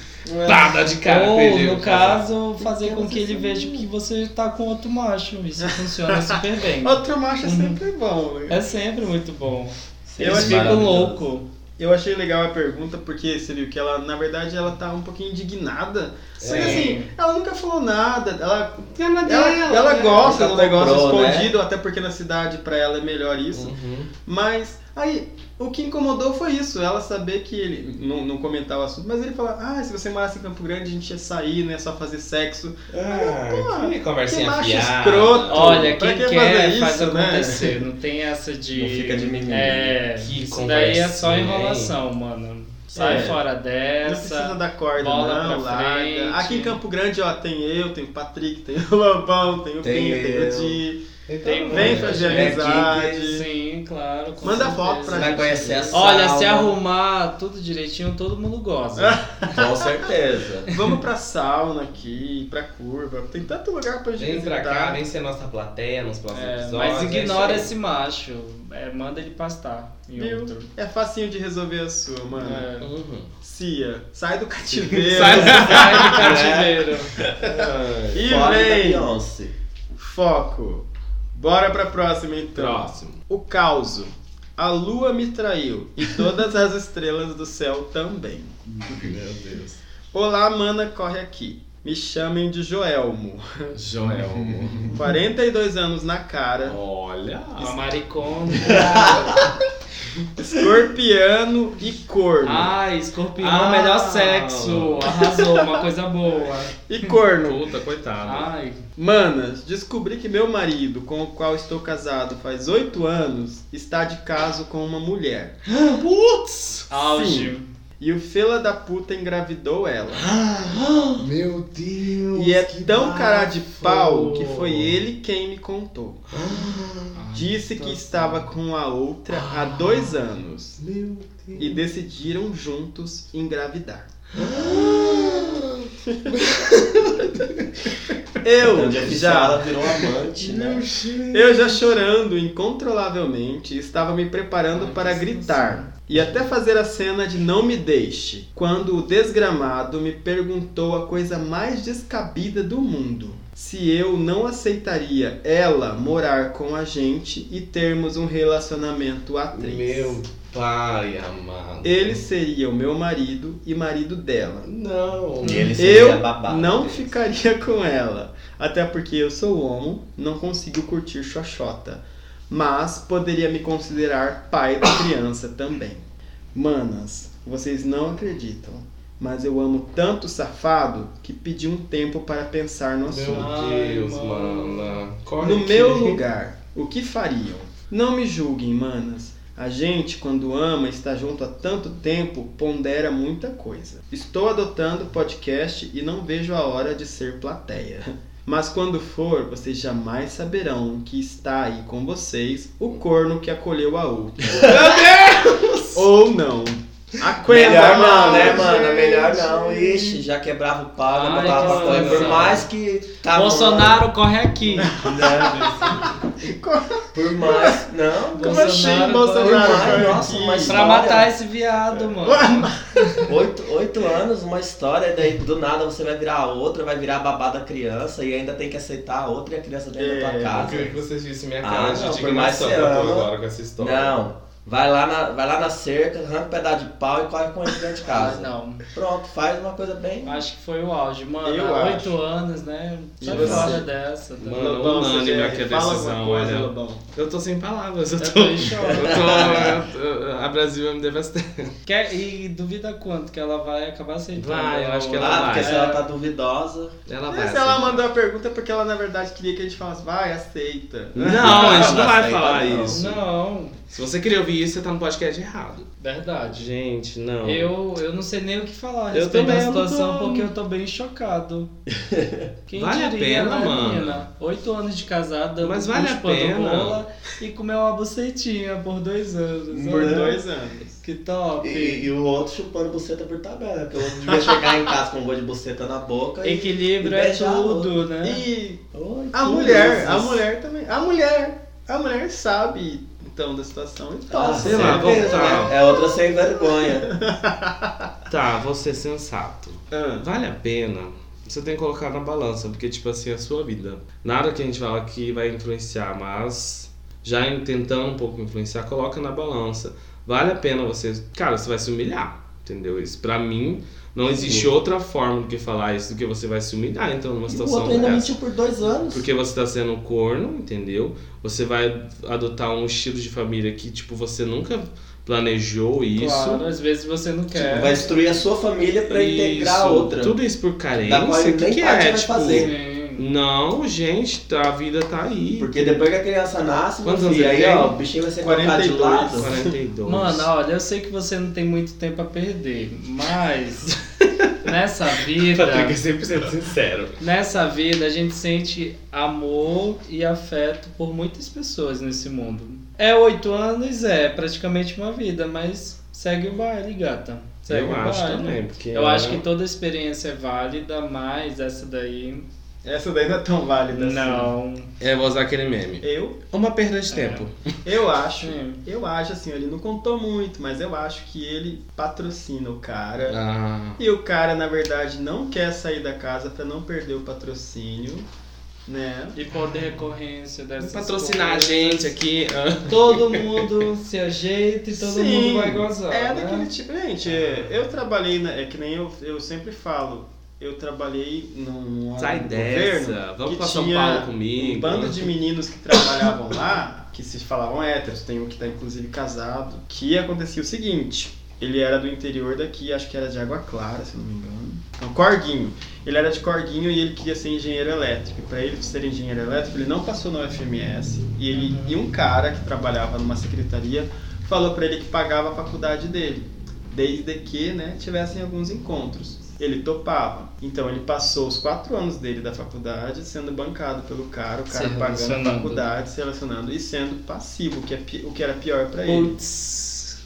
Tá, dá de cara. Ou, perdeu, no caso, fazer com que ele veja que você tá com outro macho. Isso funciona <laughs> super bem. outro macho é Uhum. sempre bom. né? É sempre muito bom. Sim, Eles ficam loucos. Eu achei legal a pergunta porque você viu que ela, na verdade, ela tá um pouquinho indignada. Só que É. assim, ela nunca falou nada. Ela, É ela, dela, ela né? gosta do negócio comprou, né? escondido, até porque na cidade pra ela é melhor isso. Uhum. Mas aí, o que incomodou foi isso, ela saber que ele, não, não comentar o assunto, mas ele falar, ah, se você morasse em Campo Grande a gente ia sair, ia só fazer sexo. Ah, que Que conversinha macho fiada. escroto. Olha, quem que quer fazer faz isso, né? acontecer. Não tem essa de. Não fica de mimimi. É, Que isso daí é só enrolação, mano. Sai É. fora Não precisa dessa. dar corda, bola não, pra larga. frente. Aqui em Campo Grande, ó, tem eu, tem o Patrick, tem o <laughs> Lobão, tem o Tem Pinho, tem o Di. Então, Tem Vem muita fazer amizade. Sim, claro. Manda certeza. foto pra Você vai gente. conhecer a Olha, sauna. se arrumar tudo direitinho, todo mundo goza. <laughs> Com certeza. Vamos pra sauna aqui, pra curva. Tem tanto lugar pra gente Vem pra visitar. cá, vem ser nossa plateia nos próximos É, episódios. mas é ignora isso esse macho. É, manda ele pastar em Viu? outro. É facinho de resolver a sua, mano. É. Uhum. Cia, sai do <laughs> cativeiro. Sai do- Sai do <laughs> cativeiro. E Fora vem. Foco. Bora pra próxima então. Próximo. O causo. A lua me traiu e todas as estrelas do céu também. Meu Deus. Olá, mana, corre aqui. Me chamem de Joelmo. Joel. 42 <laughs> anos na cara. Olha. A maricona. <laughs> Escorpiano e corno. Ai, escorpião, Ah. melhor sexo. Arrasou, uma coisa boa. E corno. Puta, coitado. Ai, Manas, descobri que meu marido, com o qual estou casado faz 8 anos, está de caso com uma mulher. <gasps> Putz! auge. E o fela da puta engravidou ela. <gasps> Meu Deus. E é tão cara de bafo. pau que foi ele quem me contou. <gasps> Disse que estava com a outra há dois anos. Meu Deus. E decidiram juntos engravidar. <gasps> <laughs> Eu Então, já ela virou amante, né? <laughs> Eu já chorando incontrolavelmente, estava me preparando para gritar e até fazer a cena de não me deixe, quando o desgramado me perguntou a coisa mais descabida do mundo: se eu não aceitaria ela morar com a gente e termos um relacionamento a três. Meu pai amado. Ele seria o meu marido e marido dela. Não. E ele seria Eu babado. não ficaria com ela, até porque eu sou homo, não consigo curtir xoxota, mas poderia me considerar pai da criança também. Manas, vocês não acreditam, mas eu amo tanto o safado que pedi um tempo para pensar no assunto. Meu Deus, mano. mano. Corre No aqui. meu lugar, o que fariam? Não me julguem, manas. A gente, quando ama está junto há tanto tempo, pondera muita coisa. Estou adotando o podcast e não vejo a hora de ser plateia. <laughs> Mas quando for, vocês jamais saberão que está aí com vocês o corno que acolheu a outra. Ou não. Aguenta, Melhor não, né, gente. mano? Melhor não. Ixi, já quebrava o pau, já Ai, botava que maconha. Por mais que tá Bolsonaro, corre aqui. Por mais. Não, Como assim, Bolsonaro, por Bolsonaro? mais. cara, Nossa, aqui? uma Pra história. matar esse viado, mano. Oito, oito anos, uma história, e daí do nada você vai virar a outra, vai virar a babá da criança e ainda tem que aceitar a outra e a criança dentro da tua É, Eu casa. queria que vocês vissem minha Ah, cara de não, por mais indignação que eu tô agora com essa história. Não. Vai lá, na, vai lá na cerca, arranca um pedaço de pau e corre com ele dentro de Ah, casa. não. Pronto, faz uma coisa bem. Acho que foi o auge. Mano, Eu oito anos, né? E Sai você? dessa. tá? Mano, Lobão, unânime aqui a fala decisão, alguma coisa, olha. Lobão. Eu tô sem palavras, eu Eu tô. tô. Eu tô. eu tô- a Brasil vai me devastar. Quer, e duvida quanto que ela vai acabar aceitando? Vai, eu acho que ela Ah, vai. porque se ela tá duvidosa. Ela Mas vai. se ela aceitar. mandou a pergunta é porque ela na verdade queria que a gente falasse, vai, aceita. Não, a gente não Não vai falar não. isso. Não, Se você queria ouvir isso, você tá no podcast errado. verdade. Gente, não. Eu, eu não sei nem o que falar a Eu respeito da situação tô- porque eu tô bem chocado. <laughs> Quem Vale a diria, pena, né, mano? menina? Oito anos de casado, dando Mas vale a pena. rola e comeu uma bucetinha por dois anos. Por Olha, dois anos. Que top. E, e o outro chupando buceta por tabela. Que eu devia chegar em casa com um gosto de buceta na boca e. Equilíbrio e é beijar o tudo, né? E Oi, a mulher, isso? a mulher também. A mulher, a mulher sabe então da situação e Ah, tal. sei lá, voltar. né? É outra sem vergonha. <laughs> Tá, vou ser sensato. Ah, Vale a pena. Você tem que colocar na balança, porque, tipo assim, é a sua vida. Nada que a gente fala que vai influenciar, mas já tentando um pouco influenciar, coloca na balança. Vale a pena você. Cara, você vai se humilhar, entendeu? Isso pra mim. Não existe outra forma do que falar isso do que você vai se humilhar, então, numa E o situação outro ainda mentiu por dois anos. Porque você tá sendo corno, entendeu? Você vai adotar um estilo de família que, tipo, você nunca planejou isso. Claro, às vezes você não quer. Tipo, vai destruir a sua família pra integrar outra. Tudo isso por Da carência. qual O ele que, que é? Tipo, fazer. Não, gente, a vida tá aí. Porque depois que a criança nasce, Quantos filho, anos aí ó, o bichinho vai ser colocado de 42. lado. 42. Mano, olha, eu sei que você não tem muito tempo a perder, mas <laughs> nessa vida, Patrick é 100% sincero. nessa vida a gente sente amor e afeto por muitas pessoas nesse mundo. É oito anos, é praticamente uma vida, mas segue o baile, gata. Segue Eu o acho baile. também, porque Eu ela- acho que toda experiência é válida, mas essa daí essa daí não é tão válida assim. não. É, vou usar aquele meme. Eu, Uma perda de É. tempo. eu acho, eu acho assim, ele não contou muito, mas eu acho que ele patrocina o cara. Ah, E o cara, na verdade, não quer sair da casa pra não perder o patrocínio, né? E poder recorrência dessas patrocinar a coisas. gente aqui. Todo mundo se ajeita e todo Sim, mundo vai gozar. É né? daquele tipo, gente, é, eu trabalhei, na, é que nem eu, eu sempre falo, eu trabalhei num, Sai dessa. governo Vamos que pra São tinha Paulo comigo. Um bando de meninos que trabalhavam lá, que se falavam héteros, tem um que tá inclusive casado, que acontecia o seguinte, ele era do interior daqui, acho que era de Água Clara, se não me engano. Não, Corguinho. Ele era de Corguinho e ele queria ser engenheiro elétrico. Para ele ser engenheiro elétrico, ele não passou no FMS. E ele e um cara que trabalhava numa secretaria falou para ele que pagava a faculdade dele, desde que, né, tivessem alguns encontros. Ele topava. Então ele passou os quatro anos dele da faculdade sendo bancado pelo cara, o cara pagando a faculdade, se relacionando e sendo passivo, que é o que era pior para ele.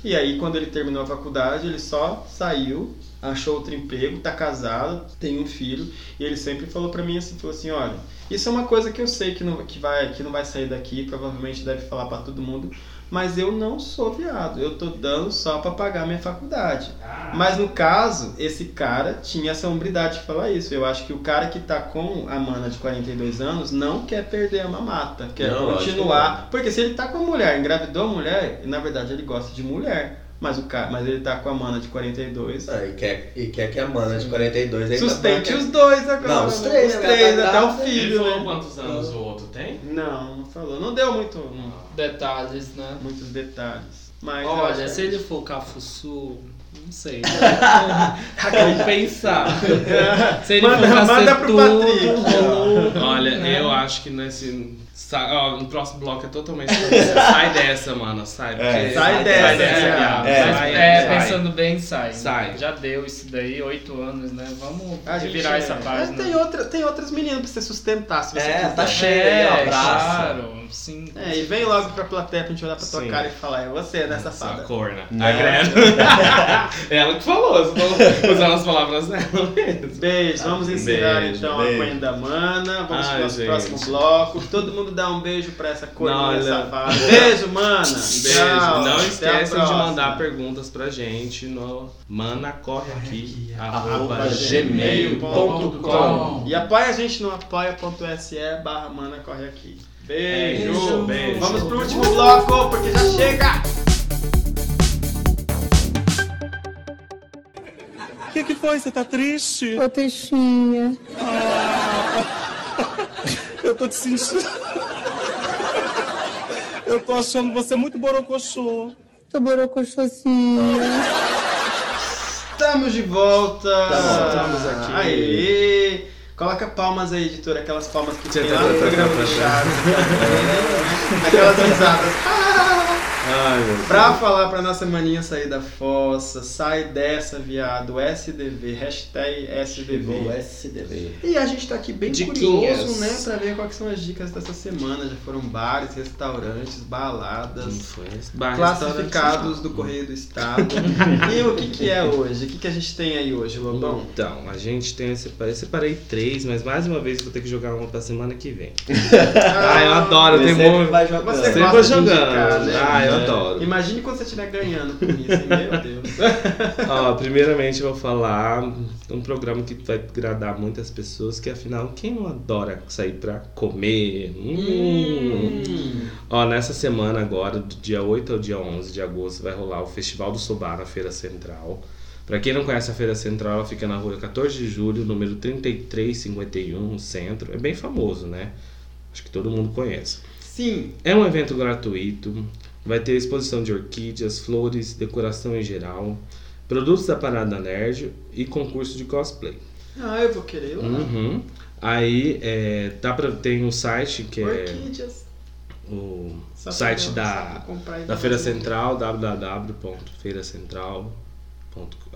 E aí, quando ele terminou a faculdade, ele só saiu, achou outro emprego, tá casado, tem um filho, e ele sempre falou pra mim assim, falou assim, olha, isso é uma coisa que eu sei que não, que vai, que não vai sair daqui, provavelmente deve falar pra todo mundo, mas eu não sou viado, eu tô dando só pra pagar minha faculdade. Mas no caso, esse cara tinha essa hombridade de falar isso. Eu acho que o cara que tá com a mana de 42 anos não quer perder a mamata, quer Não, continuar. Porque se ele tá com a mulher, engravidou a mulher, na verdade ele gosta de mulher. Mas, o cara, mas ele tá com a mana de 42. Ah, e, quer, e quer que a mana de 42 ainda Sustente os dois agora. Não, os né? três, Os né? três, Tá até o grávida. Ele filho. falou né? quantos anos o outro tem? Não, não falou. Não deu muito, não, Detalhes, né? muitos detalhes. Mas Olha, se é ele for Cafuçu, não sei. <laughs> Vamos pensar. <laughs> Se ele Manda- for manda pro Patrick. Olha, né? eu acho que nesse. Sai, ó, no próximo bloco é totalmente. <laughs> sai dessa, mano. Sai. porque- É, sai dessa, Sai dessa, é. É, Mas, é, sai. pensando bem, sai. Sai. Já deu isso daí, oito anos, né? Vamos A gente- virar essa é, página. Tem, outra, tem outras meninas pra você sustentar, se você É, quiser. tá cheio É, claro, sim. É, e vem logo pra plateia pra gente olhar pra tua Sim. cara e falar, é você, né, Sua safada? corna. A Greta. <laughs> Ela que falou, você falou usando as palavras dela mesmo. Beijo, vamos encerrar Beijo, então beijo. a Quen da Mana. Vamos Ai, pro nosso gente. próximo bloco. Todo mundo dá um beijo pra essa olha- safada. Beijo, Mana! Beijo. Tchau, Não esquecem de mandar perguntas pra gente no Mana Corre Aqui, arroba arroba gmail.com. E apoia a gente no apoia.se barra Mana Corre Aqui. Beijo. Beijo, beijo. Vamos pro último bloco, porque já chega! O que, que foi? Você tá triste? Ô, Peixinha. <laughs> Eu tô te sentindo. Eu tô achando você muito borocochô. Tô borocochosinha. Estamos de volta! Estamos aqui. Aê! Coloca palmas aí, editor, aquelas palmas que Tchê, tem tchê, lá no programa do. Chaves. Aquelas risadas. Ai, Pra falar pra nossa maninha sair da fossa, sai dessa, viado, SDV, hashtag Chegou SDV. SDV. E a gente tá aqui bem Diquinhas. curioso, né, pra ver quais são as dicas dessa semana. Já foram bares, restaurantes, baladas, Não foi esse bar classificados do Correio do Estado. <laughs> e o que que é hoje? O que que a gente tem aí hoje, Lobão? Então, a gente tem. Eu separei, três, mas mais uma vez vou ter que jogar uma pra semana que vem. <laughs> Ah, eu adoro, tenho sempre muito. vai jogando. Você de jogando. indicar, né? Ah, eu. Adoro. Imagine quando você estiver ganhando com isso, hein? meu Deus. <laughs> Ó, primeiramente eu vou falar um programa que vai agradar muitas pessoas, que afinal, quem não adora sair pra comer? Hum. Ó, nessa semana agora, do dia 8 ao dia 11 de agosto, vai rolar o Festival do Sobá na Feira Central. Pra quem não conhece a Feira Central, ela fica na rua 14 de julho, número 3351, no centro. É bem famoso, né? Acho que todo mundo conhece. Sim, É um evento gratuito, vai ter exposição de orquídeas, flores, decoração em geral, produtos da Parada Nerd e concurso de cosplay. ah, eu vou querer ir lá. Uhum. Aí é, dá pra, tem um site que é Orquídeas. o Só site da, da Feira Central, www.feiracentral.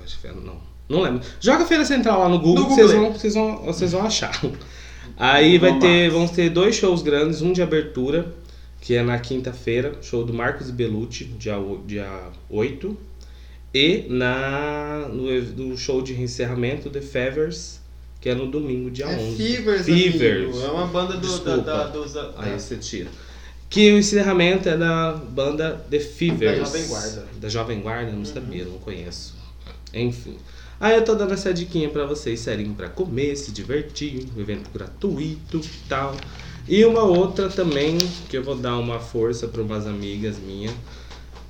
Acho que é- não, não lembro. Joga Feira Central lá no Google, No que vocês Google. vão, vocês vão, vocês vão achar. Aí vai ter, vão ter dois shows grandes, um de abertura, que é na quinta-feira, show do Marcos Belucci, dia, dia 8. E na, no, no show de encerramento, The Fevers, que é no domingo, dia É 11. Fevers, Fevers. amigo. É uma banda do, Desculpa. da, dos, da, Aí você tira. Que o encerramento é da banda The Fevers. Da Jovem Guarda. Da Jovem Guarda? Não sabia, não conheço. Enfim. Aí eu tô dando essa diquinha pra vocês serem pra comer, se divertir, um evento gratuito e tal. E uma outra também, que eu vou dar uma força pra umas amigas minhas,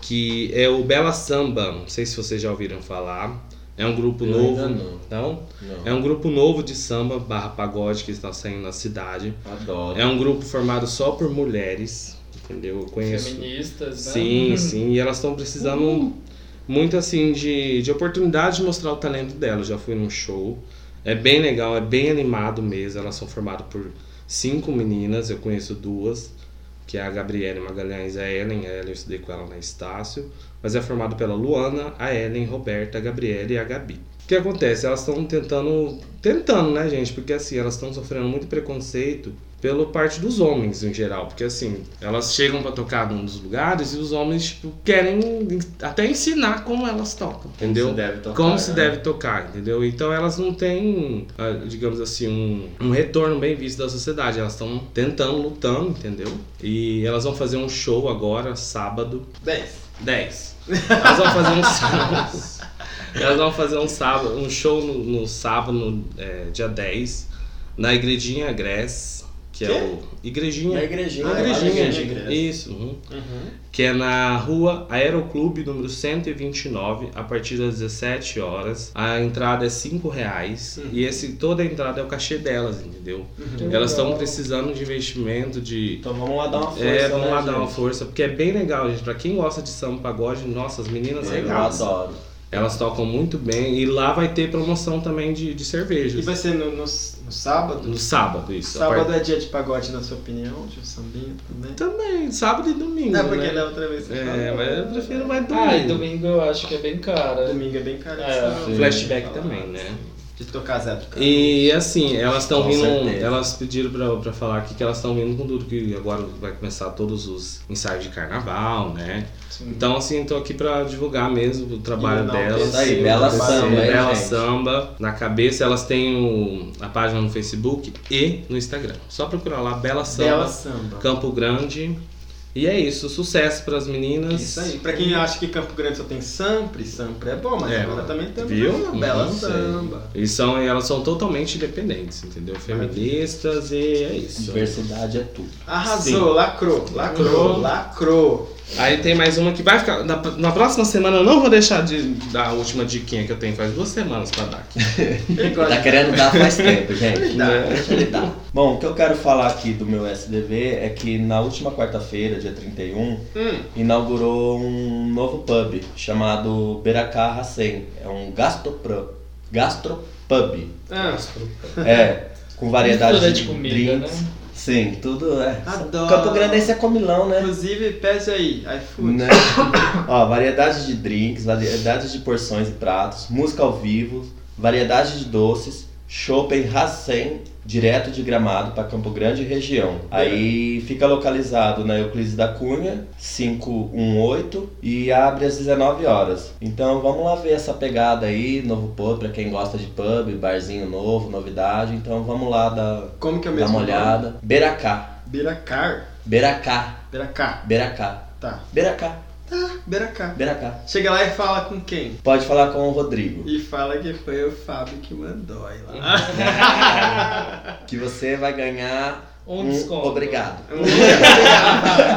que é o Bela Samba. Não sei se vocês já ouviram falar. É um grupo Eu novo. ainda não. Não? Não. É um grupo novo de samba barra pagode que está saindo na cidade. Adoro. É um grupo formado só por mulheres, entendeu? Eu conheço. Feministas, né? Sim, <laughs> sim. E elas estão precisando muito assim de, de oportunidade de mostrar o talento delas. Já fui num show. É bem legal, é bem animado mesmo. Elas são formadas por cinco meninas, eu conheço duas, que é a Gabriele Magalhães e a Ellen. A Ellen eu estudei com ela na Estácio. Mas é formado pela Luana, a Ellen, Roberta, a Gabriele e a Gabi. O que acontece? Elas estão tentando. Tentando, né, gente? Porque assim, elas estão sofrendo muito preconceito pela parte dos homens em geral. Porque assim, elas chegam pra tocar num dos lugares e os homens, tipo, querem até ensinar como elas tocam. Entendeu? se deve tocar, Como se né? deve tocar, entendeu? Então elas não têm, ah, digamos assim, um, um retorno bem visto da sociedade. Elas estão tentando, lutando, entendeu? E elas vão fazer um show agora, sábado, 10. 10. Elas vão fazer um sábado. Elas vão fazer um sábado, um show no, no sábado, no, é, dia 10, na Igrejinha Gress, que Quê? é o. Igrejinha. Na igrejinha. Ah, Igrejinha. igrejinha. Isso. uhum. Que é na rua Aeroclube número 129, a partir das 17 horas. A entrada é 5 reais. E esse, toda a entrada é o cachê delas, entendeu? Elas estão precisando de investimento, de. Então vamos lá dar uma força. É, vamos né, lá dar uma gente? força, porque é bem legal, gente. Pra quem gosta de samba pagode, nossa, as meninas Eu regaçam. adoro. Elas tocam muito bem e lá vai ter promoção também de, de E cervejas. vai ser no, no, no sábado? No sábado, isso. Sábado part- é dia de pagode, na sua opinião? De sambinha também? Também, sábado e domingo. É, porque né? da outra vez você É, falou. mas eu prefiro mais domingo. Ah, e domingo eu acho que é bem cara. Domingo é bem caro. É. Flashback também, né? De tocar Zé do Carro. E assim, elas estão vindo. certeza. Elas pediram pra, pra falar aqui que elas estão vindo com tudo, que agora vai começar todos os ensaios de carnaval, né? Sim. Então, assim, tô aqui pra divulgar mesmo o trabalho não, delas. isso aí, Bela Samba, hein, Bela gente? Samba na cabeça. Elas têm o- a página no Facebook e no Instagram. Só procurar lá, Bela Samba, Bela Samba. Campo Grande. E é isso, sucesso pras meninas. Isso aí. Pra quem acha que Campo Grande só tem Sampre, Sampre é bom, mas É, agora também tem viu? uma Bela Uhum, Samba. E são, elas são totalmente independentes, entendeu? Feministas e é isso. Diversidade é tudo. Arrasou, Sim. lacrou, lacrou, lacrou. Aí tem mais uma que vai ficar. Na, na próxima semana eu não vou deixar de dar a última diquinha que eu tenho faz duas semanas pra dar aqui. <laughs> Tá querendo dar faz <laughs> tempo, gente. Dá. Deixa ele dar. Bom, o que eu quero falar aqui do meu SDV é que na última quarta-feira, dia 31, Hum, inaugurou um novo pub chamado Beracá Racem. É um gastropub. Gastropub. ah, É, com variedade de, de comida, drinks. né? Sim, tudo é. Adoro. Campo Grandense é comilão, né? inclusive, pede aí, iFood. Né? Ó, variedade de drinks, variedade de porções e pratos, música ao vivo, variedade de doces, shopping Racem, direto de Gramado para Campo Grande e região. Aí fica localizado na Euclides da Cunha, 518 e abre às 19 horas. Então vamos lá ver essa pegada aí, novo pub para quem gosta de pub, barzinho novo, novidade. Então vamos lá dar, Como que é o dar mesmo uma olhada. Beracá? Beracar. Beracá, Beracá. Beracá, Tá. Beracá, Tá, Beracá. Beracá. Chega lá e fala com quem? Pode falar com o Rodrigo. E fala que foi o Fábio que mandou aí lá. <laughs> Que você vai ganhar Um desconto. obrigado.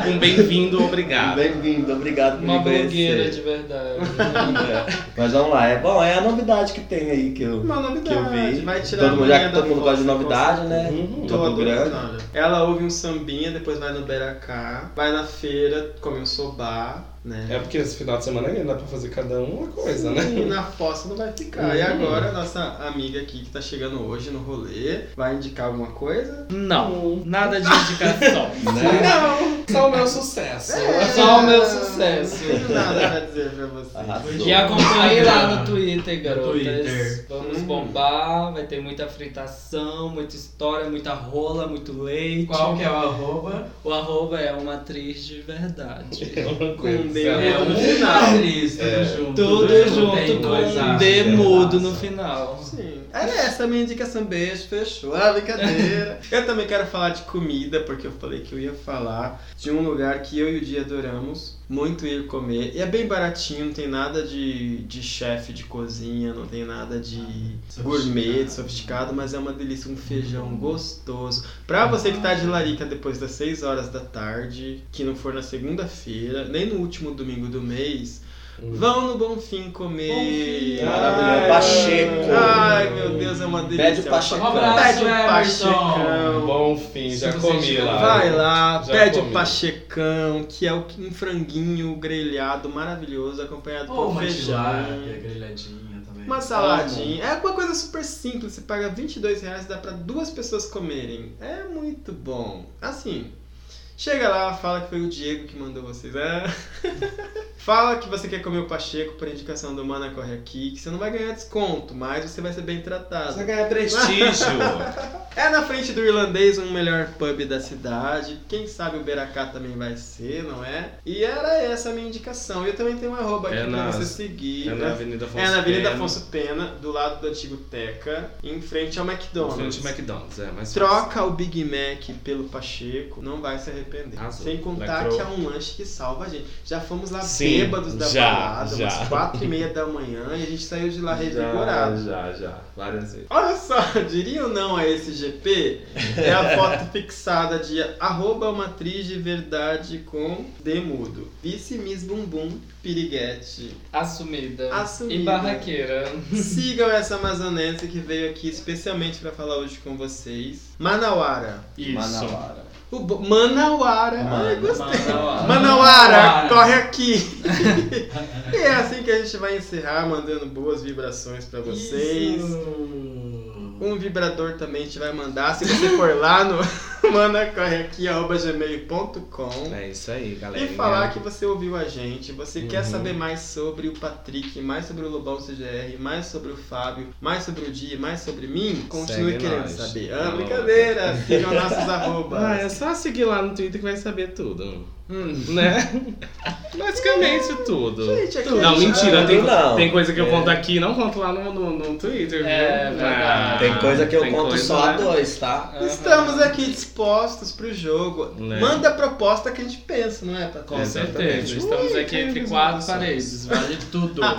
Um bem-vindo, obrigado. Bem-vindo, obrigado por Uma me blogueira de verdade. É. Mas vamos lá, é bom, é a novidade que tem aí que eu, Uma que eu novidade. vi. Vai tirar todo mundo, já que todo mundo gosta de novidade, né? Uhum. Todo Grande. mundo. Ela ouve um sambinha, depois vai no Beracá, vai na feira, come um sobá, né? É porque esse final de semana ainda dá pra fazer cada um uma coisa, E né? na fossa não vai ficar. E agora, nossa amiga aqui que tá chegando hoje no rolê, vai indicar alguma coisa? Não, nada de indicação. <laughs> Né? Não, só o meu sucesso. Só o meu sucesso. Não tenho nada pra dizer pra você. Arrasou. E acompanhe lá no <laughs> Twitter, garotas. Twitter. Vamos Hum. bombar, vai ter muita fritação, muita história, muita rola, muito leite. Qual que é o arroba? O arroba é uma atriz de verdade. <laughs> Com um D É no um final. atriz, tudo junto. Tudo com um D de mudo no final. Sim. Era essa a minha indicação. Beijo, fechou. Ah, brincadeira. <laughs> eu também quero falar de comida, porque eu falei que eu ia falar de um lugar que eu e o Dia adoramos muito ir comer. E é bem baratinho, não tem nada de, de chefe de cozinha, não tem nada de gourmet, de sofisticado, mas é uma delícia, um feijão gostoso. Pra você que tá de larica depois das 6 horas da tarde, que não for na segunda-feira, nem no último domingo do mês, vão no Bonfim comer. Bonfim. Maravilhoso. Pacheco. Ai, meu Deus, é uma delícia. Pede o Pachecão. Um abraço, Pede o. Pachecão. Bom fim, já comi lá. Vai lá, Já pede comi. o pachecão, que é o- um franguinho grelhado maravilhoso, acompanhado Ou por uma feijão. grelhadinha também. Uma saladinha. É uma coisa super simples. Você paga 22 reais e dá pra duas pessoas comerem. É muito bom. Assim, chega lá, fala que foi o Diego que mandou vocês. É. <laughs> fala que você quer comer o Pacheco por indicação do Mana Corre Aqui, que você não vai ganhar desconto, mas você vai ser bem tratado. Você ganha prestígio. <laughs> É na frente do irlandês, um melhor pub da cidade. Quem sabe o Beracá também vai ser, não é? E era essa a minha indicação. Eu também tenho um arroba aqui É pra você seguir. é na Avenida Afonso É na Avenida Pena. Afonso Pena, do lado do antigo Teca, em frente ao Na McDonald's. frente do McDonald's, é, mas Troca o Big Mac pelo Pacheco, não vai se arrepender. Arrasou. Sem contar Lacrou. que é um lanche que salva a gente. Já fomos lá Sim, bêbados da já, balada, já. umas quatro e meia da manhã, e a gente saiu de lá <laughs> Já, revigorado. já, já. Várias vezes. Olha só, <laughs> diriam não a esse GP? É a foto fixada de arroba uma atriz de verdade com demudo. Vice Miss Bumbum Piriguete. Assumida. Assumida. E barraqueira. Sigam essa amazonense que veio aqui especialmente para falar hoje com vocês. Manauara. Isso. Manauara. O Bo- Manauara. Ai, gostei. Manauara. Manauara, Manauara. corre aqui. <laughs> e é assim que a gente vai encerrar, mandando boas vibrações pra vocês. Um vibrador também a gente vai mandar. Se você for lá no <laughs> manacorreaqui.gmail.com É isso aí, galera. e falar que você ouviu a gente, você quer Uhum. saber mais sobre o Patrick, mais sobre o Lobão CGR, mais sobre o Fábio, mais sobre o Dia, mais sobre mim, continue Segue querendo nós. saber. Ah, brincadeira! Sigam nossos <laughs> arrobas. Ah, é só seguir lá no Twitter que vai saber tudo. Hum. Né? <laughs> Basicamente tudo. Gente, aqui Não, gente- mentira. Tem, Não. tem coisa que eu É. conto aqui e não conto lá no, no, no Twitter, viu? É, verdade. Tem coisa que eu tem conto coisa, só a né? dois, tá? Estamos aqui dispostos pro jogo. Né? Manda a proposta que a gente pensa, não é, Patrick? Com Exatamente. certeza. Estamos Ui, aqui entre quatro paredes. Vale tudo. <laughs>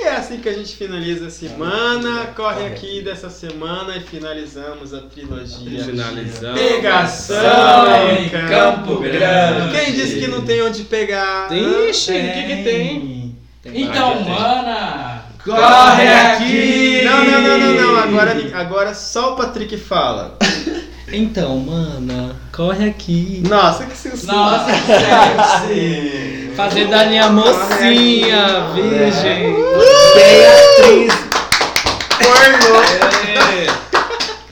É assim que a gente finaliza a semana. Corre aqui dessa semana e finalizamos a trilogia. Finalizando. Pegação em Campo Grande. Quem disse que não tem onde pegar? Ixi, o que que tem? Então, Tem. mana, Corre aqui! Não, não, não, não, não. Agora, agora só o Patrick fala. Então, mana, corre aqui. Nossa, que sensação. Nossa, que sexy! Fazer da minha mocinha, virgem. Quem é atriz? Pornô.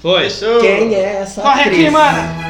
Foi. Quem é essa Corre atriz? aqui, mano!